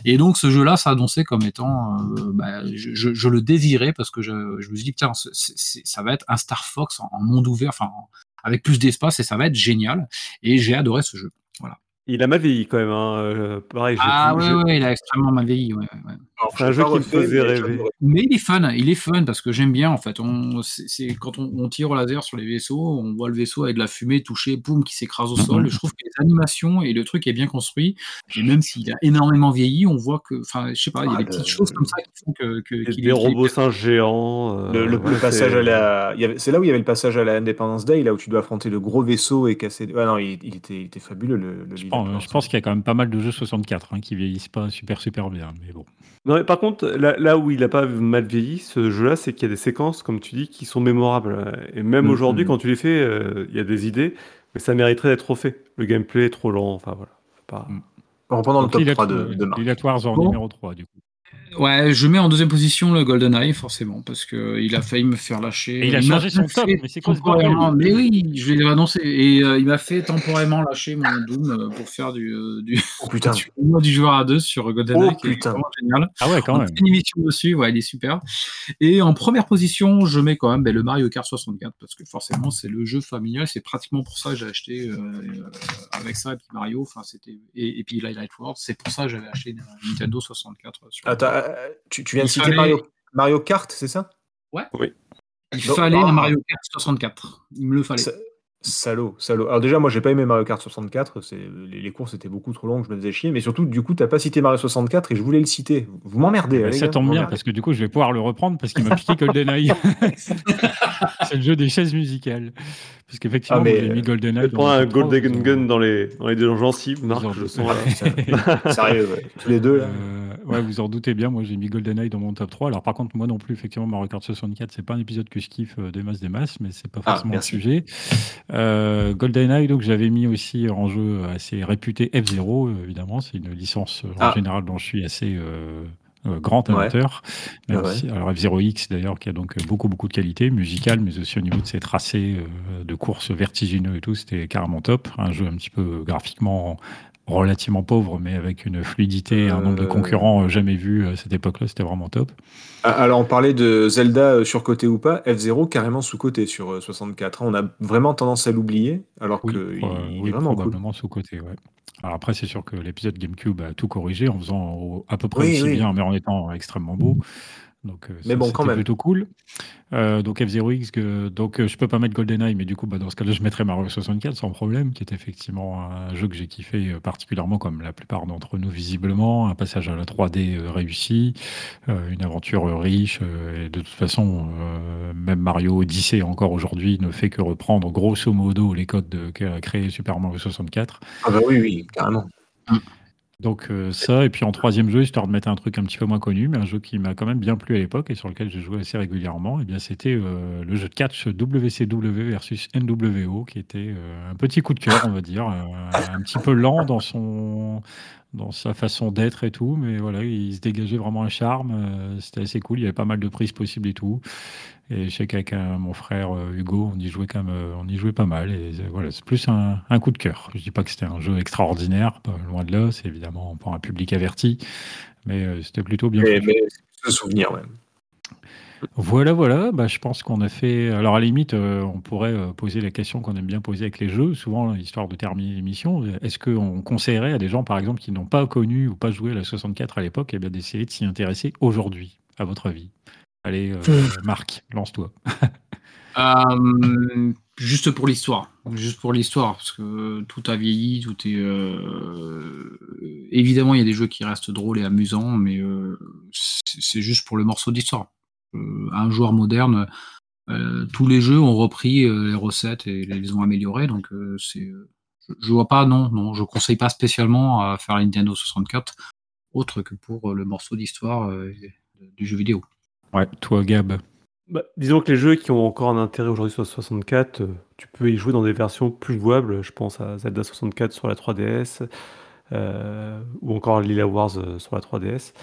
Et donc ce jeu-là s'annonçait comme étant, euh, bah, je, je- je le désirais parce que je, je me suis dit, tiens, c'est- c'est- ça va être un Star Fox en, en monde ouvert, enfin en- avec plus d'espace et ça va être génial. Et j'ai adoré ce jeu. Voilà. Il a mal vieilli quand même. hein, euh, pareil, Ah ouais, ouais, il a extrêmement mal vieilli. Ouais, ouais. Alors, C'est un je jeu qui me faisait mais rêver. Mais il est fun, il est fun parce que j'aime bien en fait. On, c'est, c'est- quand on, on tire au laser sur les vaisseaux, on voit le vaisseau avec de la fumée toucher, boum, qui s'écrase au sol. Mhm. Je trouve que les animations et le truc est bien construit. Et même s'il a énormément vieilli, on voit que, enfin, je sais pas, il y a Ah, des le- petites choses comme ça qui font que, que des, qu'il des est- qu'il est- robots singes géants. euh, Le, le- ouais, le passage c'est- à la. il y avait- C'est là où il y avait le passage à la Independence Day, là où tu dois affronter le gros vaisseau et casser. Ah non, il, il était, il était fabuleux le, le pense, je pense qu'il y a quand même pas mal de jeux 64 hein, qui vieillissent pas super super bien. Mais bon. Non, mais par contre, là, là où il a pas mal vieilli, ce jeu-là, c'est qu'il y a des séquences, comme tu dis, qui sont mémorables. Et même Mhm. aujourd'hui, quand tu les fais, euh, il y a des idées, mais ça mériterait d'être refait. Le gameplay est trop lent. Enfin voilà. Pas-. En reprenant le top Lilat- 3 de, de Marc. Numéro 3, du coup. Ouais, je mets en deuxième position le GoldenEye, forcément, parce que il a failli me faire lâcher. Et il a m'a changé son top, mais c'est quoi temporairement- Mais oui, je l'ai annoncé. Et euh, il m'a fait temporairement lâcher mon Doom euh, pour faire du, euh, du, Oh putain. (laughs) du, du joueur à deux sur GoldenEye, Oh, qui est putain. vraiment génial. Ah ouais, quand On même. une émission dessus, ouais, il est super. Et en première position, je mets quand même ben, le Mario Kart 64 parce que forcément c'est le jeu familial, c'est pratiquement pour ça que j'ai acheté euh, avec ça et puis Mario, enfin c'était et, et puis Light Wars, c'est pour ça que j'avais acheté une Nintendo 64. Sur... Attends, euh, tu, tu viens de Il citer fallait- Mario, Mario Kart, c'est ça? Il donc- fallait ah. un Mario Kart 64, il me le fallait. Sa- Salaud, salaud. Alors déjà, moi, j'ai pas aimé Mario Kart 64. C'est les, les courses étaient beaucoup trop longues, je me faisais chier. Mais surtout, du coup, t'as pas cité Mario 64 et je voulais le citer. Vous m'emmerdez. Mais hein, ça gars, tombe bien parce que du coup je vais pouvoir le reprendre parce qu'il m'a piqué (laughs) GoldenEye. (laughs) c'est le jeu des chaises musicales. Parce qu'effectivement, Ah, j'ai mis euh, GoldenEye. Tu dans prends un Golden Gun dans les, dans les deux gencives, Marc, en je sens. Sérieux, ouais. tous les deux là. Euh, ouais, vous en doutez bien, moi j'ai mis GoldenEye dans mon top 3. Alors par contre, moi non plus, effectivement, Mario Kart 64, c'est pas un épisode que je kiffe euh, des masses des masses, mais c'est pas Ah, forcément le merci. sujet. Euh, GoldenEye, donc j'avais mis aussi en jeu assez réputé F0, euh, évidemment, c'est une licence en Ah. général dont je suis assez euh, euh, grand Ouais. amateur. Ouais. si- alors F0X d'ailleurs, qui a donc beaucoup beaucoup de qualité musicale, mais aussi au niveau de ses tracés euh, de courses vertigineux et tout, c'était carrément top. Un jeu un petit peu graphiquement relativement pauvre, mais avec une fluidité, un nombre de Euh. concurrents euh, jamais vu à cette époque-là, c'était vraiment top. Ah, Alors, on parlait de Zelda euh, surcoté ou pas. F0 carrément sous-coté sur euh, 64. On a vraiment tendance à l'oublier, alors Oui, qu'il oui, est vraiment cool. probablement sous-côté, ouais. Alors après, c'est sûr que l'épisode GameCube a tout corrigé en faisant à peu près Oui, aussi bien, mais en étant extrêmement beau. Donc, euh, Mais ça, bon, quand même. plutôt cool. Euh, donc F0X, que, donc euh, je peux pas mettre GoldenEye, mais du coup, bah, dans ce cas-là, je mettrais Mario 64 sans problème, qui est effectivement un jeu que j'ai kiffé particulièrement, comme la plupart d'entre nous visiblement, un passage à la 3D euh, réussi, euh, une aventure riche, euh, et de toute façon, même Mario Odyssey encore aujourd'hui ne fait que reprendre grosso modo les codes de- qu'a créé Super Mario 64. Ah bah oui, oui, carrément. Donc euh, ça, et puis en troisième jeu, histoire de mettre un truc un petit peu moins connu, mais un jeu qui m'a quand même bien plu à l'époque et sur lequel j'ai joué assez régulièrement, et eh bien c'était euh, le jeu de catch WCW versus NWO, qui était euh, un petit coup de cœur, on va dire, un petit peu lent dans dans sa façon d'être et tout, mais voilà, il se dégageait vraiment un charme, c'était assez cool, il y avait pas mal de prises possibles et tout. Et je sais qu'avec euh, mon frère euh, Hugo, on y jouait quand même, euh, on y jouait pas mal. Et voilà, c'est plus un, coup de cœur. Je dis pas que c'était un jeu extraordinaire, pas loin de là. C'est évidemment pour un public averti, mais c'était plutôt bien. Mais, mais un souvenir même. Voilà, voilà. Bah, je pense qu'on a fait. Alors, à la limite, on pourrait poser la question qu'on aime bien poser avec les jeux, souvent, histoire de terminer l'émission. Est-ce qu'on conseillerait à des gens, par exemple, qui n'ont pas connu ou pas joué à la 64 à l'époque, eh d'essayer de s'y intéresser aujourd'hui, à votre avis? Allez, euh. (laughs) Marc, lance-toi. Euh, juste pour l'histoire. Juste pour l'histoire, parce que tout a vieilli, tout est. Euh, évidemment, il y a des jeux qui restent drôles et amusants, mais c'est juste pour le morceau d'histoire. un joueur moderne, tous les jeux ont repris les recettes et les ont améliorées, donc c'est. Je vois pas, non, non, je conseille pas spécialement à faire la Nintendo 64, autre que pour le morceau d'histoire du jeu vidéo. Ouais, toi, Gab. Bah, disons que les jeux qui ont encore un intérêt aujourd'hui sur 64, euh, tu peux y jouer dans des versions plus jouables. Je pense à Zelda 64 sur la 3DS, euh, ou encore Lila Wars euh, sur la 3DS.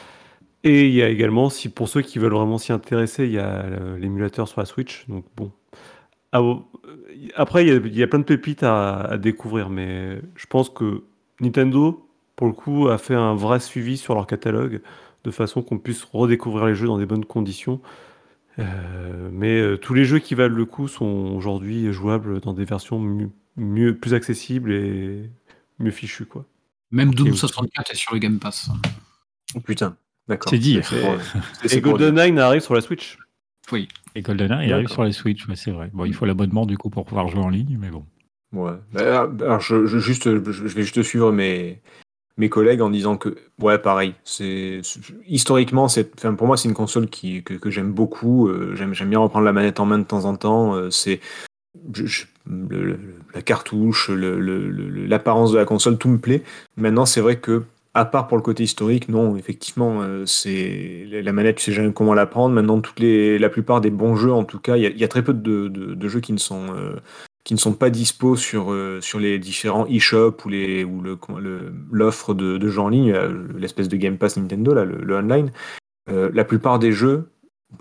Et il y a également, si pour ceux qui veulent vraiment s'y intéresser, il y a l'émulateur sur la Switch. Donc bon. Ah, après, il y, a, plein de pépites à découvrir, mais je pense que Nintendo, pour le coup, a fait un vrai suivi sur leur catalogue de façon qu'on puisse redécouvrir les jeux dans des bonnes conditions. Euh, mais euh, tous les jeux qui valent le coup sont aujourd'hui jouables dans des versions mieux, plus accessibles et mieux fichues. Quoi. Même Doom 64 est sur le Game Pass. Oh putain, d'accord. C'est dit. Et GoldenEye arrive sur la Switch. Oui. Et GoldenEye arrive sur la Switch, c'est vrai. Bon, il faut l'abonnement du coup pour pouvoir jouer en ligne, mais bon. Ouais. Alors, je, juste, je vais juste suivre mes, mes collègues en disant que ouais pareil c'est historiquement c'est enfin pour moi c'est une console qui que, j'aime beaucoup euh, j'aime j'aime bien reprendre la manette en main de temps en temps euh, c'est la cartouche l'apparence de la console tout me plaît. Maintenant c'est vrai que à part pour le côté historique non effectivement euh, c'est la manette tu sais jamais comment la prendre. Maintenant toutes les la plupart des bons jeux en tout cas il y a, y a, très peu de, de, de, jeux qui ne sont qui ne sont pas dispo sur, euh, sur les différents e-shops ou, le, l'offre de, de jeux en ligne, euh, l'espèce de Game Pass Nintendo, là, le, online, euh, la plupart des jeux,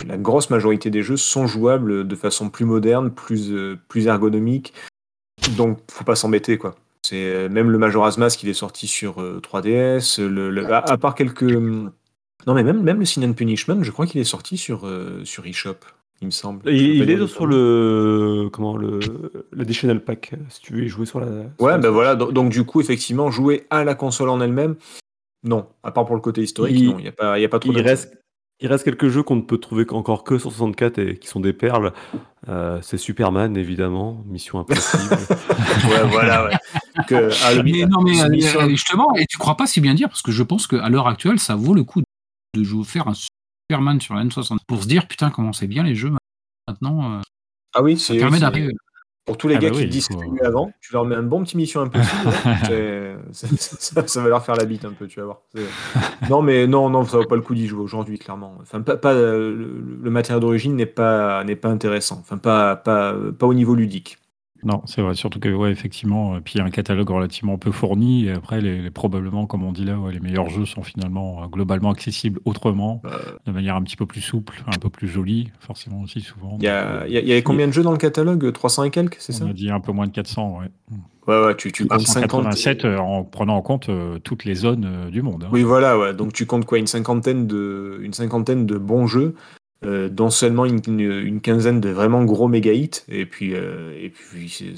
la grosse majorité des jeux sont jouables de façon plus moderne, plus, plus ergonomique. Donc, faut pas s'embêter, quoi. C'est même le Majora's Mask, il est sorti sur 3DS. Le, à, part quelques. Non, mais même, même le Sin and Punishment, je crois qu'il est sorti sur, sur eShop il me semble. Il, est sur le comment le l'additional pack si tu veux y jouer sur la. ouais, ben voilà. Donc, du coup, effectivement, jouer à la console en elle-même, non. À part pour le côté historique, il, non. Il y a pas, il y a pas trop. Il reste, il reste quelques jeux qu'on ne peut trouver encore que sur 64 et qui sont des perles. Euh, c'est Superman évidemment, Mission Impossible. (laughs) ouais, voilà. Ouais. Que, ah, mais, non, mais euh, justement, et tu crois pas si bien dire parce que je pense qu'à l'heure actuelle, ça vaut le coup de jouer faire un Superman sur la N60 pour se dire putain comment c'est bien les jeux maintenant. Euh, ah oui, ça permet d'arriver. Pour tous les ah gars bah qui disent que mieux avant, tu leur mets un bon petit mission impossible. (laughs) ça, va leur faire la bite un peu, tu vas voir. Non, mais non, non, ça vaut pas le coup d'y jouer aujourd'hui, clairement. Enfin, pas, pas le, matériel d'origine n'est pas, n'est pas intéressant. Enfin, pas, pas, pas au niveau ludique. Non, c'est vrai, surtout que, ouais, effectivement, euh, puis il y a un catalogue relativement peu fourni, et après, les, probablement, comme on dit là, les meilleurs jeux sont finalement euh, globalement accessibles autrement, bah, de manière un petit peu plus souple, un peu plus jolie, forcément aussi souvent. Il y, a, y, avait combien de jeux dans le catalogue? 300 et quelques, c'est ça? On a dit un peu moins de 400, ouais. Ouais, ouais, tu, tu comptes 50... Euh, en prenant en compte toutes les zones du monde. Hein. Oui, voilà, ouais. donc tu comptes quoi? Une cinquantaine de, une cinquantaine de bons jeux euh, dont seulement une, quinzaine de vraiment gros méga hits, et puis, euh, et puis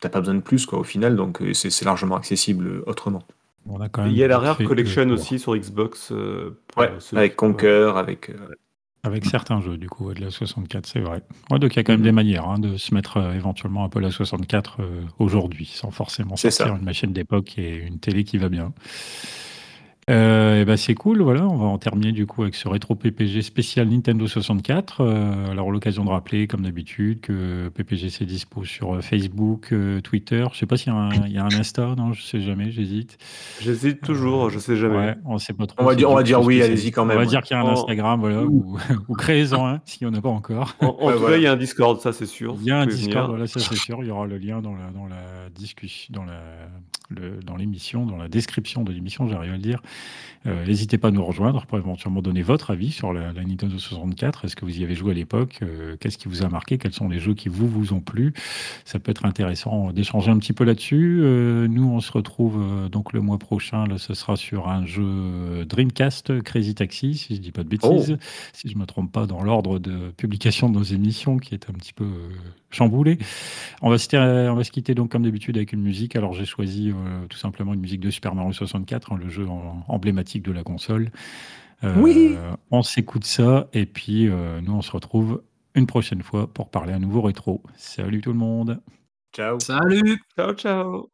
t'as pas besoin de plus quoi, au final, donc euh, c'est largement accessible autrement. Il y a la Rare Collection aussi sur Xbox. ouais, avec Conquer, avec. Avec certains jeux, du coup, de la 64, c'est vrai. donc il y a quand même des manières hein, de se mettre éventuellement un peu la 64 aujourd'hui, sans forcément sortir une machine d'époque et une télé qui va bien. Euh, et ben c'est cool, voilà, on va en terminer du coup avec ce rétro PPG spécial Nintendo 64. Euh, alors l'occasion de rappeler, comme d'habitude, que PPG c'est dispo sur euh, Facebook, euh, Twitter. Je sais pas s'il y, a un- il y a un Insta, non, je sais jamais, j'hésite. J'hésite toujours, je sais jamais. Ouais, on sait pas trop. On va dire- on va dire oui, allez-y quand même, On va dire qu'il y a un Oh. Instagram, voilà, ou, (laughs) ou créez-en un si on n'a pas encore. En, en (laughs) tout voilà. cas, il y a un Discord, ça c'est sûr. Il y a un Discord, voilà, ça c'est sûr. Il y aura le lien dans la, dans la discussion, dans la, le- dans l'émission, dans la description de l'émission, j'arrive à le dire. Euh, N'hésitez pas à nous rejoindre pour éventuellement donner votre avis sur la, la Nintendo 64. Est-ce que vous y avez joué à l'époque? Euh, Qu'est-ce qui vous a marqué? Quels sont les jeux qui vous vous ont plu? Ça peut être intéressant d'échanger un petit peu là-dessus. Euh, nous, on se retrouve donc le mois prochain. Là, ce sera sur un jeu Dreamcast Crazy Taxi, si je dis pas de bêtises, si je me trompe pas dans l'ordre de publication de nos émissions, qui est un petit peu chamboulé. On va, se on va se quitter donc comme d'habitude avec une musique. Alors j'ai choisi euh, tout simplement une musique de Super Mario 64, hein, le jeu en- emblématique de la console. Euh, Oui. On s'écoute ça et puis euh, nous on se retrouve une prochaine fois pour parler à nouveau rétro. Salut tout le monde. Ciao. Salut Ciao, ciao.